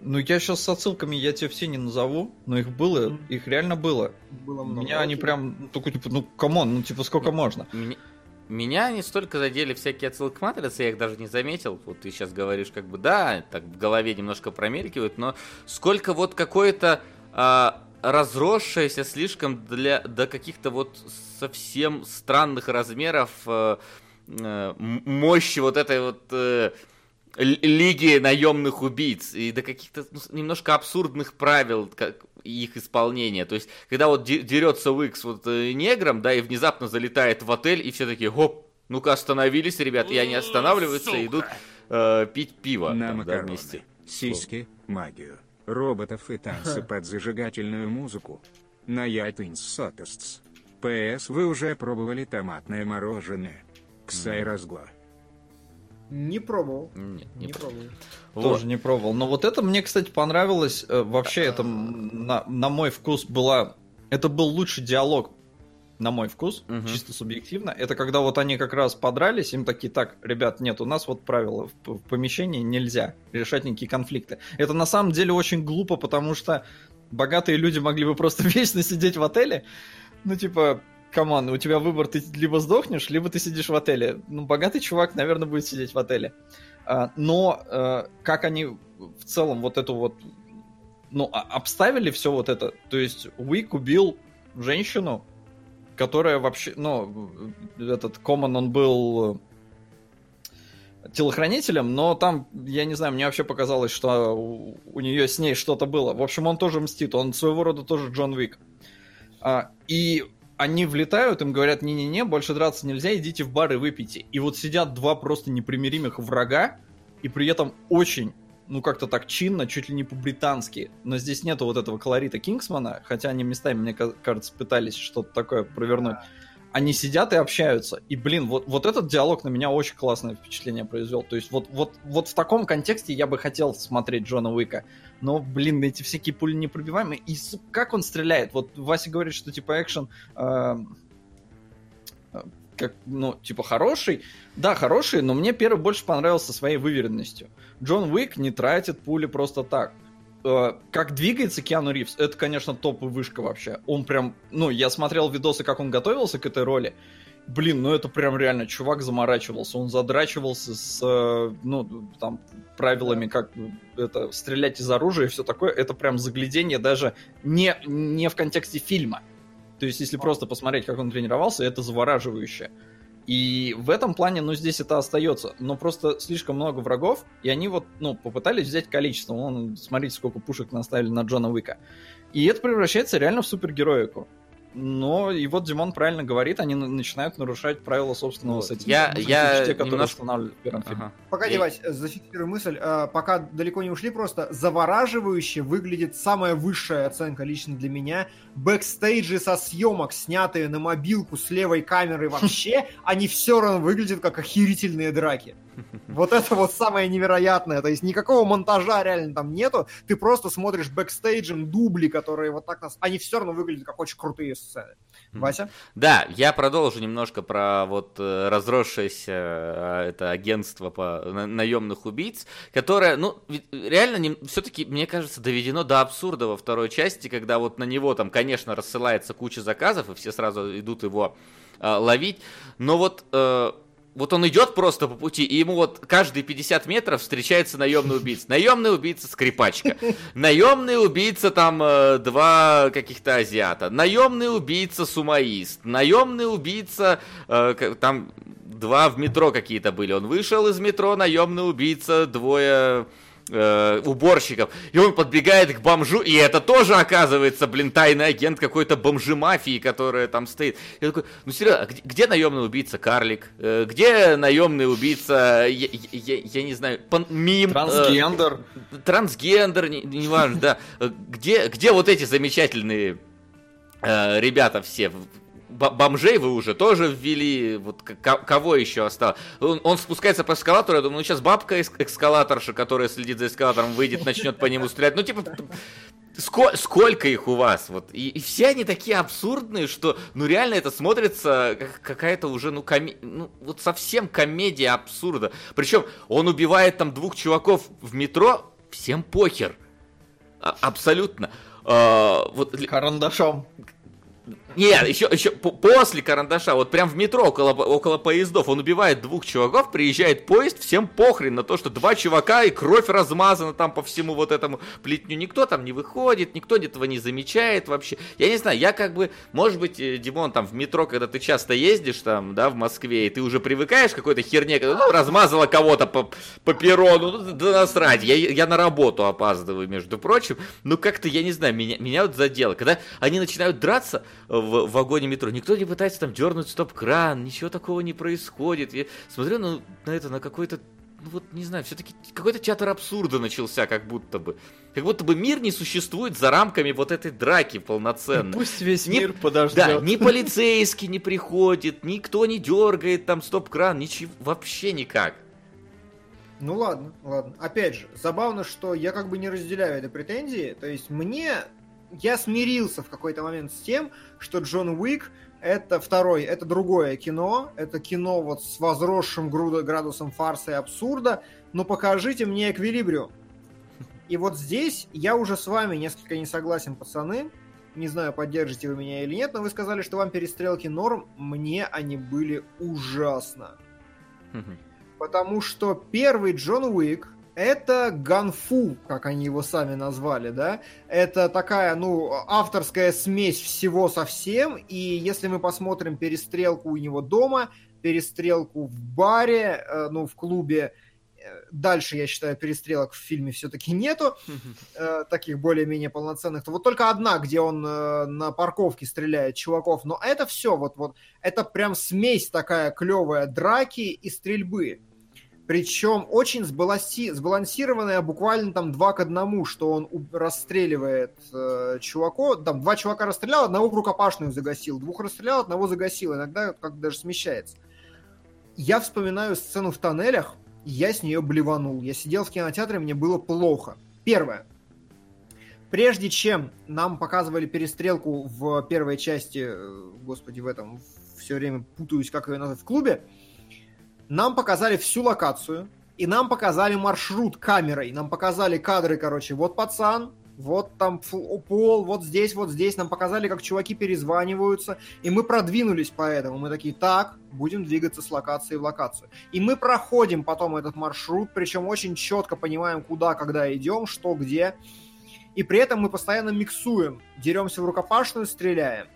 ну, я сейчас с отсылками, я тебе все не назову, но их было, Мгм. их реально было. Было много. Меня они прям, ну, такой, типа, ну, come on, ну, типа, сколько можно? Меня, меня не столько задели всякие отсылки к матрице, я их даже не заметил. Вот ты сейчас говоришь, как бы, да, так в голове немножко промелькивают, но сколько вот какое-то а, разросшееся слишком для, до каких-то вот совсем странных размеров э, э, м- мощи вот этой вот э, лиги наемных убийц и до каких-то ну, немножко абсурдных правил как, их исполнения. То есть, когда вот де- дерется Уик с вот э, негром, да, и внезапно залетает в отель, и все такие, хоп, ну-ка остановились, ребят, и они останавливаются и идут э, пить пиво На там, да, макароны, вместе. сиськи, магию, роботов и танцы под зажигательную музыку. На iTunes Sotests. ПС вы уже пробовали томатное мороженое. Ксай разгла. Не пробовал. Нет, не Не про- пробовал. Вот. Тоже не пробовал. Но вот это мне, кстати, понравилось. Э, Вообще, это м, на, на мой вкус была... Это был лучший диалог, на мой вкус, Мгм. чисто субъективно. Это когда вот они как раз подрались, им такие, так, ребят, нет, у нас вот правила, в, в помещении нельзя решать никакие конфликты. Это на самом деле очень глупо, потому что богатые люди могли бы просто вечно сидеть в отеле. Ну, типа, come on, у тебя выбор, ты либо сдохнешь, либо ты сидишь в отеле. Ну, богатый чувак, наверное, будет сидеть в отеле. А, Но э, как они в целом вот эту вот, ну, а- обставили все вот это, то есть Уик убил женщину, которая вообще, ну, этот Common, он был э, телохранителем, но там, я не знаю, мне вообще показалось, что у, у нее с ней что-то было. В общем, он тоже мстит, он своего рода тоже Джон Уик. А, и они влетают, им говорят, не-не-не, больше драться нельзя, идите в бар и выпейте. И вот сидят два просто непримиримых врага, и при этом очень, ну как-то так чинно, чуть ли не по-британски. Но здесь нету вот этого колорита Кингсмана, хотя они местами, мне ка- кажется, пытались что-то такое провернуть. Они сидят и общаются. И, блин, вот, вот этот диалог на меня очень классное впечатление произвел. То есть вот, вот, вот в таком контексте я бы хотел смотреть Джона Уика. Но, блин, эти всякие пули непробиваемые. И как он стреляет? Вот Вася говорит, что типа экшен... эм, э, как, ну, типа, хороший. Да, хороший, но мне первый больше понравился своей выверенностью. Джон Уик не тратит пули просто так. Э, Как двигается Киану Ривз, это, конечно, топ и вышка вообще. Он прям, ну, я смотрел видосы, как он готовился к этой роли. Блин, ну это прям реально, чувак заморачивался, он задрачивался с, э, ну, там, правилами, как это, стрелять из оружия и все такое. Это прям заглядение даже не, не в контексте фильма. То есть, если просто посмотреть, как он тренировался, это завораживающе. И в этом плане, ну, здесь это остается. Но просто слишком много врагов, и они вот, ну, попытались взять количество. Вон, смотрите, сколько пушек наставили на Джона Уика. И это превращается реально в супергероику. Но и вот Димон правильно говорит, они на- начинают нарушать правила собственного Вот. сеттинга. Я- я те, которые немножко- устанавливали в первом фильме. Ага. Погоди, Я- Вась, зафиксирую мысль. э, Пока далеко не ушли, просто завораживающе выглядит самая высшая оценка лично для меня. Бэкстейджи со съемок, снятые на мобилку с левой камерой вообще, они все равно выглядят как охерительные драки. Вот это вот самое невероятное. То есть никакого монтажа реально там нету. Ты просто смотришь бэкстейджем дубли, которые вот так нас... Они все равно выглядят как очень крутые сцены. Вася? Да, я продолжу немножко про вот э, разросшееся э, это агентство по на- наемных убийц, которое, ну, реально не, все-таки, мне кажется, доведено до абсурда во второй части, когда вот на него там, конечно, рассылается куча заказов, и все сразу идут его э, ловить, но вот э, вот он идет просто по пути, и ему вот каждые 50 метров встречается наемный убийца. Наемный убийца скрипачка. Наемный убийца там э, два каких-то азиата. Наемный убийца сумаист. Наемный убийца э, там два в метро какие-то были. Он вышел из метро, наемный убийца, двое э, уборщиков. И он подбегает к бомжу, и это тоже оказывается, блин, тайный агент какой-то бомжи-мафии, которая там стоит. Я такой, ну серьезно, а где, где наемный убийца Карлик? Э, где наемный убийца, я, я- я не знаю, пан- мим? э, Трансгендер. трансгендер, не- неважно, да. Э, Где, где вот эти замечательные ребята все? Бомжей вы уже тоже ввели, вот кого еще осталось? Он, он спускается по эскалатору, я думаю, ну сейчас бабка эс- эскалаторша, которая следит за эскалатором, выйдет, начнет по нему стрелять. Ну, типа, ско- сколько их у вас? Вот. И, и все они такие абсурдные, что, ну, реально это смотрится как какая-то уже, ну, коме- ну, вот совсем комедия абсурда. Причем он убивает там двух чуваков в метро, всем похер. А- абсолютно. А, вот Карандашом. Нет, еще, еще по- после карандаша, вот прям в метро около, около поездов, он убивает двух чуваков, приезжает поезд, всем похрен на то, что два чувака и кровь размазана там по всему вот этому плетню. Никто там не выходит, никто этого не замечает вообще. Я не знаю, я как бы, может быть, э, Димон, там в метро, когда ты часто ездишь там, да, в Москве, и ты уже привыкаешь к какой-то херне, когда, ну, размазала кого-то по, по перрону, ну, да насрать, я, я на работу опаздываю, между прочим, ну, как-то, я не знаю, меня, меня вот задело. Когда они начинают драться в вагоне метро, никто не пытается там дернуть стоп-кран, ничего такого не происходит. Я смотрю на, на это, на какой-то ну вот, не знаю, все-таки какой-то театр абсурда начался, как будто бы. Как будто бы мир не существует за рамками вот этой драки полноценной. Пусть весь Не- мир подождет. Да, ни полицейский не приходит, никто не дергает там стоп-кран, ничего, вообще никак. Ну ладно, ладно. Опять же, забавно, что я как бы не разделяю этой претензии. То есть мне... Я смирился в какой-то момент с тем, что Джон Уик это второй, это другое кино, это кино вот с возросшим градусом фарса и абсурда, но покажите мне эквилибриум. И вот здесь я уже с вами несколько не согласен, пацаны. Не знаю, поддержите вы меня или нет, но вы сказали, что вам перестрелки норм. Мне они были ужасно. Потому что первый Джон Уик это ганфу, как они его сами назвали, да? Это такая, ну, авторская смесь всего со всем. И если мы посмотрим перестрелку у него дома, перестрелку в баре, э, ну, в клубе, э, дальше, я считаю, перестрелок в фильме все-таки нету, э, таких более-менее полноценных. То вот только одна, где он э, на парковке стреляет чуваков. Но это все, вот, вот, это прям смесь такая клевая драки и стрельбы. Причем очень сбаланси- сбалансированная, буквально там два к одному, что он расстреливает э, чуваков. Там два чувака расстрелял, одного в рукопашную загасил, двух расстрелял, одного загасил. Иногда как даже смещается. Я вспоминаю сцену в тоннелях, я с нее блеванул. Я сидел в кинотеатре, мне было плохо. Первое. Прежде чем нам показывали перестрелку в первой части, э, господи, в этом все время путаюсь, как ее назвать, в клубе, нам показали всю локацию, и нам показали маршрут камерой. Нам показали кадры, короче, вот пацан, вот там пол, вот здесь, вот здесь. Нам показали, как чуваки перезваниваются, и мы продвинулись по этому. Мы такие, так, будем двигаться с локации в локацию. И мы проходим потом этот маршрут, причем очень четко понимаем, куда, когда идем, что, где. И при этом мы постоянно миксуем. Деремся в рукопашную, стреляем.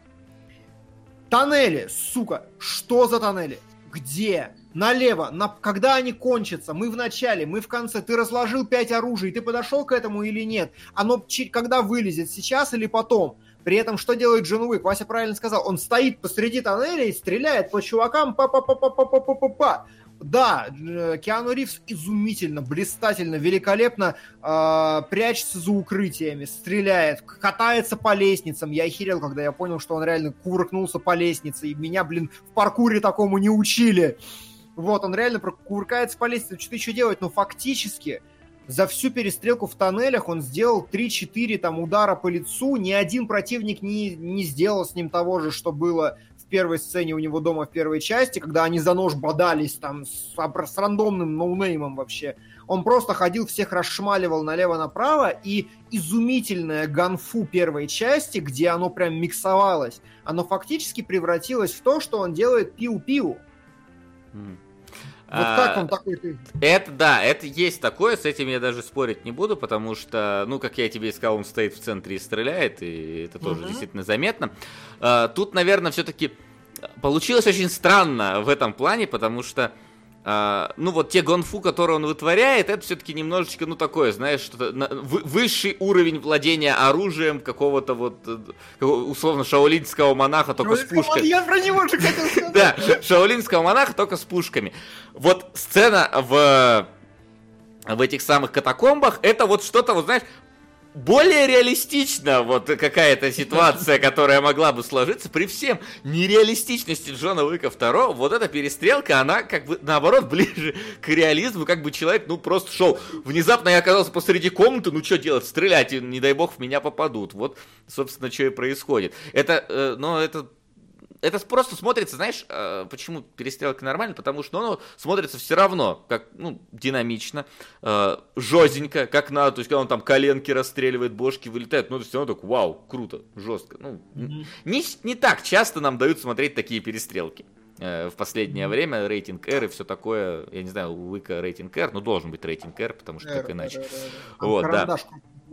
Тоннели, сука, что за тоннели? Где? Налево, на... когда они кончатся? Мы в начале, мы в конце. Ты разложил пять оружий, ты подошел к этому или нет? Оно когда вылезет, сейчас или потом? При этом что делает Джон Уик? Вася правильно сказал, он стоит посреди тоннеля и стреляет по чувакам па-па-па-па-па-па-па-па. Да, э, Киану Ривз изумительно, блистательно, великолепно э, прячется за укрытиями, стреляет, катается по лестницам. Я охерел, когда я понял, что он реально кувыркнулся по лестнице, и меня, блин, в паркуре такому не учили. Вот, он реально прокуркается по лестнице, что-то еще делать, но фактически за всю перестрелку в тоннелях он сделал 3-4 там удара по лицу, ни один противник не, не сделал с ним того же, что было в первой сцене у него дома в первой части, когда они за нож бодались там с, с рандомным ноунеймом вообще. Он просто ходил, всех расшмаливал налево-направо, и изумительное ганфу первой части, где оно прям миксовалось, оно фактически превратилось в то, что он делает пиу-пиу. М. Вот А, как он такой ты? Это да, это есть такое, с этим я даже спорить не буду, потому что, ну, как я тебе и сказал, он стоит в центре и стреляет, и это тоже Мгм. действительно заметно. А, Тут, наверное, все-таки получилось очень странно в этом плане, потому что а, ну вот те гонфу, которые он вытворяет, это все-таки немножечко, ну такое, знаешь, вы- высший уровень владения оружием какого-то вот э, условно шаолинского монаха только с пушкой. Я про него же хотел сказать. Да, шаолинского монаха только с пушками. Вот сцена в в этих самых катакомбах, это вот что-то, вот знаешь, более реалистично вот какая-то ситуация, которая могла бы сложиться при всем нереалистичности Джона Уика 2, вот эта перестрелка, она как бы наоборот ближе к реализму, как бы человек, ну просто шел, внезапно я оказался посреди комнаты, ну что делать, стрелять, не дай бог в меня попадут, вот, собственно, что и происходит. Это, э, но это это просто смотрится, знаешь, э, почему перестрелка нормально? Потому что оно смотрится все равно, как, ну, динамично, э, жестенько, как надо. То есть, когда он там коленки расстреливает, бошки вылетают, ну, это все равно так, вау, круто, жестко. Ну, не, не так часто нам дают смотреть такие перестрелки. э, В последнее время рейтинг R и все такое, я не знаю, у Вика рейтинг R, но должен быть рейтинг R, потому что как иначе. Вот, да.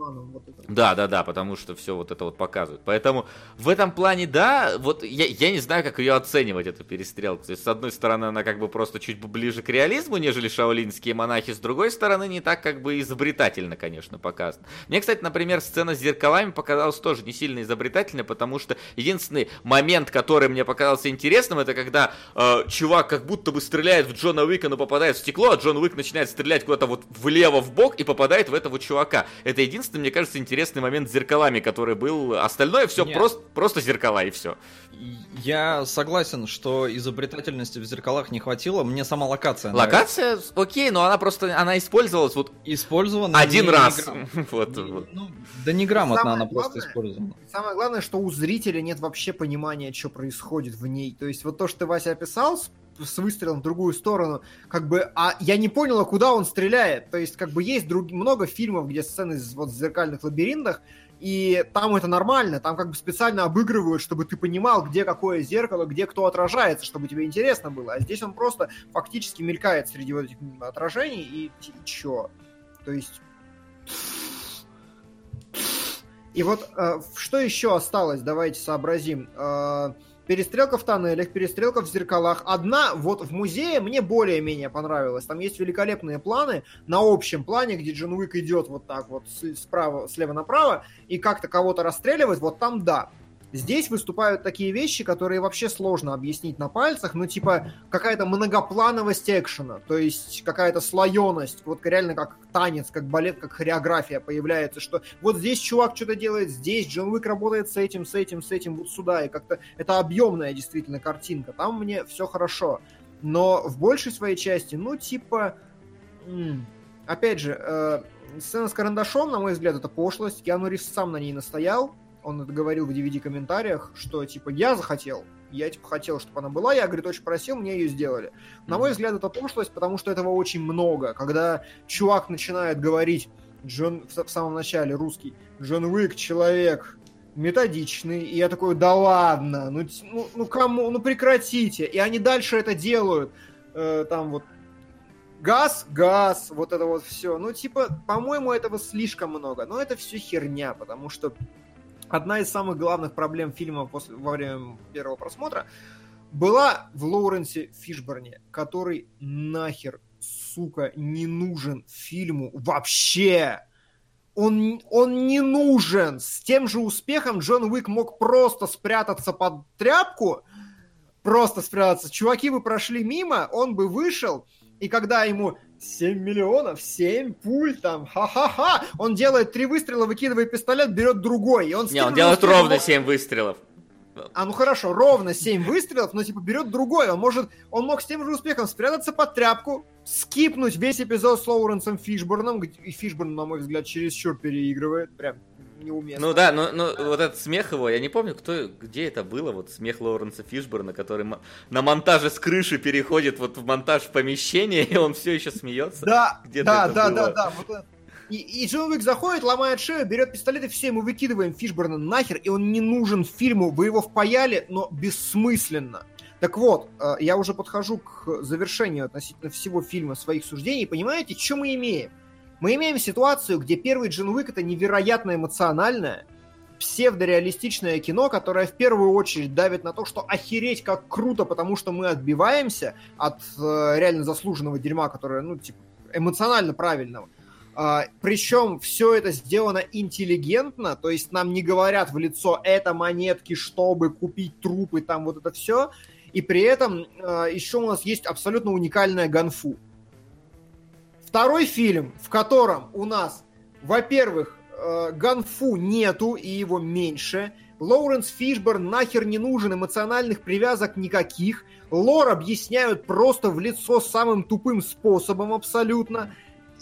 Планом, вот это. Да, да, да, потому что все вот это вот показывает. Поэтому в этом плане, да, вот я, я не знаю, как ее оценивать, эту перестрелку. То есть, с одной стороны, она как бы просто чуть ближе к реализму, нежели шаолинские монахи, с другой стороны, не так как бы изобретательно, конечно, показано. Мне, кстати, например, сцена с зеркалами показалась тоже не сильно изобретательной, потому что единственный момент, который мне показался интересным, это когда э, чувак как будто бы стреляет в Джона Уика, но попадает в стекло, а Джон Уик начинает стрелять куда-то вот влево в бок и попадает в этого чувака. Это единственный, мне кажется, интересный момент с зеркалами, который был. Остальное все Нет. просто, просто зеркала и все. Я согласен, что изобретательности в зеркалах не хватило. Мне сама локация нравится. Локация, окей, но она просто, она использовалась вот использована один не- раз. Вот, Не- вот. ну, да неграмотно Самое она просто использована. Самое главное, что у зрителя нет вообще понимания, что происходит в ней. То есть вот то, что ты, Вася, описал с, выстрелом в другую сторону, как бы, а я не понял, а куда он стреляет. То есть как бы есть друг, много фильмов, где сцены вот в зеркальных лабиринтах, и там это нормально, там как бы специально обыгрывают, чтобы ты понимал, где какое зеркало, где кто отражается, чтобы тебе интересно было. А здесь он просто фактически мелькает среди вот этих отражений, и, и чё? То есть... И вот э, что еще осталось, давайте сообразим. Э, перестрелка в тоннелях, перестрелка в зеркалах. Одна вот в музее мне более-менее понравилась. Там есть великолепные планы на общем плане, где Джон Уик идет вот так вот справа, слева направо и как-то кого-то расстреливает. Вот там да. Здесь выступают такие вещи, которые вообще сложно объяснить на пальцах, ну, типа, какая-то многоплановость экшена, то есть какая-то слоеность, вот реально как танец, как балет, как хореография появляется, что вот здесь чувак что-то делает, здесь Джон Уик работает с этим, с этим, с этим, вот сюда, и как-то это объемная действительно картинка, там мне все хорошо, но в большей своей части, ну, типа, опять же, э, сцена с карандашом, на мой взгляд, это пошлость, Киану Ривз сам на ней настоял, он это говорил в DVD-комментариях, что, типа, я захотел, я, типа, хотел, чтобы она была, я, говорит, очень просил, мне ее сделали. На мой взгляд, это пошлость, потому что этого очень много. Когда чувак начинает говорить, Джон, в, в самом начале, русский, Джон Уик человек методичный, и я такой, да ладно, ну, ну, ну кому, ну прекратите. И они дальше это делают. Э, там вот газ, газ, вот это вот все. Ну, типа, по-моему, этого слишком много. Но это все херня, потому что одна из самых главных проблем фильма после, во время первого просмотра была в Лоуренсе Фишборне, который нахер, сука, не нужен фильму вообще. Он, он не нужен. С тем же успехом Джон Уик мог просто спрятаться под тряпку, просто спрятаться. Чуваки бы прошли мимо, он бы вышел, и когда ему 7 миллионов, 7 пуль там, ха-ха-ха, он делает три выстрела, выкидывает пистолет, берет другой, и он Не, он делает успехом ровно мог- 7 выстрелов. А ну хорошо, ровно 7 выстрелов, но типа берет другой. Он может, он мог с тем же успехом спрятаться под тряпку, скипнуть весь эпизод с Лоуренсом Фишборном, и Фишборн, на мой взгляд, чересчур переигрывает, прям неуместно. Ну да, но, но вот этот смех его, я не помню, кто, где это было, вот смех Лоуренса Фишборна, который на монтаже с крыши переходит вот в монтаж в помещение, и он все еще смеется. Да, Где-то да, да, да, да, это. И, и Джон Уик заходит, ломает шею, берет пистолет, и все, мы выкидываем Фишборна нахер, и он не нужен фильму, вы его впаяли, но бессмысленно. Так вот, э, я уже подхожу к завершению относительно всего фильма своих суждений. Понимаете, что мы имеем? Мы имеем ситуацию, где первый Джон Уик это невероятно эмоциональное, псевдореалистичное кино, которое в первую очередь давит на то, что охереть как круто, потому что мы отбиваемся от э, реально заслуженного дерьма, которое, ну, типа, эмоционально правильного. А, причем все это сделано интеллигентно, то есть нам не говорят в лицо это монетки, чтобы купить трупы, там вот это все. И при этом а, еще у нас есть абсолютно уникальная ганфу. Второй фильм, в котором у нас, во-первых, э, ганфу нету и его меньше. Лоуренс Фишборн нахер не нужен, эмоциональных привязок никаких. Лор объясняют просто в лицо самым тупым способом абсолютно.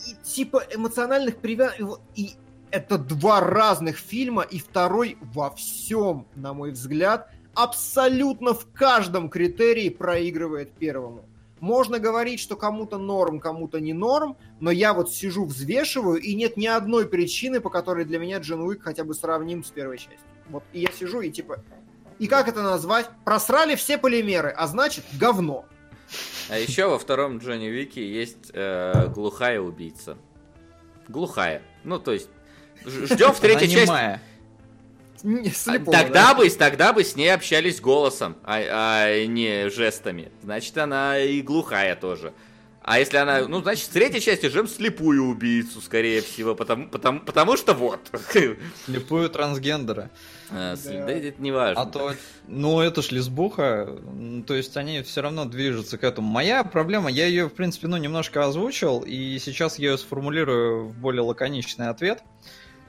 И типа эмоциональных привязок... И это два разных фильма, и второй во всем, на мой взгляд, абсолютно в каждом критерии проигрывает первому. Можно говорить, что кому-то норм, кому-то не норм, но я вот сижу, взвешиваю, и нет ни одной причины, по которой для меня Джон Уик хотя бы сравним с первой частью. Вот, и я сижу, и типа... И как это назвать? Просрали все полимеры, а значит, говно. А еще во втором Джонни Уике есть э, глухая убийца. Глухая. Ну, то есть, ждем в третьей части. Не- А, слепого, Тогда да? бы, тогда бы с ней общались голосом, а, а не жестами. Значит, она и глухая тоже. А если она, ну, значит, в третьей части ждем слепую убийцу, скорее всего, потому, потому, потому что вот. Слепую трансгендера. А, Да. Да это не важно. А то, ну это ж лесбуха, то есть они все равно движутся к этому. Моя проблема, я ее, в принципе, ну немножко озвучил, и сейчас я ее сформулирую в более лаконичный ответ.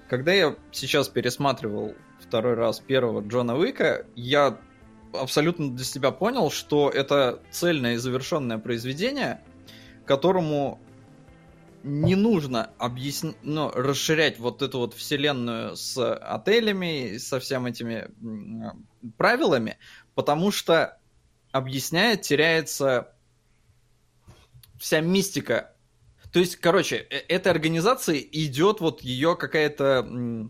Когда я сейчас пересматривал второй раз первого Джона Уика, я абсолютно для себя понял, что это цельное и завершенное произведение, которому не нужно объяснять, ну, расширять вот эту вот вселенную с отелями, и со всеми этими правилами, потому что объясняет, теряется вся мистика. То есть, короче, э- этой организации идет вот ее какая-то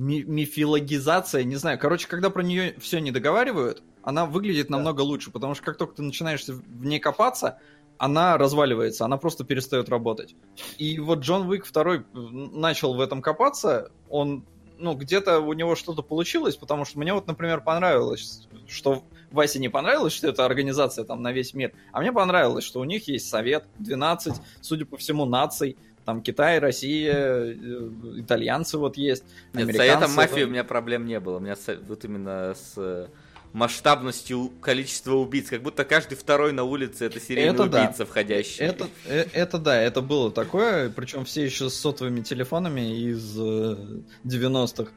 ми- мифологизация, не знаю. Короче, когда про нее все не договаривают, она выглядит намного лучше, потому что как только ты начинаешь в ней копаться, она разваливается, она просто перестает работать. И вот Джон Уик второй начал в этом копаться, он, ну, где-то у него что-то получилось, потому что мне вот, например, понравилось, что Васе не понравилось, что это организация там на весь мир, а мне понравилось, что у них есть совет, 12, судя по всему, наций, там Китай, Россия, э, итальянцы вот есть, Нет, с американцы. советом мафии у меня проблем не было. У меня вот именно с э, масштабностью количества убийц. Как будто каждый второй на улице это серийный Это да. убийца входящий. Это, э, это да, это было такое, причем все еще с сотовыми телефонами из э, 90-х.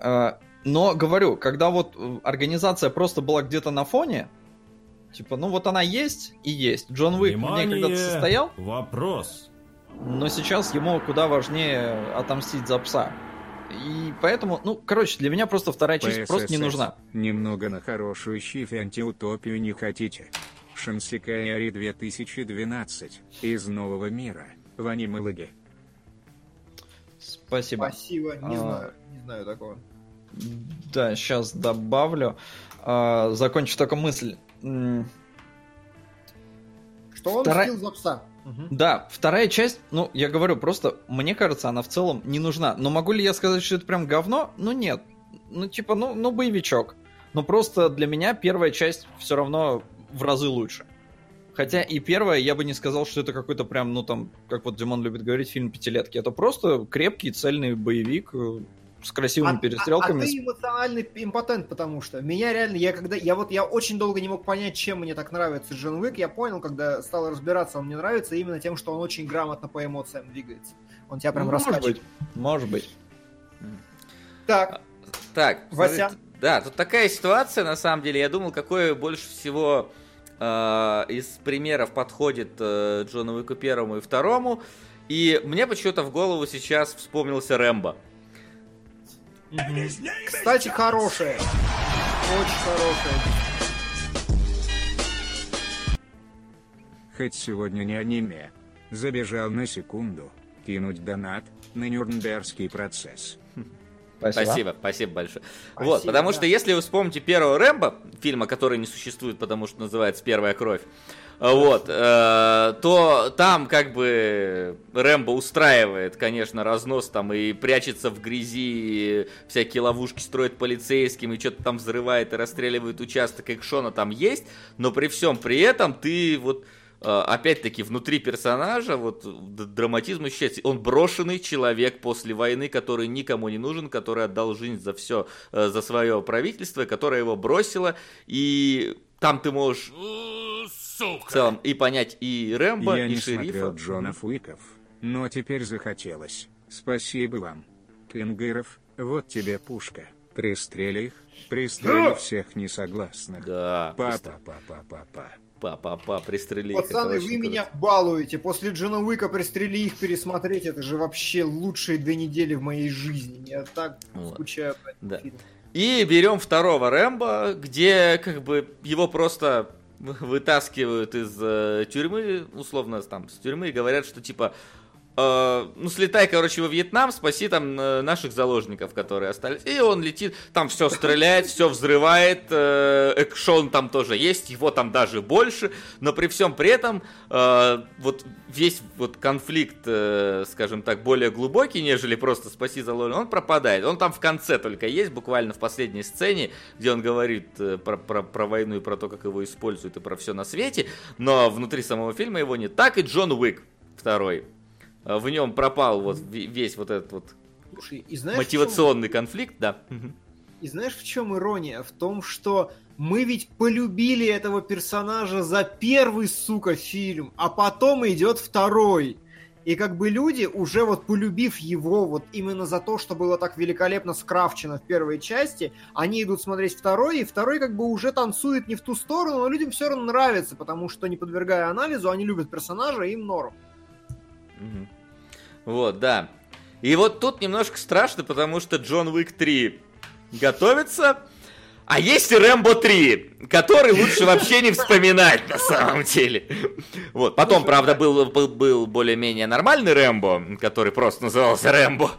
Э, но говорю, когда вот организация просто была где-то на фоне, типа, ну вот она есть и есть. Джон Уик в ней когда-то состоял, Вопрос. Но сейчас ему куда важнее отомстить за пса. И поэтому, ну, короче, для меня просто вторая часть просто не нужна. Немного на хорошую щиф антиутопию не хотите. Шансикаэри 2012. Из нового мира. В аниме-лыге. Спасибо. Спасибо, не А. знаю, не знаю такого. Да, сейчас добавлю. А, закончу только мысль. Что он мстил за пса. Да, вторая часть, ну, я говорю, просто, мне кажется, она в целом не нужна. Но могу ли я сказать, что это прям говно? Ну, нет. Ну, типа, ну, ну боевичок. Но просто для меня первая часть все равно в разы лучше. Хотя и первая, я бы не сказал, что это какой-то прям, ну, там, как вот Димон любит говорить, фильм пятилетки. Это просто крепкий, цельный боевик э, с красивыми А- перестрелками. А, а ты эмоциональный импотент, потому что меня реально, я когда, я вот, я очень долго не мог понять, чем мне так нравится Джон Уик. Я понял, когда стал разбираться, он мне нравится именно тем, что он очень грамотно по эмоциям двигается. Он тебя прям Ну, может раскачивает. быть, может быть. Так, Так, Вася? смотрите, Да, тут такая ситуация, на самом деле. Я думал, какое больше всего э, из примеров подходит э, Джону Уику первому и второму. И мне почему-то в голову сейчас вспомнился Рэмбо. Кстати, хорошая. Очень хорошая. Хоть сегодня не аниме. Забежал на секунду. Кинуть донат на Нюрнбергский процесс. Спасибо, спасибо большое. Спасибо, вот, потому да. что если вы вспомните первого Рэмбо, фильма, который не существует, потому что называется «Первая кровь», вот, э, то там как бы Рэмбо устраивает, конечно, разнос там и прячется в грязи, и всякие ловушки строит полицейским, и что-то там взрывает и расстреливает участок, экшона там есть, но при всем при этом ты вот э, опять-таки внутри персонажа вот драматизм ощущается. Он брошенный человек после войны, который никому не нужен, который отдал жизнь за все, э, за свое правительство, которое его бросило. И там ты можешь в целом и понять и Рэмбо, Я и не шерифа. смотрел Джонов Уиков, но теперь захотелось. Спасибо вам. Кенгыров, вот тебе пушка. Пристрели их, пристрели всех несогласных. Да, Па-па-па-па-па-па. па-па-па, пристрели их, Пацаны, вы круто. меня балуете. После Джона Уика пристрели их пересмотреть. Это же вообще лучшие две недели в моей жизни. Я так Вот. скучаю по этому Да. фильму. И берем второго Рэмбо, где как бы его просто вытаскивают из э, тюрьмы, условно там с тюрьмы, и говорят, что типа э, ну слетай, короче, во Вьетнам, спаси там э, наших заложников, которые остались. И он летит, там все стреляет, все взрывает, э, экшон там тоже есть, его там даже больше, но при всем при этом вот весь вот конфликт, скажем так, более глубокий, нежели просто спаси заложников, он пропадает. Он там в конце только есть, буквально в последней сцене, где он говорит про, про, про войну и про то, как его используют и про все на свете, но внутри самого фильма его нет. Так и Джон Уик второй. Э, В нем пропал вот ве- весь вот этот вот Слушай, и знаешь, мотивационный конфликт, да. Чем- и знаешь, в чем ирония? В том, что мы ведь полюбили этого персонажа за первый, сука, фильм, а потом идет второй. И как бы люди, уже вот полюбив его вот именно за то, что было так великолепно скрафчено в первой части, они идут смотреть второй, и второй как бы уже танцует не в ту сторону, но людям все равно нравится, потому что, не подвергая анализу, они любят персонажа, и им норм. Мгм. Вот, да. И вот тут немножко страшно, потому что Джон Уик 3 готовится, а есть и Рэмбо 3, который лучше вообще не вспоминать на самом деле. Вот, потом, правда, был, был, был более-менее нормальный Рэмбо, который просто назывался Рэмбо.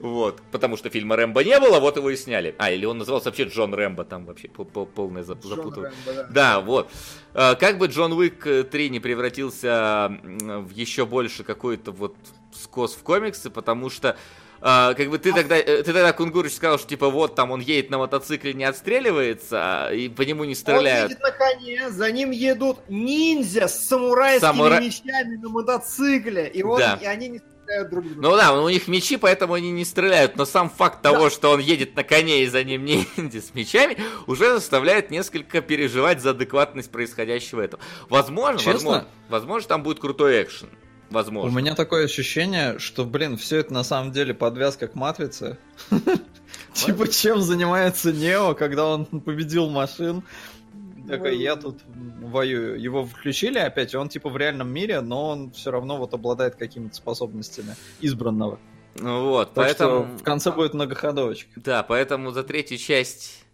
Вот, потому что фильма Рэмбо не было, вот его и сняли. А, или он назывался вообще Джон Рэмбо, там вообще пол- пол- полное зап- Джон запутал. Рэмбо, да. Да, вот. Э, Как бы Джон Уик э, 3 не превратился в еще больше какой-то вот скос в комиксы, потому что э, как бы ты тогда, э, ты тогда Кунгурыч сказал, что типа вот там он едет на мотоцикле, не отстреливается, а, и по нему не Он стреляют. едет на коне, за ним едут ниндзя с самурайскими Самура- мечами на мотоцикле, и, он, Да. и они не стреляют друг друга. Ну да, у них мечи, поэтому они не стреляют, но сам факт того, что он едет на коне и за ним ниндзя с мечами, уже заставляет несколько переживать за адекватность происходящего этого. Возможно, Честно? возможно, возможно, там будет крутой экшен. Возможно. У меня такое ощущение, что, блин, все это на самом деле подвязка к матрице. Типа, чем занимается Нео, когда он победил машин? Такой, я тут воюю. Его включили опять, и он типа в реальном мире, но он все равно вот обладает какими-то способностями избранного. Ну вот, Так поэтому... что в конце будет многоходовочка. Да, поэтому за третью часть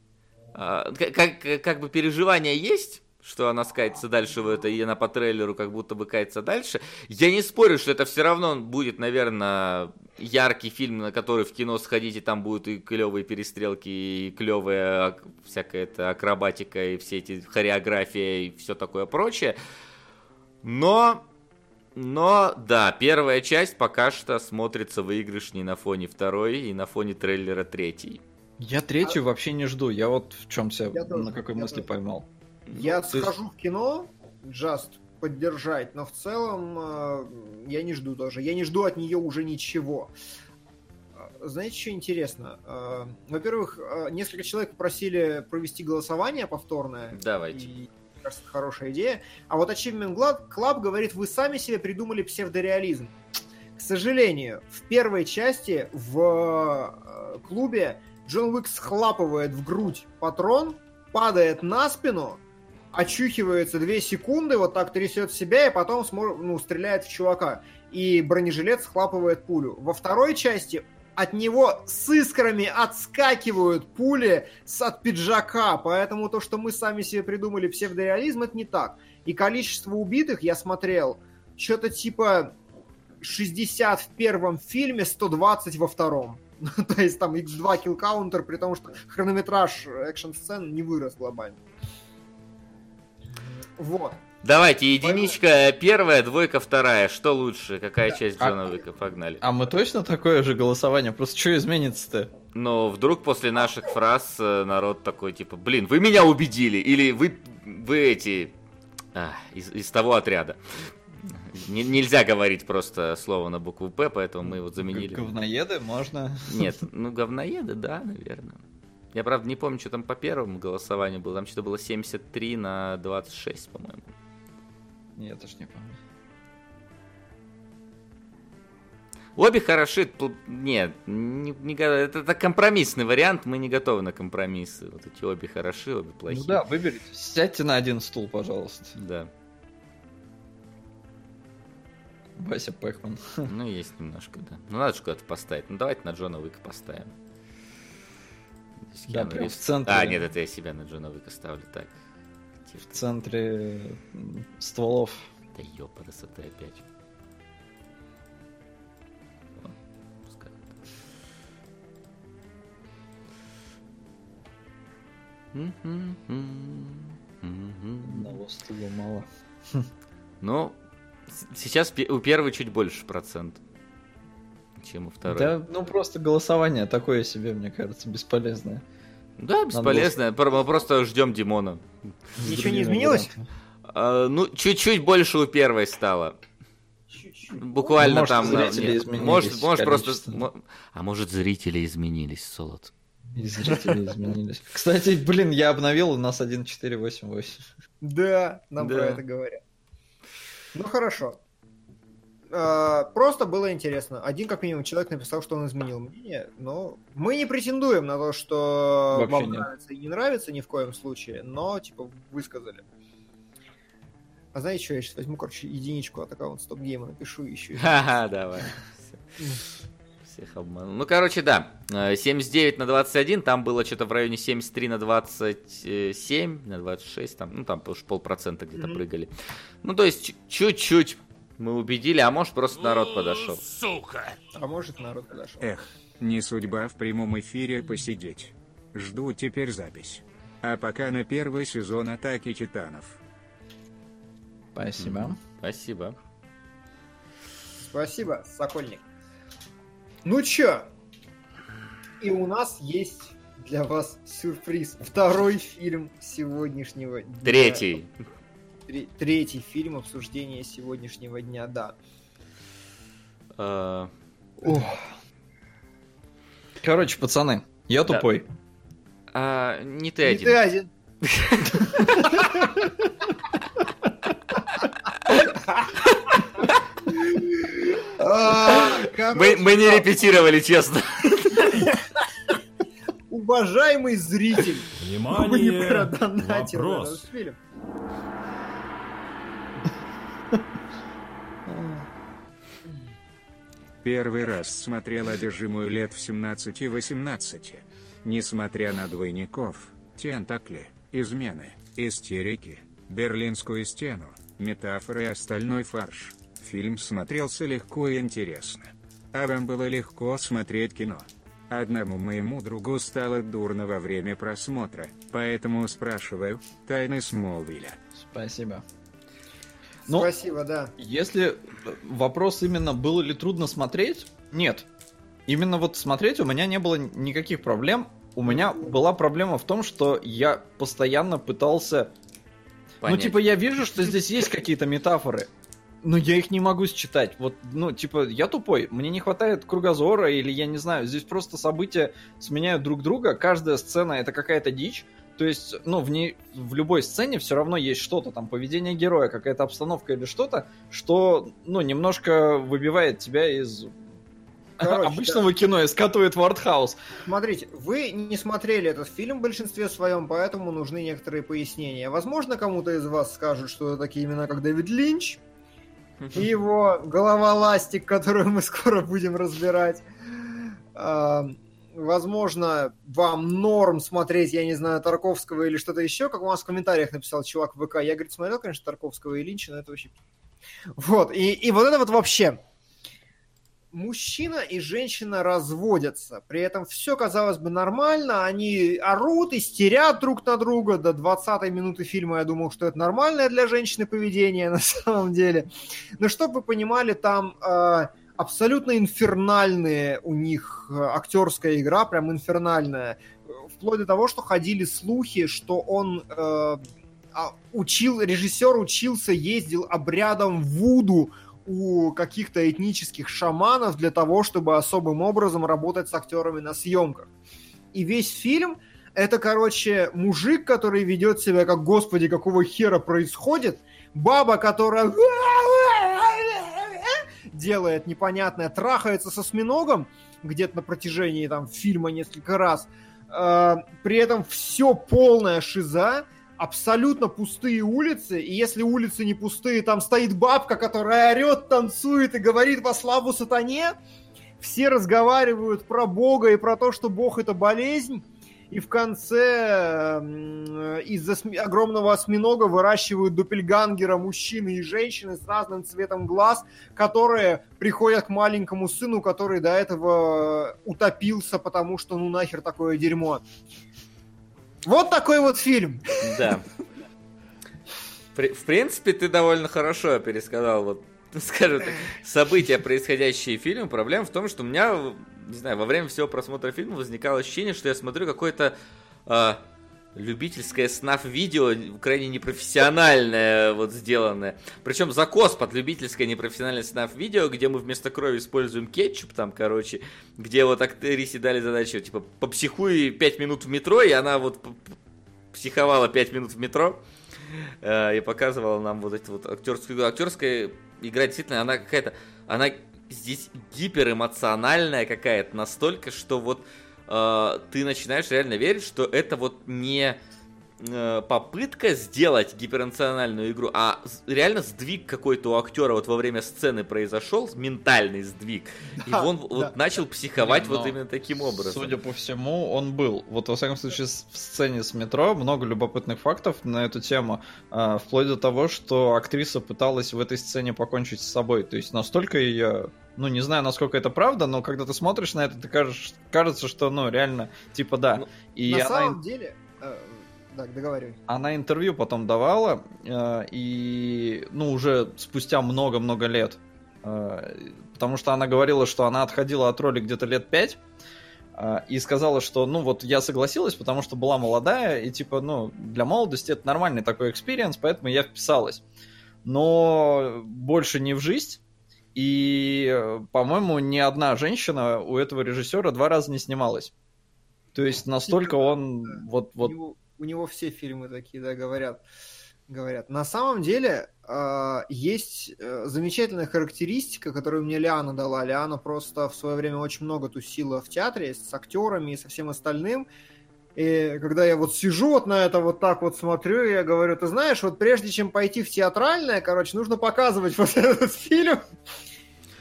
как, как, как бы переживания есть, что она скатится дальше в это, и она по трейлеру как будто бы катится дальше. Я не спорю, что это все равно будет, наверное, яркий фильм, на который в кино сходить, и там будут и клевые перестрелки, и клевая ак- всякая эта акробатика, и все эти хореография, и все такое прочее. Но но, да, первая часть пока что смотрится выигрышней на фоне второй и на фоне трейлера третьей. Я третью вообще не жду. Я вот в чем себя, Я тоже, на какой я мысли тоже. поймал. Я то есть- схожу в кино, just поддержать, но в целом э, я не жду тоже. Я не жду от нее уже ничего. Э, Знаете, что интересно? Э, Во-первых, э, несколько человек попросили провести голосование повторное. Давайте. И, мне кажется, это хорошая идея. А вот Achievement Club говорит, вы сами себе придумали псевдореализм. К сожалению, в первой части в э, клубе Джон Уик схлапывает в грудь патрон, падает на спину, очухивается две секунды, вот так трясет себя и потом смор- ну, стреляет в чувака. И бронежилет схлапывает пулю. Во второй части от него с искрами отскакивают пули с от пиджака, поэтому то, что мы сами себе придумали псевдореализм, это не так. И количество убитых, я смотрел, что-то типа 60 в первом фильме, 120 во втором. То есть там x2 kill counter, при том, что хронометраж экшн-сцен не вырос глобально. Вот. Давайте, единичка первая, двойка вторая. Что лучше? Какая часть А- Джона Уика? Погнали. А мы точно такое же голосование? Просто что изменится-то? Но вдруг после наших фраз э, народ такой, типа, блин, вы меня убедили, или вы, вы эти, а, из, из того отряда. Не- нельзя говорить просто слово на букву П, поэтому мы его заменили. Говноеды можно. Нет, ну говноеды, да, наверное. Я, правда, не помню, что там по первому голосованию было. Там что-то было 73 на 26, по-моему. Я тоже не помню. Обе хороши. Нет, не, не это, это компромиссный вариант. Мы не готовы на компромиссы. Вот эти обе хороши, обе плохие. Ну да, выберите. Сядьте на один стул, пожалуйста. Да. Вася Пэкман. Ну, есть немножко, да. Ну, надо же куда-то поставить. Ну, давайте на Джона Уика поставим. Да, прям Ривз. в центре. А, нет, это я себя на Джона Уика ставлю. Так. Тише В ты. центре стволов. Да ёпарас, это опять. Одного стула мало. Ну, сейчас у первой чуть больше процент, чем у второй. Да, ну просто голосование такое себе, мне кажется, бесполезное. Да, бесполезно. Пр- Мы просто ждем Димона. Ничего не изменилось? А, ну, чуть-чуть больше у первой стало. Чуть-чуть. Буквально может, там. на- зрители нет, изменились может, может просто. А может, зрители изменились, Солод. И зрители изменились. Кстати, блин, я обновил, у нас 1.488. Да, нам Да. про это говорят. Ну хорошо. А, Просто было интересно. Один, как минимум, человек написал, что он изменил мнение, но мы не претендуем на то, что Вообще вам нет. нравится и не нравится ни в коем случае, но, типа, высказали. А знаете что, я сейчас возьму, короче, единичку от аккаунта Стоп Гейма, напишу еще. Ха-ха, давай. Всех обманул. Ну, короче, да. э, 79 на 21, там было что-то в районе 73 на 27, на 26, там, ну, там уж полпроцента где-то прыгали. Ну, то есть, чуть-чуть мы убедили, а может, просто народ подошел. А может, народ подошел. Эх, не судьба в прямом эфире посидеть. Жду теперь запись. А пока на первый сезон Атаки Титанов. Спасибо. Спасибо. Спасибо, Сокольник. Ну чё? И у нас есть для вас сюрприз. Второй фильм сегодняшнего дня. Третий. Тре- Третий фильм обсуждения сегодняшнего дня, да. Э, Короче, пацаны, я Да. тупой. а, не ты один. ты один. А, Мы, не репетировали, честно. Уважаемый зритель, вы не Внимание! продонатил на Вопрос. Первый раз смотрел одержимую лет в 17 и 18. Несмотря на двойников, тентакли, измены, истерики, берлинскую стену, метафоры и остальной фарш, фильм смотрелся легко и интересно. А вам было легко смотреть кино? Одному моему другу стало дурно во время просмотра, поэтому спрашиваю, тайны Смолвиля. Спасибо. Ну, Спасибо, да. Если вопрос именно было ли трудно смотреть, нет. Именно вот смотреть у меня не было никаких проблем. У меня была проблема в том, что я постоянно пытался... Понять. Ну, типа, я вижу, что здесь есть какие-то метафоры, но я их не могу считать. Вот, ну, типа, я тупой, мне не хватает кругозора, или я не знаю, здесь просто события сменяют друг друга, каждая сцена это какая-то дичь. То есть, ну, в, ней, в любой сцене все равно есть что-то, там, поведение героя, какая-то обстановка или что-то, что, ну, немножко выбивает тебя из Короче, обычного кино и скатывает в артхаус. Смотрите, вы не смотрели этот фильм в большинстве своем, поэтому нужны некоторые пояснения. Возможно, кому-то из вас скажут, что это такие имена, как Дэвид Линч и его голова ластик, которую мы скоро будем разбирать. Возможно, вам норм смотреть, я не знаю, Тарковского или что-то еще, как у нас в комментариях написал чувак в ВК. Я, говорит, смотрел, конечно, Тарковского и Линча, но это вообще... Вот, и, и вот это вот вообще мужчина и женщина разводятся. При этом все, казалось бы, нормально. Они орут, истерят друг на друга. До 20 минуты фильма я думал, что это нормальное для женщины поведение на самом деле. Но чтобы вы понимали, там э, абсолютно инфернальные у них э, актерская игра, прям инфернальная. Вплоть до того, что ходили слухи, что он... Э, а, учил, режиссер учился, ездил обрядом Вуду у каких-то этнических шаманов для того, чтобы особым образом работать с актерами на съемках. И весь фильм это, короче, мужик, который ведет себя как, господи, какого хера происходит, баба, которая делает непонятное, трахается со осьминогом где-то на протяжении там фильма несколько раз. Э, при этом все полная шиза, абсолютно пустые улицы, и если улицы не пустые, там стоит бабка, которая орет, танцует и говорит во славу сатане, все разговаривают про Бога и про то, что Бог это болезнь, и в конце из-за огромного осьминога выращивают дупельгангера мужчины и женщины с разным цветом глаз, которые приходят к маленькому сыну, который до этого утопился, потому что ну нахер такое дерьмо. Вот такой вот фильм. Да. В принципе, ты довольно хорошо пересказал вот скажем так, события, происходящие в фильме. Проблема в том, что у меня, не знаю, во время всего просмотра фильма возникало ощущение, что я смотрю какой-то э, любительское снаф-видео, крайне непрофессиональное вот сделанное. Причем закос под любительское непрофессиональное снаф-видео, где мы вместо крови используем кетчуп там, короче, где вот актрисе дали задачу, типа, попсихуй 5 минут в метро, и она вот психовала 5 минут в метро э, и показывала нам вот эти вот актерскую игру. Актерская игра действительно, она какая-то, она здесь гиперэмоциональная какая-то, настолько, что вот э, ты начинаешь реально верить, что это вот не попытка сделать гипернациональную игру, а реально сдвиг какой-то у актера вот во время сцены произошел, ментальный сдвиг, да, и он да, вот начал психовать Блин, вот именно таким образом. Судя по всему, он был. Вот во всяком случае в сцене с метро много любопытных фактов на эту тему, э, вплоть до того, что актриса пыталась в этой сцене покончить с собой, то есть настолько ее ну, не знаю, насколько это правда, но когда ты смотришь на это, ты кажешь, кажется, что, ну, реально, типа, да. Ну, и на она... самом деле, так, договаривай. Она интервью потом давала, э, и, ну, уже спустя много-много лет, э, потому что она говорила, что она отходила от роли где-то лет пять, э, и сказала, что, ну, вот я согласилась, потому что была молодая, и, типа, ну, для молодости это нормальный такой experience, поэтому я вписалась. Но больше не в жизнь, и, по-моему, ни одна женщина у этого режиссера два раза не снималась. То есть настолько он да. вот вот. У него все фильмы такие, да, говорят. Говорят. На самом деле э, есть э, замечательная характеристика, которую мне Лиана дала. Лиана просто в свое время очень много тусила в театре с актерами и со всем остальным. И когда я вот сижу вот на это вот так вот смотрю, я говорю, ты знаешь, вот прежде чем пойти в театральное, короче, нужно показывать вот этот фильм.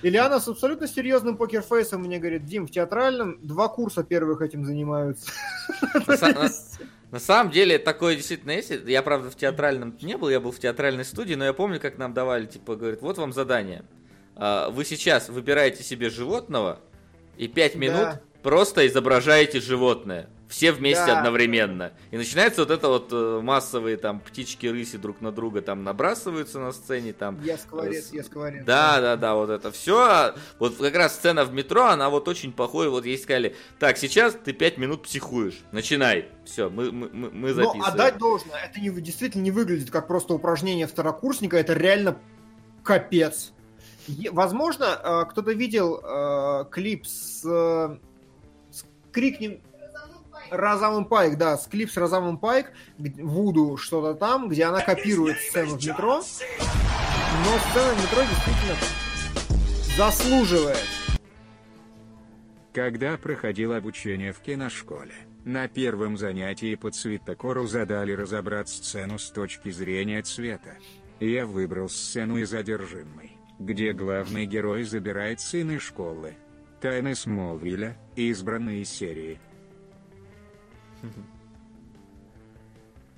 Ильяна с абсолютно серьезным покерфейсом мне говорит, Дим, в театральном два курса первых этим занимаются. На, самом деле, такое действительно есть. Я, правда, в театральном не был, я был в театральной студии, но я помню, как нам давали, типа, говорит, вот вам задание. А, вы сейчас выбираете себе животного, и пять минут просто изображаете животное. Все вместе да. одновременно. И начинается вот это вот э, массовые там птички-рыси друг на друга там набрасываются на сцене. Там, я скворец, я скворец. Да, да, да, вот это все. Вот как раз сцена в метро, она вот очень похожа. Вот ей сказали, так, сейчас ты пять минут психуешь. Начинай. Все, мы, мы, мы записываем. Но отдать должное, это не, действительно не выглядит как просто упражнение второкурсника, это реально капец. Возможно, э, кто-то видел э, клип с, с крикнем Розамон Пайк, да, с клип с Розамон Пайк, Вуду что-то там, где она копирует сцену в метро. Но сцена в метро действительно заслуживает Когда проходил обучение в киношколе, на первом занятии по цветокору задали разобрать сцену с точки зрения цвета. Я выбрал сцену из «Одержимой», где главный герой забирает сына из школы. «Тайны Смолвиля», избранные серии.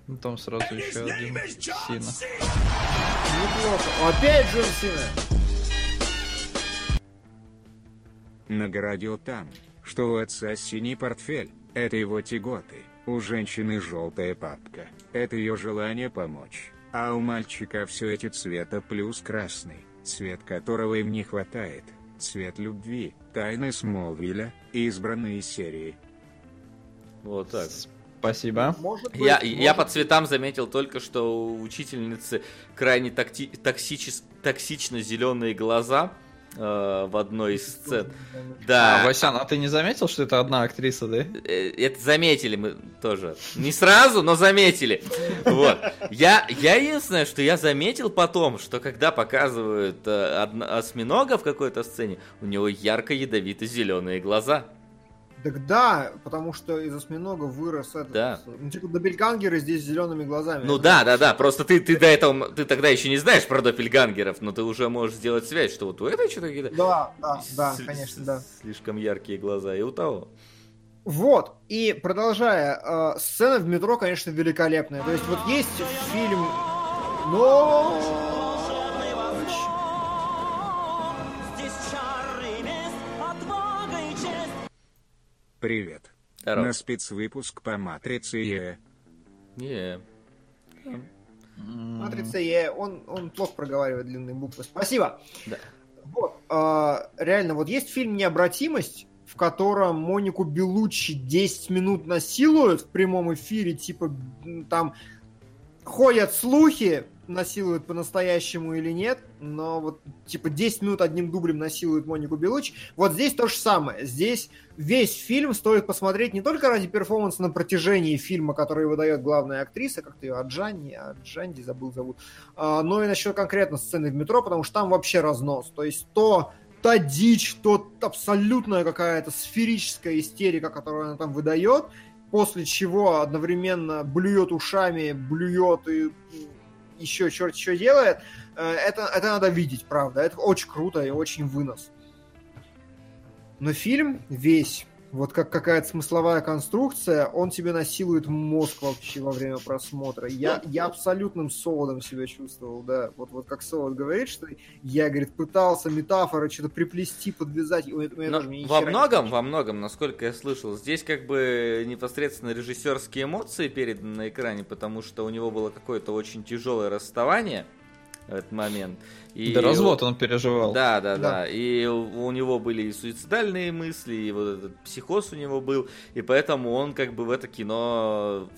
Ну, Там сразу еще один Сина. Неплохо. Опять Джон Сина. Нагородил там, что у отца синий портфель, это его тяготы, у женщины желтая папка, это ее желание помочь, а у мальчика все эти цвета плюс красный, цвет которого им не хватает, цвет любви, тайны Смолвиля, избранные серии. Вот так. Спасибо. Может быть, Я, я может по цветам заметил только, что у учительницы крайне такти, токсичес- токсично-зеленые глаза э, в одной из сцен. Да, А, Васян, а ты не заметил, что это одна актриса, да? э, это заметили мы тоже. Не сразу, но заметили. Вот. Я, я единственное, что я заметил потом, что когда показывают э, осьминога в какой-то сцене, у него ярко-ядовито-зеленые глаза. Так да, потому что из осьминога вырос этот... Да. Ну, типа допельгангеры здесь с зелеными глазами. Ну да, да, да. Просто ты, ты до этого, ты тогда еще не знаешь про допельгангеров, но ты уже можешь сделать связь, что вот у этой что-то какие-то Да, да, да, конечно, да. Слишком яркие глаза, и у того. Вот, и продолжая, э, сцена в метро, конечно, великолепная. То есть вот есть фильм... Но... Привет. Здорово. На спецвыпуск по матрице Е. Не. Матрица Е, он, он плохо проговаривает длинные буквы. Спасибо. Да. Вот, а, реально, вот есть фильм «Необратимость», в котором Монику Белуччи 10 минут насилуют в прямом эфире, типа там ходят слухи, насилуют по-настоящему или нет, но вот типа 10 минут одним дублем насилуют Монику Белуччи. Вот здесь то же самое. Здесь весь фильм стоит посмотреть не только ради перформанса на протяжении фильма, который выдает главная актриса, как-то ее Аджанни, Аджанди, забыл зовут, а, но и насчет конкретно сцены в метро, потому что там вообще разнос. То есть то та дичь, то абсолютная какая-то сферическая истерика, которую она там выдает, после чего одновременно блюет ушами, блюет и еще черт что делает, э, это, это надо видеть, правда. Это очень круто и очень вынос. Но фильм весь, вот как какая-то смысловая конструкция, он тебе насилует мозг вообще во время просмотра. Я, я абсолютным солодом себя чувствовал, да. Вот, вот как солод говорит, что я, говорит, пытался метафоры что-то приплести, подвязать. у меня- Но во многом, во многом, насколько я слышал, здесь как бы непосредственно режиссерские эмоции переданы на экране, потому что у него было какое-то очень тяжелое расставание в этот момент. И Да развод он переживал. Да, да, да, Да. И у него были и суицидальные мысли, и вот этот психоз у него был, и поэтому он как бы в это кино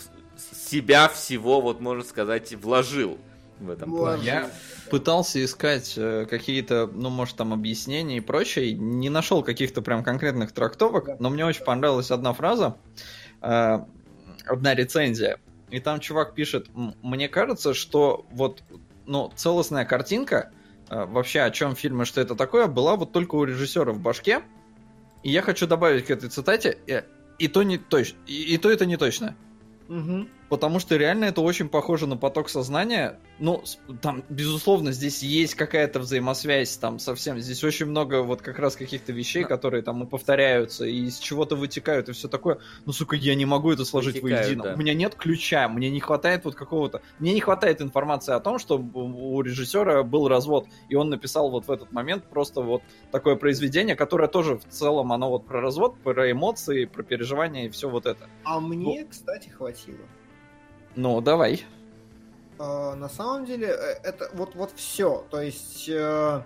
себя всего, вот можно сказать, вложил в этом плане. Я пытался искать э, какие-то, ну, может, там объяснения и прочее, не нашел каких-то прям конкретных трактовок, но мне очень понравилась одна фраза, э, одна рецензия. И там чувак пишет, «М, мне кажется, что вот, ну, целостная картинка, э, вообще о чем фильм и что это такое, была вот только у режиссера в башке. И я хочу добавить к этой цитате, э, и то не точно, и, и то это не точно. Мгм. Потому что реально это очень похоже на поток сознания. Ну, там, безусловно, здесь есть какая-то взаимосвязь там совсем. Здесь очень много вот как раз каких-то вещей, Да. которые там и повторяются, и из чего-то вытекают, и все такое. Ну, сука, я не могу это сложить Вытекают, воедино. да. У меня нет ключа, мне не хватает вот какого-то... Мне не хватает информации о том, что у у режиссера был развод, и он написал вот в этот момент просто вот такое произведение, которое тоже в целом, оно вот про развод, про эмоции, про переживания и все вот это. А мне, кстати, хватило. Ну, давай. А, на самом деле, э, это вот, вот все. То есть, э,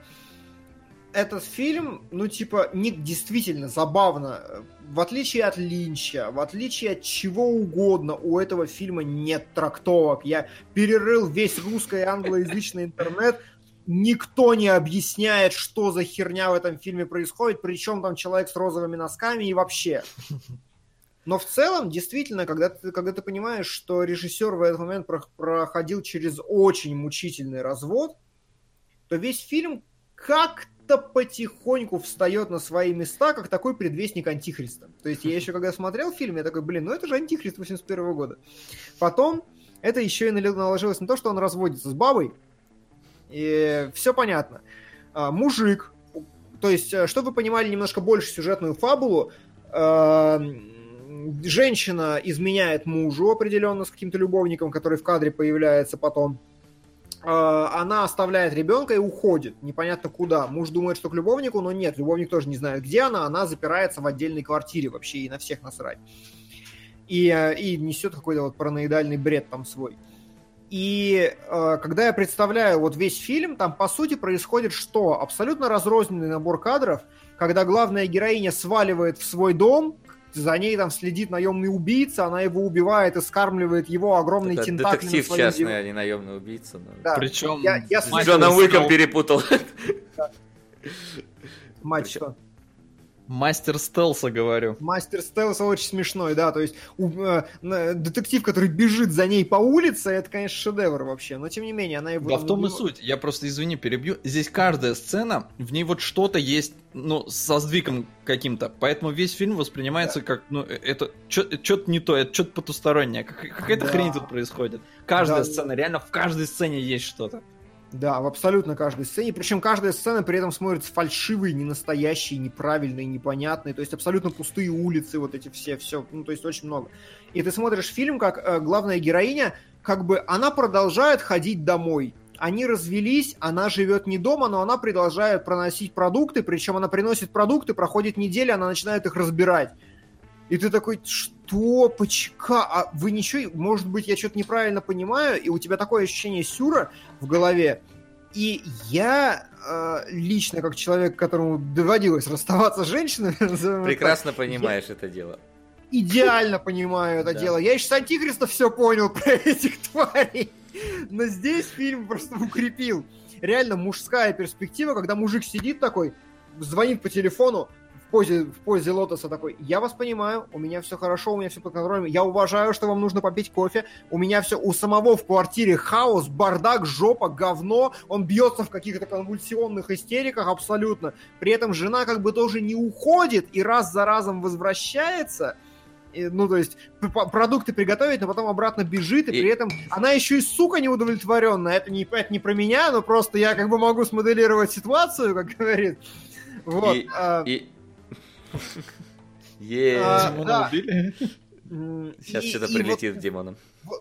этот фильм, ну, типа, не действительно забавно. В отличие от Линча, в отличие от чего угодно, у этого фильма нет трактовок. Я перерыл весь русско- и англоязычный интернет. Никто не объясняет, что за херня в этом фильме происходит, причем там человек с розовыми носками и вообще. Но в целом, действительно, когда ты, когда ты понимаешь, что режиссер в этот момент про- проходил через очень мучительный развод, то весь фильм будто потихоньку встает на свои места, как такой предвестник Антихриста. То есть я еще когда смотрел фильм, я такой, блин, ну это же Антихрист 81 года. Потом это еще и наложилось на то, что он разводится с бабой, и все понятно. А, мужик, то есть, э, чтобы вы понимали немножко больше сюжетную фабулу, э, женщина изменяет мужу определенно с каким-то любовником, который в кадре появляется потом. Э, Она оставляет ребенка и уходит. Непонятно куда. Муж думает, что к любовнику, но нет, любовник тоже не знает, где она. Она запирается в отдельной квартире вообще и на всех насрать. И, э, и несет какой-то вот параноидальный бред там свой. И э, когда я представляю вот весь фильм, там по сути происходит что? Абсолютно разрозненный набор кадров, когда главная героиня сваливает в свой дом, за ней там следит наемный убийца, она его убивает и скармливает его огромной Это тентакли детектив частный, а не наемный убийца. но- Да. Причем Я- я С Джоном Уиком перепутал. Мать Причем- что? Мастер стелса, говорю. Мастер стелса очень смешной, да, то есть у- э, на- детектив, который бежит за ней по улице, это, конечно, шедевр вообще, но тем не менее она его... Да в том и суть. Я просто, извини, перебью. Здесь каждая сцена, в ней вот что-то есть, ну, со сдвигом каким-то. Поэтому весь фильм воспринимается как, ну, э, это что-то не то, это что-то потустороннее. как- Какая-то Да. хрень тут происходит. Каждая Да. сцена, реально в каждой сцене есть что-то. Да, в абсолютно каждой сцене. Причем каждая сцена при этом смотрится фальшивой, ненастоящей, неправильной, непонятной. То есть абсолютно пустые улицы, вот эти все, все. Ну, то есть очень много. И ты смотришь фильм, как э, главная героиня, как бы она продолжает ходить домой. Они развелись, она живет не дома, но она продолжает проносить продукты, причем она приносит продукты, проходит неделя, она начинает их разбирать. И ты такой, что, почка, а вы ничего, может быть, я что-то неправильно понимаю, и у тебя такое ощущение сюра в голове. И я э, лично, как человек, которому доводилось расставаться с женщинами, Прекрасно понимаешь это дело. идеально понимаю это Да. дело. Я еще с Антихриста все понял про этих тварей. Но здесь фильм просто укрепил. Реально мужская перспектива, когда мужик сидит такой, звонит по телефону, в позе, в позе лотоса такой, я вас понимаю, у меня все хорошо, у меня все под контролем, я уважаю, что вам нужно попить кофе, у меня все, у самого в квартире хаос, бардак, жопа, говно, он бьется в каких-то конвульсионных истериках абсолютно, при этом жена как бы тоже не уходит и раз за разом возвращается, ну, то есть, продукты приготовить, но потом обратно бежит, и, И- при этом она еще и сука неудовлетворенная. Это не, это не про меня, но просто я как бы могу смоделировать ситуацию, как говорит. Вот. И- а, И... А, Димона убили? Сейчас что-то прилетит демоном.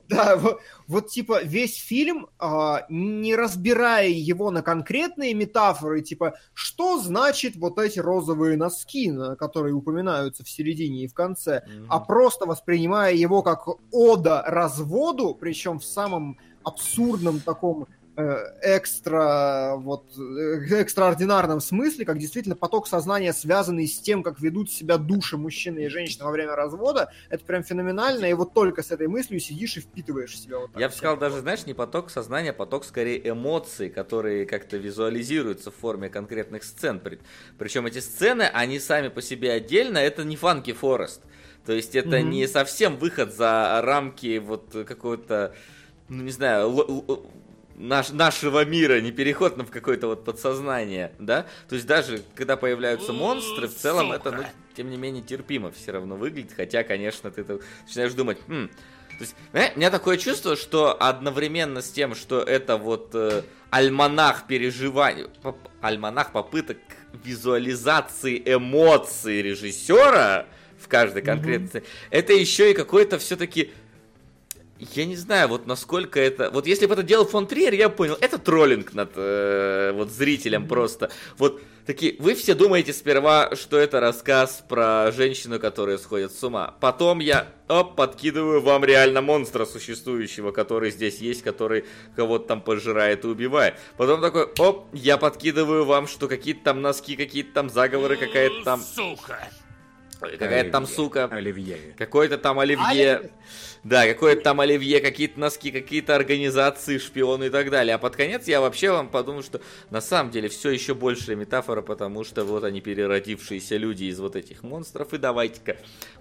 Да, вот, вот типа весь фильм, а, не разбирая его на конкретные метафоры, типа, что значит вот эти розовые носки, которые упоминаются в середине и в конце, а просто воспринимая его как ода разводу, причем в самом абсурдном таком экстра, вот, э, экстраординарном смысле, как действительно поток сознания, связанный с тем, как ведут себя души мужчины и женщины во время развода, это прям феноменально, и вот только с этой мыслью сидишь и впитываешь себя вот так. Я бы сказал, даже, знаешь, не поток сознания, а поток скорее эмоций, которые как-то визуализируются в форме конкретных сцен. При- Причем эти сцены, они сами по себе отдельно, это не Фанки Форест. То есть это Мгм. не совсем выход за рамки вот какого-то, ну не знаю, л- л- наш- нашего мира, не переход на в какое-то вот подсознание, да? То есть даже когда появляются монстры, в целом это, ну, тем не менее, терпимо все равно выглядит, хотя, конечно, ты начинаешь думать, «Хм, то есть, у меня такое чувство, что одновременно с тем, что это вот э, альманах переживаний, поп- альманах попыток визуализации эмоций режиссера в каждой конкретной, сцене, это еще и какой-то все-таки я не знаю, вот насколько это... Вот если бы это делал фон Триер, я бы понял, это троллинг над э, вот зрителем просто. Вот такие, вы все думаете сперва, что это рассказ про женщину, которая сходит с ума. Потом я, оп, подкидываю вам реально монстра существующего, который здесь есть, который кого-то там пожирает и убивает. Потом такой, оп, я подкидываю вам, что какие-то там носки, какие-то там заговоры, какая-то там... Какая-то там Оливье, сука. Оливье. Какой-то там Оливье. Да, какое-то там Оливье, какие-то носки, какие-то организации, шпионы и так далее. А под конец я вообще вам подумал, что на самом деле все еще большая метафора, потому что вот они переродившиеся люди из вот этих монстров. И давайте-ка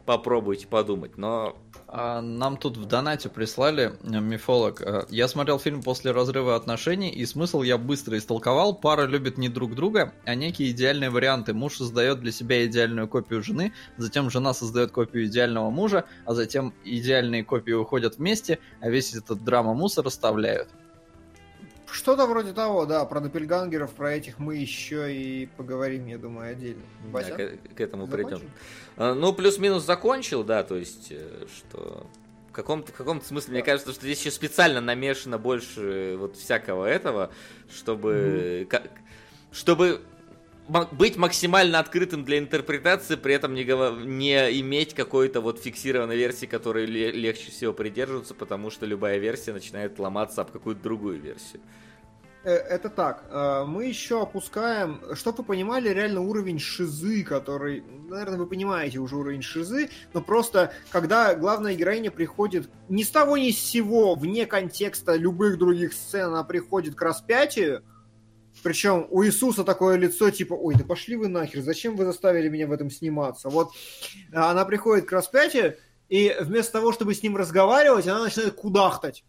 попробуйте подумать. Но Нам тут в донате прислали э, мифолог. э, Я смотрел фильм после разрыва отношений, и смысл я быстро истолковал. Пара любит не друг друга, а некие идеальные варианты. Муж создает для себя идеальную копию жены, затем жена создает копию идеального мужа, а затем идеальные копии уходят вместе, а весь этот драма мусор оставляют. Что-то вроде того, да, про допельгангеров, про этих мы еще и поговорим, я думаю, отдельно. Да, Вася, к, к этому закончил? придем. А, Ну, плюс-минус закончил, да, то есть, э, что в каком-то, в каком-то смысле, мне кажется, что здесь еще специально намешано больше вот всякого этого, чтобы, ка- чтобы ма- быть максимально открытым для интерпретации, при этом не, не иметь какой-то вот фиксированной версии, которой ле- легче всего придерживаться, потому что любая версия начинает ломаться об какую-то другую версию. Э, Это так. Э, Мы еще опускаем, чтобы вы понимали реально уровень шизы, который, наверное, вы понимаете уже уровень шизы, но просто когда главная героиня приходит ни с того ни с сего, вне контекста любых других сцен, она приходит к распятию, причем у Иисуса такое лицо типа, ой, да пошли вы нахер, зачем вы заставили меня в этом сниматься? Вот э, она приходит к распятию, и вместо того, чтобы с ним разговаривать, она начинает кудахтать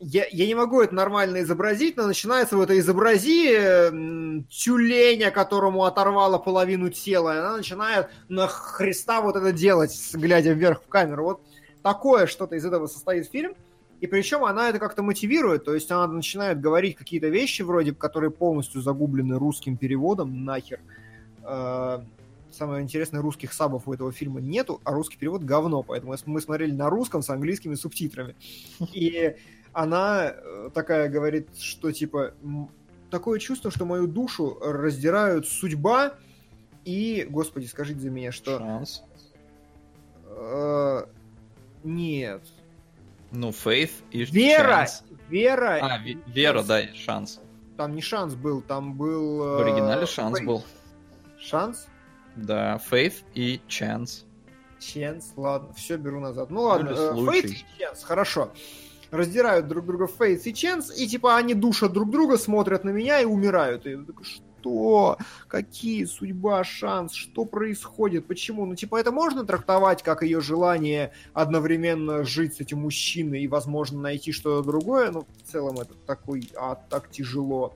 я, я не могу это нормально изобразить, но начинается вот это изобрази м, тюленя, которому оторвало половину тела, и она начинает на Христа вот это делать, глядя вверх в камеру. Вот такое что-то из этого состоит фильм. И причем она это как-то мотивирует, то есть она начинает говорить какие-то вещи вроде, которые полностью загублены русским переводом, нахер. Э, Самое интересное, русских сабов у этого фильма нету, а русский перевод говно, поэтому мы смотрели на русском с английскими субтитрами. И она э, такая говорит, что типа такое чувство, что мою душу раздирают судьба и, господи, скажите за меня, что Шанс. э, нет, Ну, Faith и Вера, Chance. Вера, А, ве- Вера, да, и шанс. там не шанс был, там был В э, оригинале шанс Faith. был. шанс, Да, Faith и Chance. Ченс, ладно, все беру назад. Ну ладно, или э. Фейт и Ченс, хорошо. Раздирают друг друга Фейт и Ченс, и типа они душат друг друга, смотрят на меня и умирают. И я такой, что? Какие? Судьба, шанс? Что происходит? Почему? Ну, типа, это можно трактовать как ее желание одновременно жить с этим мужчиной и, возможно, найти что-то другое, но в целом это такой, а, так тяжело,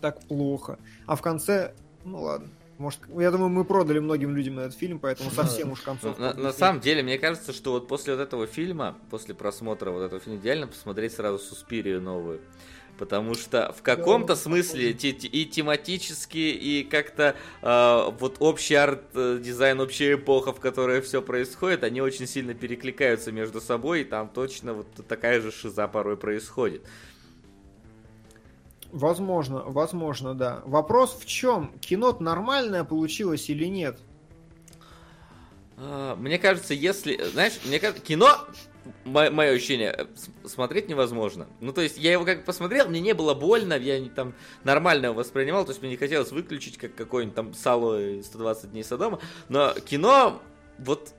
так плохо. А в конце, ну ладно. Может, я думаю, мы продали многим людям этот фильм, поэтому совсем уж концов. На, на самом деле, мне кажется, что вот после вот этого фильма, после просмотра вот этого фильма, идеально посмотреть сразу Суспирию новую. Потому что в каком-то Да, смысле те- и тематически, и как-то э, вот общий арт-дизайн, общая эпоха, в которой все происходит, они очень сильно перекликаются между собой, и там точно вот такая же шиза порой происходит. Возможно, возможно, да. Вопрос в чем? Кино нормальное получилось или нет? А, Мне кажется, если, знаешь, мне кажется, кино, мое ощущение, э, смотреть невозможно. Ну, то есть, я его как посмотрел, мне не было больно, я не, там нормально его воспринимал, то есть, мне не хотелось выключить, как какой-нибудь там Сало и 120 дней Содома, но кино, вот,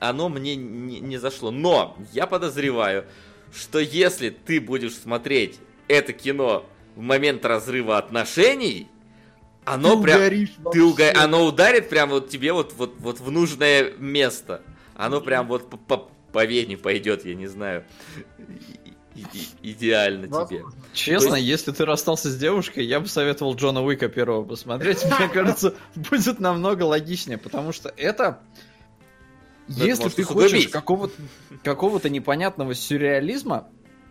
оно мне не, не зашло. Но я подозреваю, что если ты будешь смотреть это кино в момент разрыва отношений, оно Ты прям... угоришь Ты уга... Оно ударит прям вот тебе вот, вот, вот в нужное место. Оно прям вот по, по, по вене пойдет, я не знаю. И- и- идеально тебе. Честно, То есть- если ты расстался с девушкой, я бы советовал Джона Уика первого посмотреть. Мне кажется, будет намного логичнее, потому что это... Если ты хочешь какого-то какого-то непонятного сюрреализма,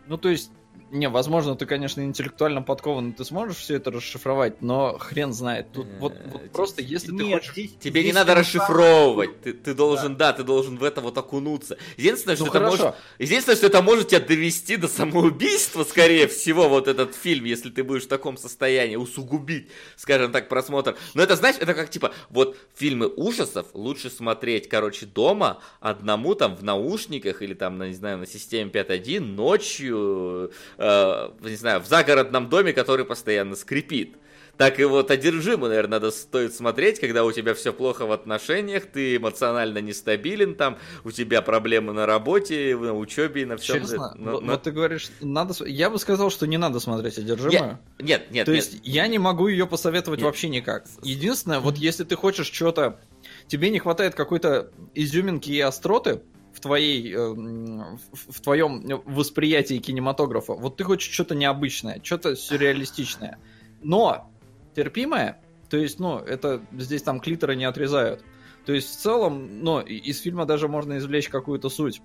ну то есть, не, возможно, ты, конечно, интеллектуально подкован, ты сможешь все это расшифровать, но хрен знает. Тут вот, вот Э, просто если ты Нет, хочешь... здесь- Тебе не здесь надо фильм расшифровывать. Ты, ты должен, да. ты должен в это вот окунуться. Единственное, что Ну это хорошо, может. Единственное, что это может тебя довести до самоубийства, скорее всего, вот этот фильм, если ты будешь в таком состоянии, усугубить, скажем так, просмотр. Но это, знаешь, это как типа, вот фильмы ужасов лучше смотреть, короче, дома, одному там в наушниках или там, на, не знаю, на системе 5.1 ночью, э, не знаю, в загородном доме, который постоянно скрипит. Так и вот одержимо, наверное, надо стоит смотреть, когда у тебя все плохо в отношениях, ты эмоционально нестабилен, там у тебя проблемы на работе, на учебе и на всем. честно, Но- но- вот ты говоришь, надо... Я бы сказал, что не надо смотреть «Одержимую». Нет, нет, То нет. есть я не могу ее посоветовать Нет. вообще никак. Единственное, вот если ты хочешь что-то, тебе не хватает какой-то изюминки и остроты, в твоей, э, м, в, твоем восприятии кинематографа. Вот ты хочешь что-то необычное, что-то сюрреалистичное. Но терпимое, то есть, ну, это здесь там клиторы не отрезают. То есть, в целом, ну, из фильма даже можно извлечь какую-то суть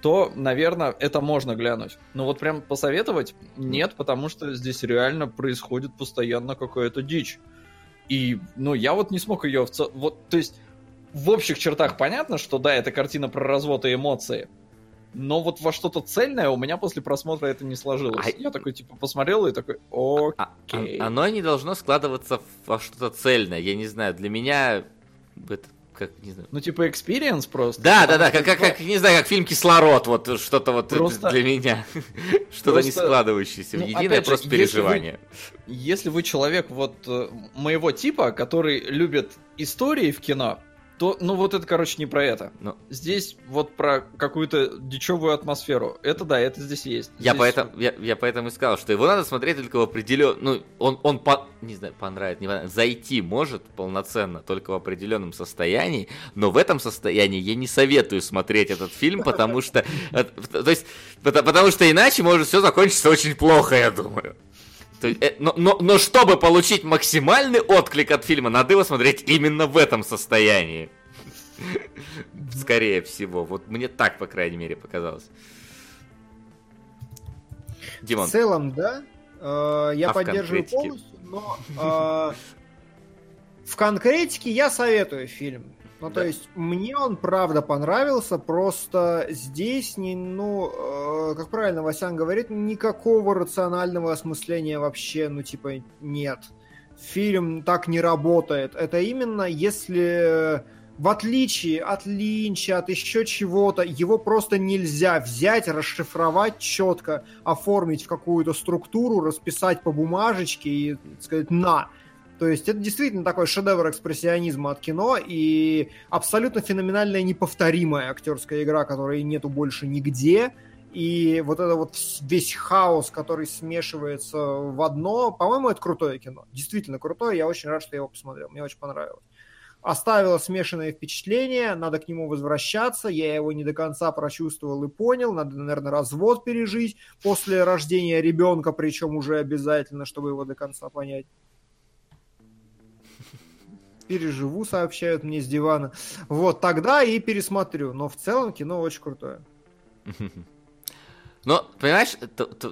то, наверное, это можно глянуть. Но вот прям посоветовать нет, потому что здесь реально происходит постоянно какая-то дичь. И, ну, я вот не смог ее в цел... Вот, то есть, в общих чертах понятно, что да, это картина про развод и эмоции. Но вот во что-то цельное у меня после просмотра это не сложилось. А- Я такой, типа, посмотрел и такой, А- окей. а- оно не должно складываться во что-то цельное. Я не знаю, для меня это как не знаю. Ну, типа, experience просто. Да, да, да, как, как, как, не знаю, как фильм Кислород, вот что-то вот Просто- для меня. Что-то не Просто- складывающееся. ну, Единое опять же, просто если переживание. Если вы человек вот э, моего типа, который любит истории в кино, то, ну вот это, короче, не про это. Ну. Здесь вот про какую-то дичевую атмосферу. Это да, это здесь есть. Я Здесь- поэтому, я, я поэтому и сказал, что его надо смотреть только в определенном... Ну, он, он по, не знаю, понравится, не понравится. Зайти может полноценно только в определенном состоянии, но в этом состоянии я не советую смотреть этот фильм, потому что... э, То есть, пото- потому что иначе может все закончиться очень плохо, я думаю. То э, но, но, но чтобы получить максимальный отклик от фильма, надо его смотреть именно в этом состоянии. Скорее всего. Вот мне так, по крайней мере, показалось. Димон, В целом, да. Э, Я А поддерживаю полностью, но э, в конкретике я советую фильм. Ну, Да. то есть, мне он правда понравился, просто здесь, не, ну, э, как правильно Васян говорит, никакого рационального осмысления вообще, ну, типа, нет. Фильм так не работает. Это именно если, в отличие от Линча, от еще чего-то, его просто нельзя взять, расшифровать четко, оформить в какую-то структуру, расписать по бумажечке и сказать «на». То есть это действительно такой шедевр экспрессионизма от кино и абсолютно феноменальная неповторимая актерская игра, которой нету больше нигде. И вот это вот весь хаос, который смешивается в одно, по-моему, это крутое кино. Действительно крутое, я очень рад, что я его посмотрел, мне очень понравилось. Оставило смешанное впечатление, надо к нему возвращаться, я его не до конца прочувствовал и понял, надо, наверное, развод пережить после рождения ребенка, причем уже обязательно, чтобы его до конца понять переживу, сообщают мне с дивана. Вот, тогда и пересмотрю. Но в целом кино очень крутое. Но, понимаешь,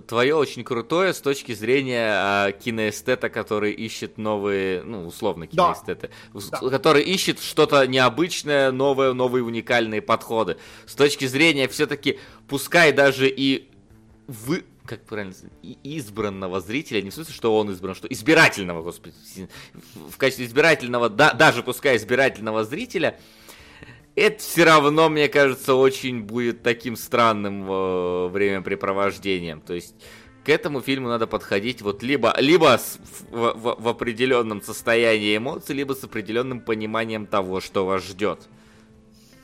твое очень крутое с точки зрения а, киноэстета, который ищет новые, ну, условно, Да. киноэстеты, Да. который ищет что-то необычное, новое, новые уникальные подходы. С точки зрения все-таки, пускай даже и вы, как правильно избранного зрителя, не в смысле, что он избран, что избирательного, господи, в качестве избирательного, да, даже пускай избирательного зрителя, это все равно, мне кажется, очень будет таким странным э, времяпрепровождением. То есть к этому фильму надо подходить вот либо, либо с- в, в- в определенном состоянии эмоций, либо с определенным пониманием того, что вас ждет.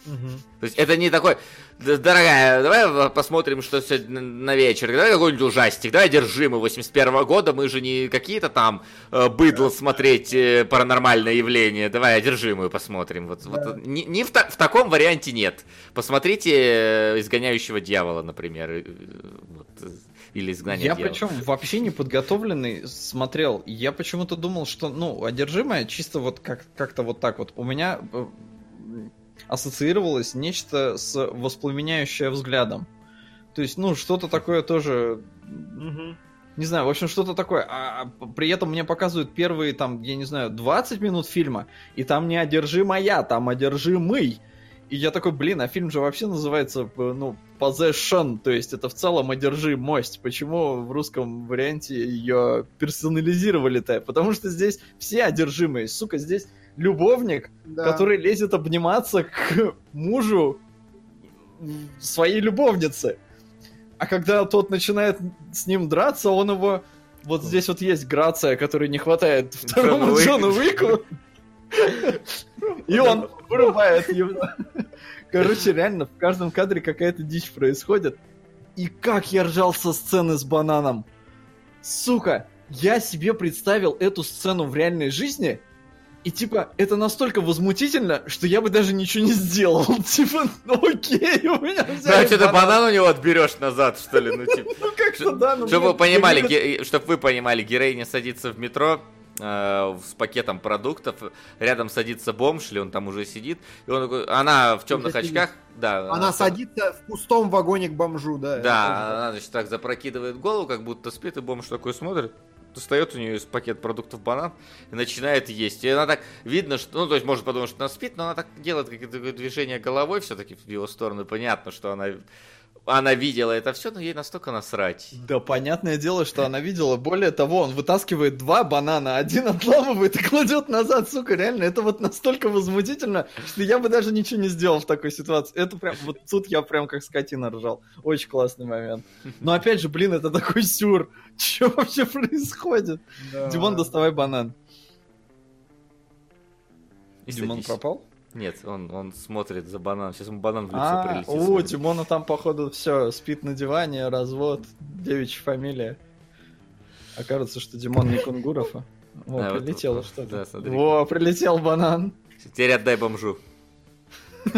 То есть это не такой, «Да, дорогая, давай посмотрим, что сегодня на вечер, давай какой-нибудь ужастик, давай одержимый 81 года, мы же не какие-то там э, быдло смотреть э, паранормальное явление, давай одержимую посмотрим. Вот, вот не, не в, та- в таком варианте нет. Посмотрите э, изгоняющего дьявола, например, э, вот, э, или изгнание Я дьявола. причем вообще не подготовленный смотрел. Я почему-то думал, что, ну, одержимое чисто вот как- как-то вот так вот. У меня ассоциировалось нечто с воспламеняющее взглядом. То есть, ну, что-то такое тоже... Не знаю, в общем, что-то такое. А а при этом мне показывают первые, там, я не знаю, 20 минут фильма, и там не одержимая, там одержимый. И я такой, блин, а фильм же вообще называется, ну, Possession, то есть это в целом одержимость. Почему в русском варианте ее персонализировали-то? Потому что здесь все одержимые. Сука, здесь любовник, Да. который лезет обниматься к мужу своей любовницы. А когда тот начинает с ним драться, он его... Вот здесь вот есть грация, которой не хватает второму. Джону Уику. И он вырубает его. Короче, реально, в каждом кадре какая-то дичь происходит. И как я ржал со сцены с бананом. Сука, я себе представил эту сцену в реальной жизни, И типа, это настолько возмутительно, что я бы даже ничего не сделал. Типа, ну окей, у меня Ну, а взяли что ты банан у него отберешь назад, что ли? Ну, типа, Ну как-то да, ну Чтобы вы понимали, чтобы вы понимали, героиня садится в метро э, с пакетом продуктов, рядом садится бомж, или он там уже сидит, и он такой, она в темных очках, да, Она садится в пустом вагоне к бомжу, да. да, она значит так запрокидывает голову, как будто спит, и бомж такой смотрит, достает у нее из пакет продуктов банан и начинает есть. И она так видно, что, ну, то есть может подумать, что она спит, но она так делает какие-то движения головой все-таки в его сторону. Понятно, что она, она видела это все, но ей настолько насрать. Да, понятное дело, что она видела. Более того, он вытаскивает два банана, один отламывает и кладет назад, сука, реально, это вот настолько возмутительно, что я бы даже ничего не сделал в такой ситуации. Это прям, вот тут я прям как скотина ржал. Очень классный момент. Но опять же, блин, это такой сюр. Что вообще происходит? Да. Димон, доставай банан. И Димон садись. пропал? Нет, он, он смотрит за банан. Сейчас ему банан в лицо А, прилетит. о, смотри. Димона там, походу, все, спит на диване, развод, девичья фамилия. Окажется, что Димон не Кунгуров. а. О, вот прилетело вот, что-то. да, смотри. Во, прилетел банан. Теперь отдай бомжу.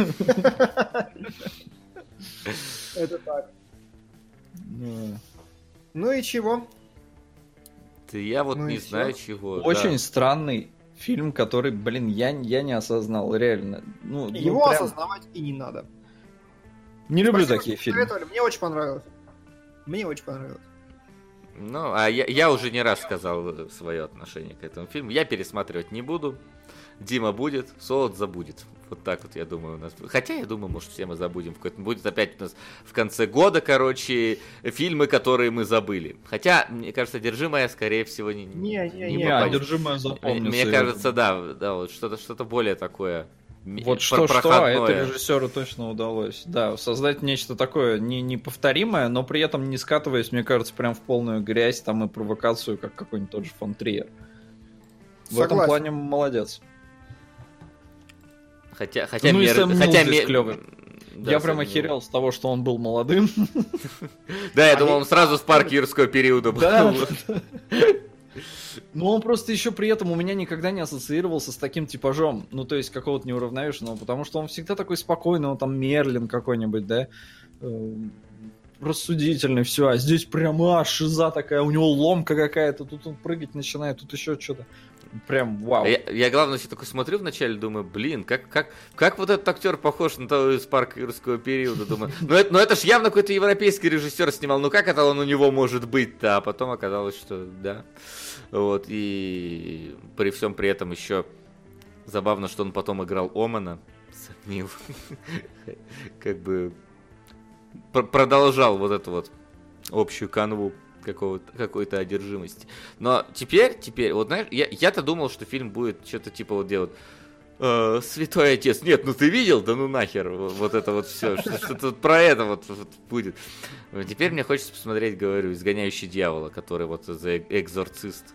Это так. Ну, Ну и чего? Ты, я вот Ну не знаю чего. Очень да. странный фильм, который, блин, я, я не осознал, реально. Ну, ну, Его прям осознавать и не надо. Не люблю Спасибо, такие фильмы. Мне очень понравилось. Мне очень понравилось. Ну, а я, я уже не раз сказал свое отношение к этому фильму. Я пересматривать не буду. Дима будет, Солод забудет. Вот так вот, я думаю, у нас. Хотя, я думаю, может, все мы забудем. в какой-то- Будет опять у нас в конце года, короче, фильмы, которые мы забыли. Хотя, мне кажется, «Одержимая», скорее всего, не, Не, не, Не, не, запомню. Мне кажется, да, да, вот что-то что более такое. Вот что, что, а проходное. это режиссеру точно удалось. Да, создать нечто такое не, неповторимое, но при этом не скатываясь, мне кажется, прям в полную грязь там и провокацию, как какой-нибудь тот же фон Триер. В этом плане молодец. Хотя, хотя, Ну мер- Сэм хотя здесь ме- клёвый. Да, я прям охерел с того, что он был молодым. Да, я думал, он сразу с парк юрского периода был. Но он просто еще при этом у меня никогда не ассоциировался с таким типажом, ну то есть какого-то неуравновешенного, потому что он всегда такой спокойный, он там Мерлин какой-нибудь, да, э, рассудительный, все, а здесь прямо шиза такая, у него ломка какая-то, тут он прыгать начинает, тут еще что-то. Прям вау. А Я, я, главное, все такой смотрю вначале, думаю, блин, как, как, как вот этот актер похож на того из парка юрского периода, думаю. Ну это, ну это ж явно какой-то европейский режиссер снимал, ну как это он у него может быть-то? А потом оказалось, что да. Вот, и при всем при этом еще забавно, что он потом играл Омана, как бы продолжал вот эту вот общую канву какого-то, какой-то одержимости. Но теперь, теперь, вот знаешь, я, я-то думал, что фильм будет что-то типа вот делать. «Э, Святой отец, нет, ну ты видел, да ну нахер, вот, это вот все, что-то про это вот, вот будет. Теперь мне хочется посмотреть, говорю, изгоняющий дьявола, который вот за экзорцист,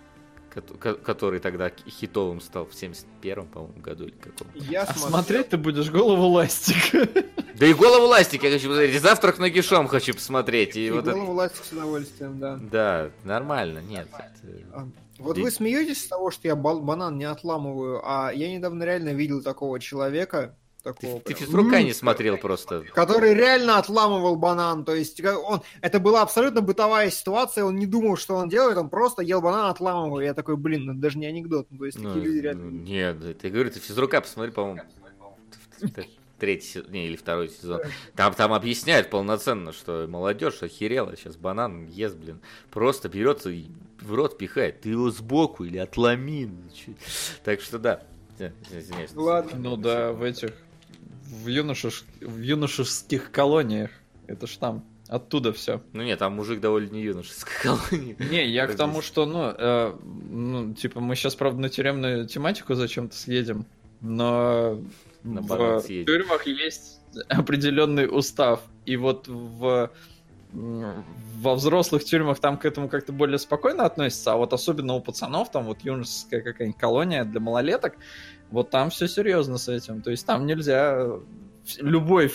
который тогда хитовым стал в 71-м, по-моему, году или каком. Я А смотрел. смотреть ты будешь голову ластик. Да и голову ластик я хочу посмотреть, и завтрак на гишом хочу посмотреть, и, И вот это- голову ластик с удовольствием, да. Да, нормально, нет. это- А, Вот И- вы смеетесь с того, что я банан не отламываю, а я недавно реально видел такого человека, такого ты прям, физрука не смотрел просто. который реально отламывал банан, то есть он, это была абсолютно бытовая ситуация, он не думал, что он делает, он просто ел банан, отламывал, я такой, блин, ну это даже не анекдот, ну, то есть Ну, такие люди ну, реально... Нет, ты говорю, ты физрука посмотри, по-моему, третий сезон, не, или второй сезон. Там, там объясняют полноценно, что молодежь охерела, сейчас банан ест, блин, просто берет и в рот пихает. Ты его сбоку или отломи. Так что да. Э, извиняюсь. Ладно. Ну да, в этих, в, юношеш- в юношеских колониях, это ж там, оттуда все. Ну нет, там мужик довольно не юношеской колонии. Не, я к тому, что, ну, э, ну, типа, мы сейчас, правда, на тюремную тематику зачем-то съедем, но На банан в съедем. тюрьмах есть определенный устав, и вот в во взрослых тюрьмах там к этому как-то более спокойно относятся, а вот особенно у пацанов, там вот юношеская какая-нибудь колония для малолеток, вот там все серьезно с этим. То есть там нельзя любой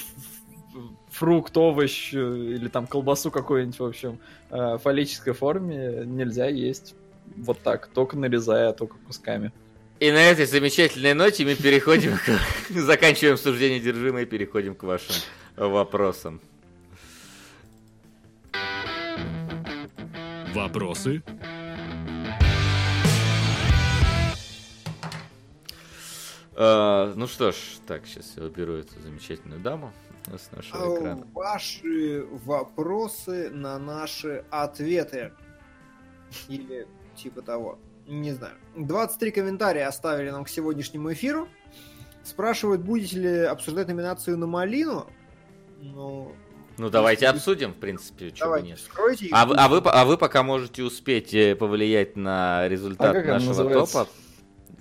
фрукт, овощ э, или там колбасу какую-нибудь, в общем, э, в фаллической форме нельзя есть вот так, только нарезая, только кусками. И на этой замечательной ноте мы переходим к... Заканчиваем обсуждение держимой и переходим к вашим вопросам. Вопросы? Э, ну что ж, так, сейчас я уберу эту замечательную даму с нашего А, экрана. Ваши вопросы на наши ответы. Или типа того. Не знаю. 23 комментария оставили нам к сегодняшнему эфиру. Спрашивают, будете ли обсуждать номинацию на малину. Ну, Ну давайте обсудим, в принципе, чего давайте, нет. вскройте. и А вы, а, вы, а вы пока можете успеть э, повлиять на результат А нашего топа.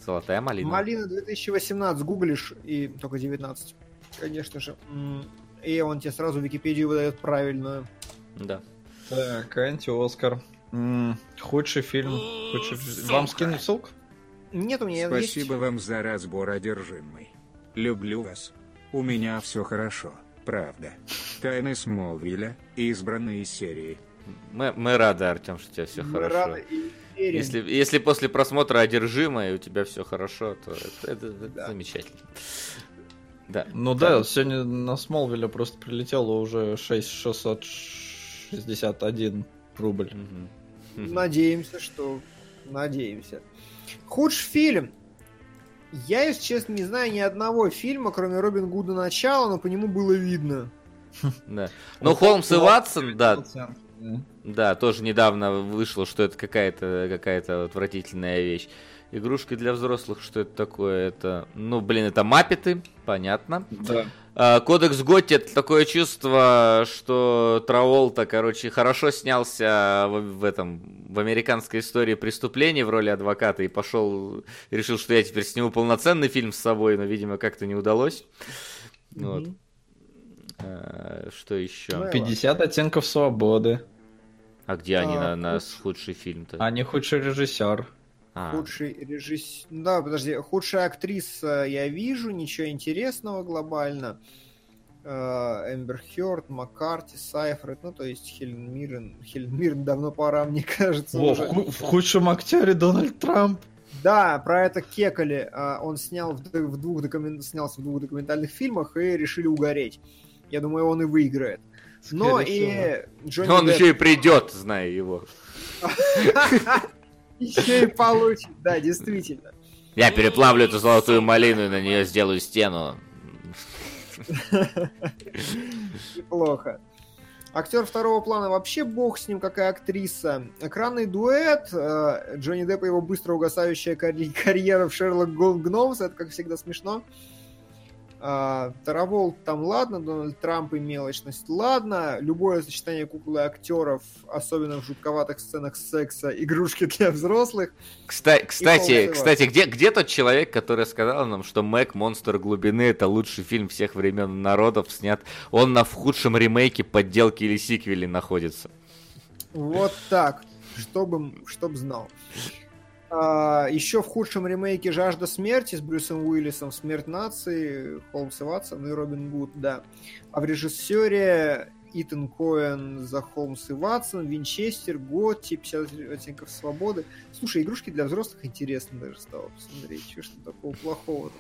Золотая малина. Малина 2018 гуглишь и только 19. Конечно же. И он тебе сразу Википедию выдает правильную. Да. Так, анти-Оскар. Худший фильм. Худший... Вам скинуть ссылку? Нет у меня Спасибо есть. вам за разбор одержимый. Люблю вас. У меня все хорошо, правда. Тайны Смолвиля, избранные серии. Мы, мы рады, Артем, что у тебя все Мы хорошо. рады и верим. Если, если после просмотра одержимое у тебя все хорошо, то это, это- это Да. замечательно. Да. Ну да, сегодня на Смолвиле просто прилетело уже 6661 рубль. Мгм. Надеемся, что... Надеемся. Худший фильм. Я, если честно, не знаю ни одного фильма, кроме Робин Гуда начала, но по нему было видно. Да. Ну, Холмс и Ватсон, да, да, тоже недавно вышло, что это какая-то какая-то отвратительная вещь. Игрушки для взрослых, что это такое? Это, ну, блин, это маппеты, понятно. Да. А, Кодекс Готти это такое чувство, что Траволта, короче, хорошо снялся в, в этом в американской истории преступлений в роли адвоката и пошел, решил, что я теперь сниму полноценный фильм с собой, но, видимо, как-то не удалось. Вот. Мгм. А, Что еще? Ну, 50 оттенков свободы. А где они А, на, на худший- худший фильм-то? Не худший режиссер. А, Худший режиссер... Да, подожди. Худшая актриса я вижу, ничего интересного глобально. Э, Эмбер Хёрд, Маккарти, Сайфред, ну, то есть Хелен Миррен. Хелен Миррен давно пора, мне кажется. Во, в, уже. в худшем актере Дональд Трамп. Да, про это кекали. А, Он снял в, в двух докумен- снялся в двух документальных фильмах и решили угореть. Я думаю, он и выиграет. Но и Джонни Он Депп еще и придет, зная его. еще и получит, да, действительно. Я переплавлю эту золотую малину и на нее сделаю стену. Неплохо. Актер второго плана вообще бог с ним, какая актриса. Экранный дуэт, э, Джонни Депп и его быстро угасающая карь- карьера в Шерлок Гол- Гномс, это как всегда смешно. А, Тараволт там ладно, Дональд Трамп и мелочность ладно, любое сочетание куклы актеров, особенно в жутковатых сценах секса, игрушки для взрослых. Кста- Кстати, Холмс и кстати, где, где тот человек, который сказал нам, что Мэг Монстр глубины это лучший фильм всех времен и народов снят? Он на в худшем ремейке, подделке или сиквеле находится. Вот так, чтобы, чтоб знал. А, еще в худшем ремейке «Жажда смерти» с Брюсом Уиллисом «Смерть нации», Холмс и Ватсон и Робин Гуд, да. А в режиссере Итан Коэн за Холмс и Ватсон, Винчестер, Готти, 50 оттенков свободы. Слушай, игрушки для взрослых интересно даже стало посмотреть. Что ж там такого плохого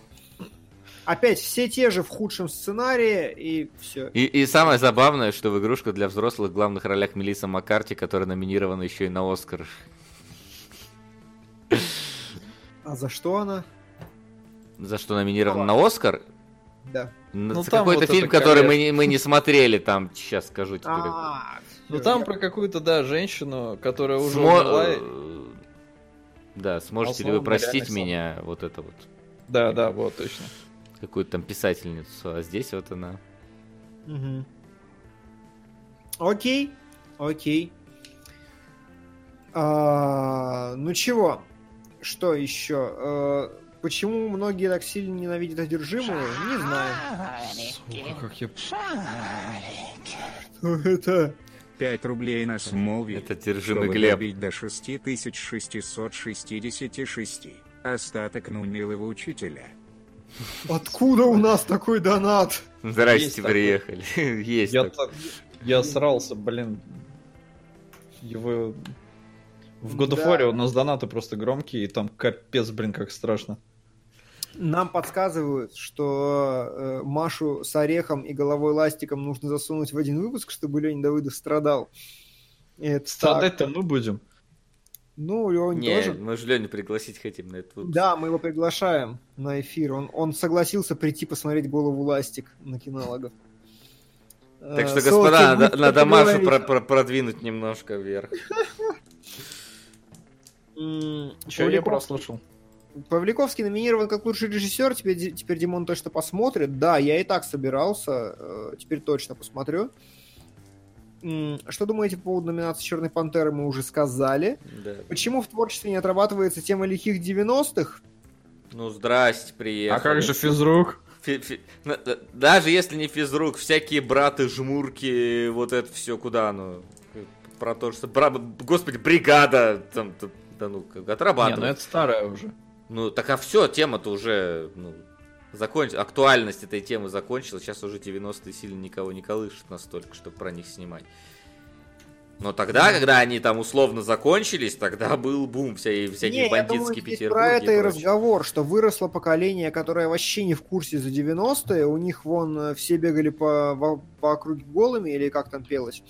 Опять все те же в худшем сценарии, и все. И, и самое забавное, что в игрушку для взрослых в главных ролях Мелисса Маккарти, которая номинирована еще и на Оскар. А за что она? За что номинирована на Оскар? Да. Ну, Ну, какой-то вот фильм, который мы не, мы не смотрели, там, сейчас скажу тебе. А, Ну всё, там я- про какую-то, да, женщину, которая уже Смо- умерла. э, Да, сможете ли вы простить меня, вот это вот, Да, да, вот, точно. какую-то там писательницу, а здесь вот она. Окей, окей. А, ну чего? Что еще? Э, почему многие так сильно ненавидят одержимую? Не знаю. Сука, как я... Что это? 5 рублей на Смолвиль. Это держимый Глеб. добить до 6666. Остаток на унылого учителя. Откуда у нас такой донат? Здрасте, Есть такой. приехали. Есть Я, так- я срался, блин. Его... В God of Да. War у нас донаты просто громкие, и там капец, блин, как страшно. Нам подсказывают, что э, Машу с орехом и головой ластиком нужно засунуть в один выпуск, чтобы Леня Давыдов страдал. Страдать-то мы будем. Ну, и он Не, тоже. мы же Леню пригласить хотим на этот выпуск. Да, мы его приглашаем на эфир. Он, он согласился прийти посмотреть голову ластик на кинологов. Так Э, что, ссылки господа, надо, Машу говорить. про- про- продвинуть немножко вверх. Че я прослушал? Павликовский номинирован как лучший режиссер, теперь, теперь Димон точно посмотрит. Да, я и так собирался, э, теперь точно посмотрю. Что думаете по поводу номинации Черной Пантеры, мы уже сказали. Да. Почему в творчестве не отрабатывается тема лихих 90-х? Ну, здрасте, приехали. А как же физрук? Фи- фи- Даже если не физрук, всякие браты, жмурки, вот это все куда оно? Про то, что... бра- Господи, бригада! Там, там, да ну, как Не, ну это старая уже. Ну, так а все, тема-то уже, ну, закончилась. Актуальность этой темы закончилась. Сейчас уже 90-е сильно никого не колышет настолько, чтобы про них снимать. Но тогда, когда они там условно закончились, тогда был бум вся, всякие Не, я думаю, бандитские здесь Петербурги. про это и прочее. разговор, что выросло поколение, которое вообще не в курсе за 90-е. У них вон э, все бегали по, во- по округе голыми, или как там пелось.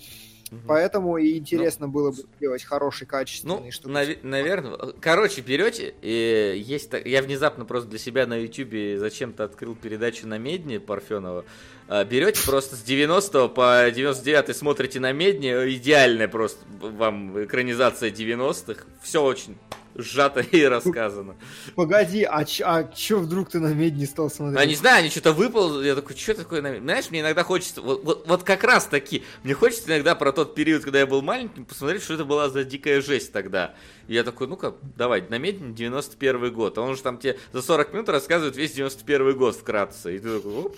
Мгм. Поэтому и интересно было бы сделать хороший, качественный, Ну, чтобы... наверное. Короче, берете, и есть я внезапно просто для себя на Ютубе зачем-то открыл передачу на Медне Парфенова. А, Берете просто с 90 по 99 смотрите на Медне, идеальная просто вам экранизация 90-х. Все очень сжато и рассказано. Погоди, а, ч- а чё вдруг ты на медь не стал смотреть? А не знаю, они что-то выпал, я такой, что такое на Медне? Знаешь, мне иногда хочется, вот, вот, вот как раз таки, мне хочется иногда про тот период, когда я был маленьким, посмотреть, что это была за дикая жесть тогда. И я такой, ну-ка, давай, на Медне 91 год. А он же там тебе за 40 минут рассказывает весь 91 год вкратце. И ты такой, оп,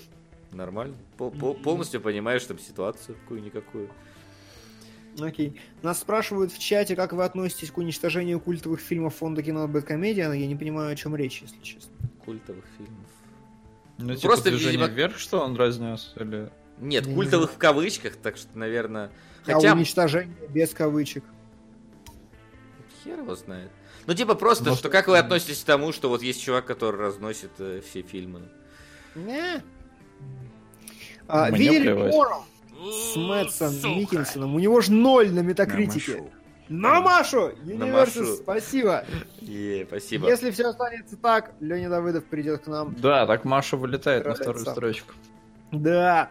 нормально. Пол- пол- полностью понимаешь там ситуацию какую-никакую. Окей. Нас спрашивают в чате, как вы относитесь к уничтожению культовых фильмов фонда кино Бэткомедиан. Я не понимаю, о чем речь, если честно. Культовых фильмов. Ну, типа Просто, движение видимо- вверх, что он разнес? Или... Нет, Не культовых в кавычках, так что, наверное... А Хотя, уничтожение без кавычек. Хер его знает. Ну, типа, просто, Может, что как вы относитесь к тому, что вот есть чувак, который разносит э, все фильмы? Не. А, Мне видели плевать. Морал с Мэтсом Миккельсоном? У него же ноль на метакритике. На Машу! Машу. Universus, спасибо. Е, спасибо. Если все останется так, Леня Давыдов придет к нам. Да, так Маша вылетает на вторую сам. строчку. Да.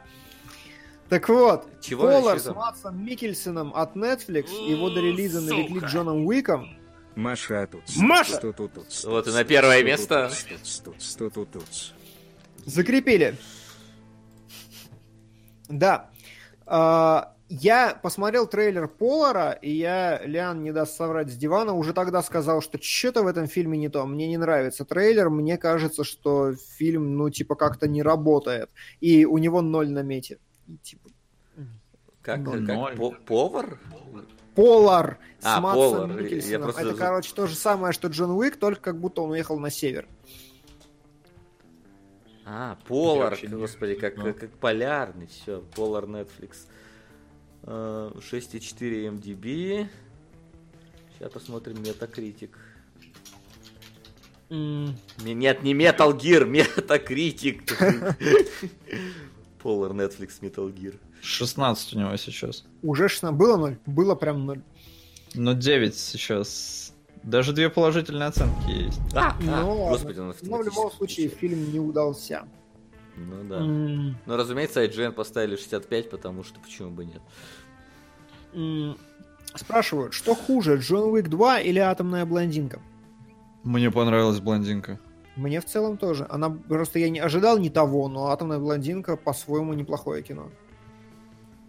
Так вот, Чего Полар еще с? Матсом Миккельсоном от Netflix, его до релиза нарекли Джоном Уиком. Маша тут. Маша! Тут, тут, тут, Вот и на первое место. тут, тут. Закрепили. Да. А, я посмотрел трейлер Полара, и я, Лиан не даст соврать с дивана, уже тогда сказал, что что-то в этом фильме не то. Мне не нравится трейлер, мне кажется, что фильм, ну, типа, как-то не работает. И у него ноль на мете. И, типа, Как, Ну, как ноль. по- повар? Полар с А, Матсом Полар. Я просто Это, короче, то же самое, что Джон Уик, только как будто он уехал на север. А, Полар, господи, как, Ну. как, как полярный, все, Полар Netflix. Э, 6,4 MDB. Сейчас посмотрим Metacritic. Не- Нет, не Metal Gear, Metacritic. Polar Netflix Metal Gear. 16 у него сейчас. Уже 16. Было ноль? Было прям ноль. Но 9 сейчас. Даже две положительные оценки есть. А, а, Но, господи, он но в любом случае фильм не удался. Ну да. М, Ну, разумеется, IGN поставили 65, потому что почему бы нет. м, Спрашивают, что хуже, Джон Уик 2 или Атомная блондинка? Мне понравилась блондинка. Мне в целом тоже. Она просто я не ожидал не того, но Атомная блондинка по-своему неплохое кино.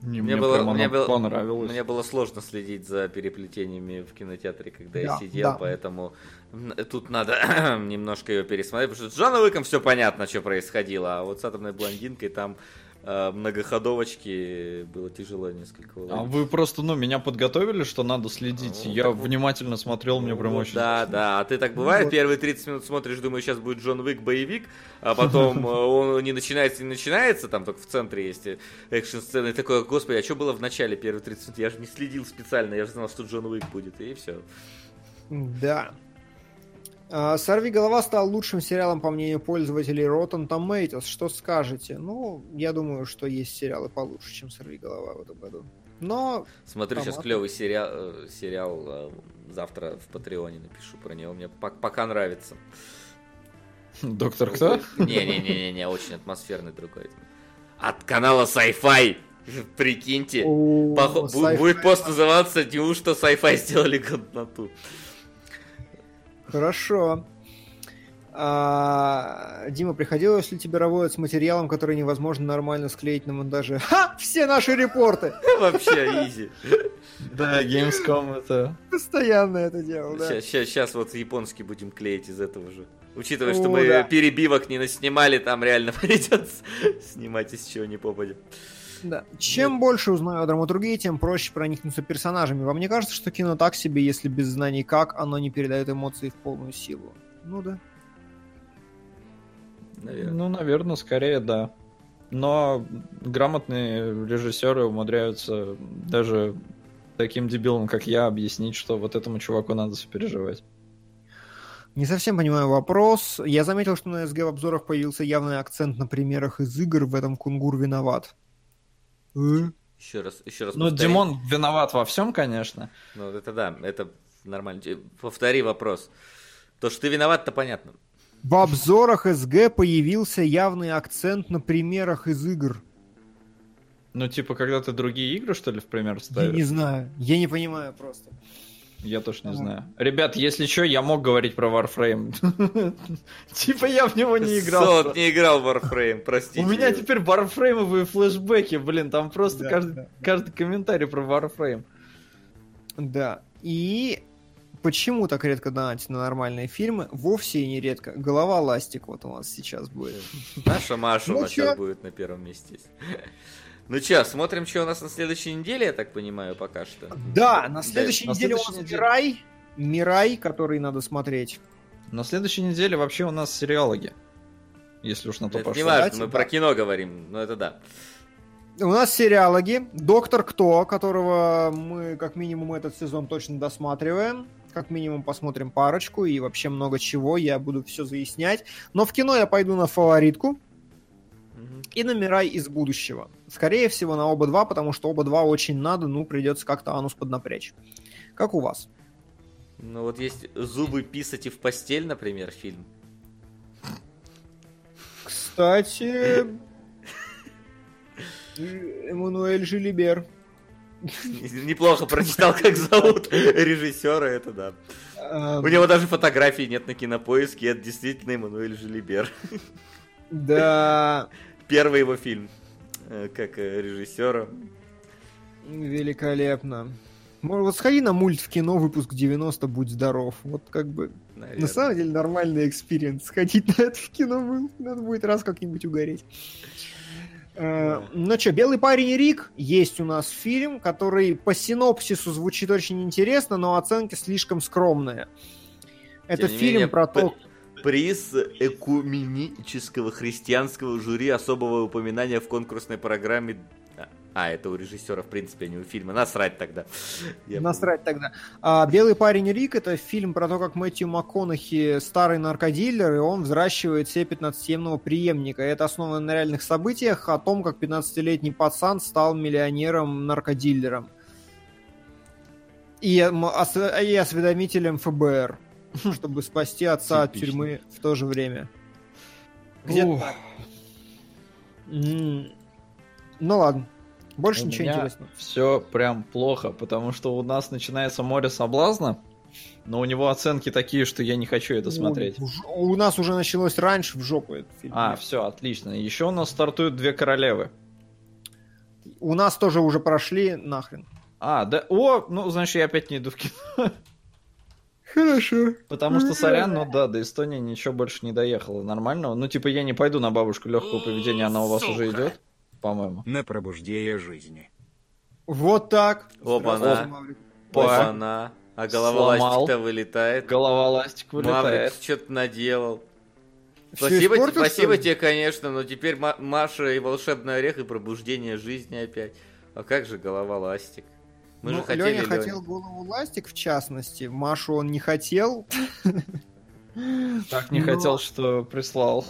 Не, Мне мне было- мне было- понравилась. Мне было сложно следить за переплетениями в кинотеатре, когда я Да, сидел, да. поэтому тут надо немножко ее пересмотреть, потому что с Джоном Уиком все понятно, что происходило, а вот с атомной блондинкой там а, многоходовочки было тяжело несколько А уловить. вы просто, ну, меня подготовили, что надо следить. Ну, Я так внимательно смотрел, мне прям Вот, очень... Да, да. А ты так бывает, вот. первые 30 минут смотришь, думаешь, сейчас будет Джон Уик боевик, а потом э, он не начинается, не начинается, там только в центре есть э, экшн-сцены. И такой, господи, а что было в начале первые 30 минут? Я же не следил специально, я же знал, что Джон Уик будет, и все. Да. А, «Сорви голова» стал лучшим сериалом, по мнению пользователей Rotten Tomatoes. Что скажете? Ну, я думаю, что есть сериалы получше, чем «Сорви голова» в этом году. Но Смотрю сейчас клевый сериал, э, сериал э, завтра в Патреоне напишу про него, мне пок- пока нравится. Доктор кто? Не-не-не-не, очень атмосферный другой. От канала Sci-Fi, прикиньте. у Похо- бу- sci-fi- Будет пост называться «Неужто Sci-Fi сделали годноту?» Хорошо. А, Дима, приходилось ли тебе работать с материалом, который невозможно нормально склеить на монтаже? Ха! Все наши репорты! Вообще, изи. Да, Gamescom это... Постоянно это делал, да. Сейчас вот японский будем клеить из этого же. Учитывая, что О, мы да. перебивок не наснимали, там реально придется снимать из чего не попадет. Да. Чем больше узнаю о драматургии, тем проще проникнуться персонажами. Вам не кажется, что кино так себе, если без знаний как, оно не передает эмоции в полную силу? Ну да. Наверное. Ну, наверное, скорее да. Но грамотные режиссеры умудряются даже таким дебилам, как я, объяснить, что вот этому чуваку надо сопереживать. Не совсем понимаю вопрос. Я заметил, что на СГ в обзорах появился явный акцент на примерах из игр. В этом Кунгур виноват. Еще раз, еще раз Ну, повтори. Димон виноват во всем, конечно. Ну, это да, это нормально. Э, Повтори вопрос. То, что ты виноват-то понятно. В обзорах СГ появился явный акцент на примерах из игр. Ну, типа, когда ты другие игры, что ли, в пример Я ставишь? не знаю. Я не понимаю просто. Я тоже не Ага. знаю. Ребят, если что, я мог говорить про Warframe. Типа я в него не играл. Солод не играл в Warframe, простите. У меня теперь варфреймовые флешбеки, блин, там просто каждый, каждый комментарий про Warframe. Да. И почему так редко донатить на нормальные фильмы? Вовсе и не редко. Голова ластик вот у нас сейчас будет. Наша Маша у Ну нас сейчас будет на первом месте. Ну чё, смотрим, что у нас на следующей неделе, я так понимаю, пока что. Да, на следующей на неделе у следующей нас неделе. Мирай. Мирай, который надо смотреть. На следующей неделе вообще у нас сериалоги. Если уж на то Это не пошло. важно, Кстати, мы да. про кино говорим, но это да. У нас сериалоги. Доктор Кто, которого мы как минимум этот сезон точно досматриваем. Как минимум посмотрим парочку и вообще много чего. Я буду все заяснять. Но в кино я пойду на фаворитку. И на Мирай из будущего. Скорее всего на оба два, потому что оба два очень надо, ну придется как-то анус поднапрячь. Как у вас? Ну вот есть «Зубы писать и в постель», например, фильм. Кстати, Эммануэль Жилибер. Неплохо прочитал, как зовут режиссера, это да. Эм, У него даже фотографий нет на кинопоиске, это действительно Эммануэль Желибер. Да, Первый его фильм э, как э, режиссера. великолепно. Может, вот сходи на мульт в кино, выпуск 90, будь здоров. Вот как бы, наверное. на самом деле, нормальный experience. Сходить на это в кино надо будет раз как-нибудь угореть. Э, Ну что, «Белый парень Рик» есть у нас фильм, который по синопсису звучит очень интересно, но оценки слишком скромные. Это Тем фильм менее, про то, Приз экуменического христианского жюри особого упоминания в конкурсной программе. А, это у режиссера, в принципе, а не у фильма. Насрать тогда. Я Насрать тогда. А, «Белый парень Рик» — это фильм про то, как Мэтью МакКонахи старый наркодилер, и он взращивает себе 15-семного преемника. Это основано на реальных событиях о том, как 15-летний пацан стал миллионером-наркодилером. И, и осведомителем ФБР, чтобы спасти отца от тюрьмы в то же время. Где-то так. Ну ладно. Больше У ничего меня интересного. все прям плохо, потому что у нас начинается море соблазна, но у него оценки такие, что я не хочу это смотреть. У, у нас уже началось раньше в жопу этот фильм. А, все, отлично. Еще у нас стартуют две королевы. У нас тоже уже прошли нахрен. А, да, о, ну, значит, я опять не иду в кино. Хорошо. Потому что, сорян, ну да, до Эстонии ничего больше не доехало нормального. Ну, типа, я не пойду на бабушку легкого поведения, она у вас уже идет. по-моему. На пробуждение жизни. Вот так. Опа-на. Маврик. Опа-на. А голова Сломал. ластик-то вылетает. Голова ластик Маврик, вылетает. что-то наделал. Спасибо, испортил, спасибо тебе, конечно, но теперь Ма- Маша и волшебный орех и пробуждение жизни опять. А как же голова ластик? Мы Ну, же хотели Леня хотел голову ластик, в частности. Машу он не хотел. Так не Но- хотел, что прислал.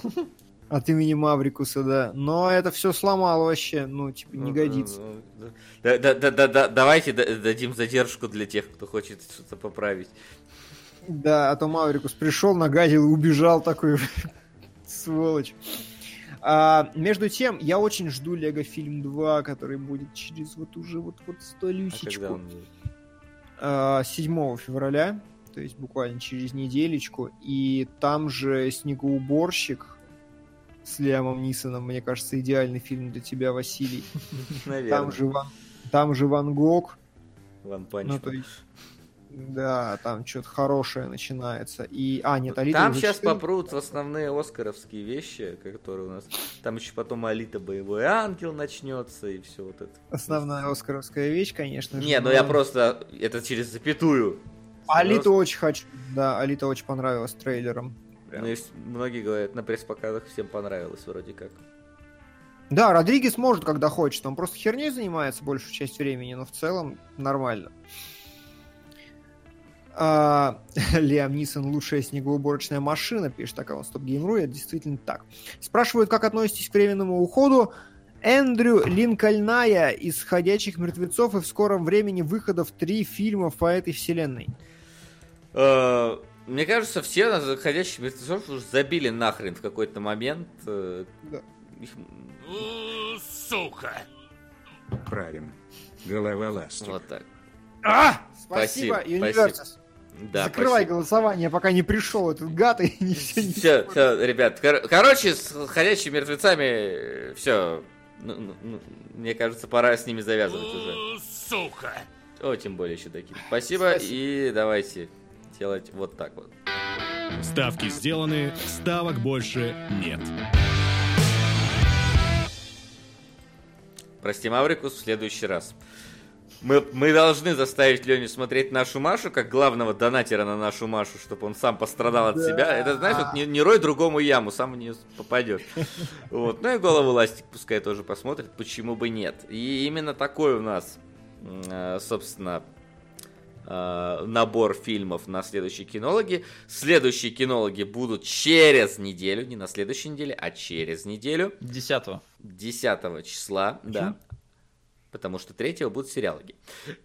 От имени Маврикуса, да. Но это все сломал вообще. Ну, типа, не Ну, годится. ну, ну, да- да- да- да- да- Давайте да- дадим задержку для тех, кто хочет что-то поправить. Да, а то Маврикус пришел, нагадил и убежал такой. Сволочь. А, между тем, я очень жду Лего Фильм 2, который будет через вот уже вот, вот А столюсечку. а, 7 февраля, то есть буквально через неделечку, и там же «Снегоуборщик» с Лиамом Нисоном, мне кажется, идеальный фильм для тебя, Василий. Наверное. Там же Ван, там же Ван Гог, Ван Панч ну, то есть, да, там что-то хорошее начинается. И, а, нет, Алита Там сейчас 14. попрут основные оскаровские вещи, которые у нас. Там еще потом Алита Боевой Ангел начнется и все вот это. Основная оскаровская вещь, конечно же. Не, ну но- я просто это через запятую. Алиту очень хочу. Да, Алита очень понравилась трейлером. Прям. Ну, есть- многие говорят, на пресс-показах всем понравилось вроде как. Да, Родригес может, когда хочет. Он просто херней занимается большую часть времени, но в целом нормально. А, Лиам Нисон лучшая снегоуборочная машина, пишет аккаунт Стоп Геймру, это действительно так. Спрашивают, как относитесь к временному уходу. Эндрю Линкольная из «Ходячих мертвецов» и в скором времени выходов три фильма по этой вселенной. Э, Мне кажется, все на заходящих мертвецов уже забили нахрен в какой-то момент. э, Да. их- Сука! Правим. Голова ластик. Вот так. А! Спасибо, Спасибо, Universus. Да, Закрывай спасибо. голосование, пока не пришел этот гад и не все не Все, все, ребят. кор- короче, с ходячими мертвецами все. мне кажется, пора с ними завязывать уже. Сука! О, тем более еще такие. Спасибо, Спасибо. и давайте делать вот так вот. Ставки сделаны, ставок больше нет. Прости, Маврикус, в следующий раз. Мы, мы должны заставить Леню смотреть нашу Машу, как главного донатера на нашу Машу, чтобы он сам пострадал от себя. Это, знаешь, вот не, не рой другому яму, сам в нее попадешь. Вот. Ну и голову ластик пускай тоже посмотрит, почему бы нет. И именно такой у нас, э, собственно, э, набор фильмов на следующие кинологи. Следующие кинологи будут через неделю, не на следующей неделе, а через неделю. 10 10 числа, да. Потому что третьего будут сериалоги.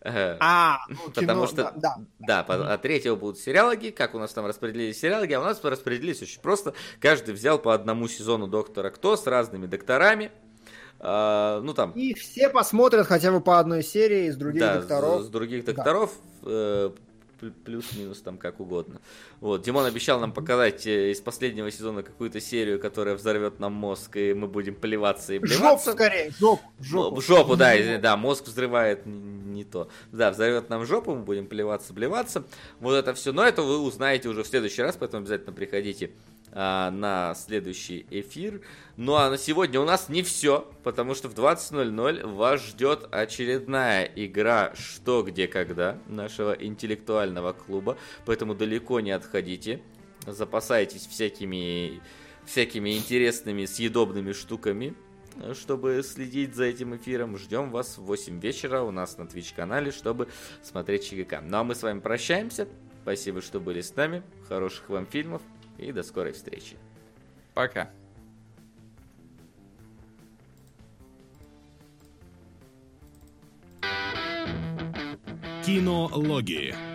Э, А, ну, Потому кино, что, да, да. да, по- а третьего будут сериалоги. Как у нас там распределились сериалоги? А у нас распределились очень просто. Каждый взял по одному сезону Доктора Кто с разными докторами. А, ну там, И все посмотрят хотя бы по одной серии из других да, докторов. С, с других Да. докторов. э, пл- плюс-минус там как угодно. Вот, Димон обещал нам показать э, из последнего сезона какую-то серию, которая взорвет нам мозг, и мы будем плеваться и Жопу блеваться. скорее, жопу, Жопу, жопу. жопу да, извини, да, мозг взрывает не то. Да, взорвет нам жопу, мы будем плеваться, блеваться. Вот это все. Но это вы узнаете уже в следующий раз, поэтому обязательно приходите а, на следующий эфир. Ну а на сегодня у нас не все, потому что в 20.00 вас ждет очередная игра «Что, где, когда» нашего интеллектуального клуба, поэтому далеко не отходите. Запасайтесь всякими, всякими интересными съедобными штуками, чтобы следить за этим эфиром. Ждем вас в 8 вечера у нас на Twitch канале, чтобы смотреть ЧГК. Ну а мы с вами прощаемся. Спасибо, что были с нами. Хороших вам фильмов и до скорой встречи. Пока. Кинологии.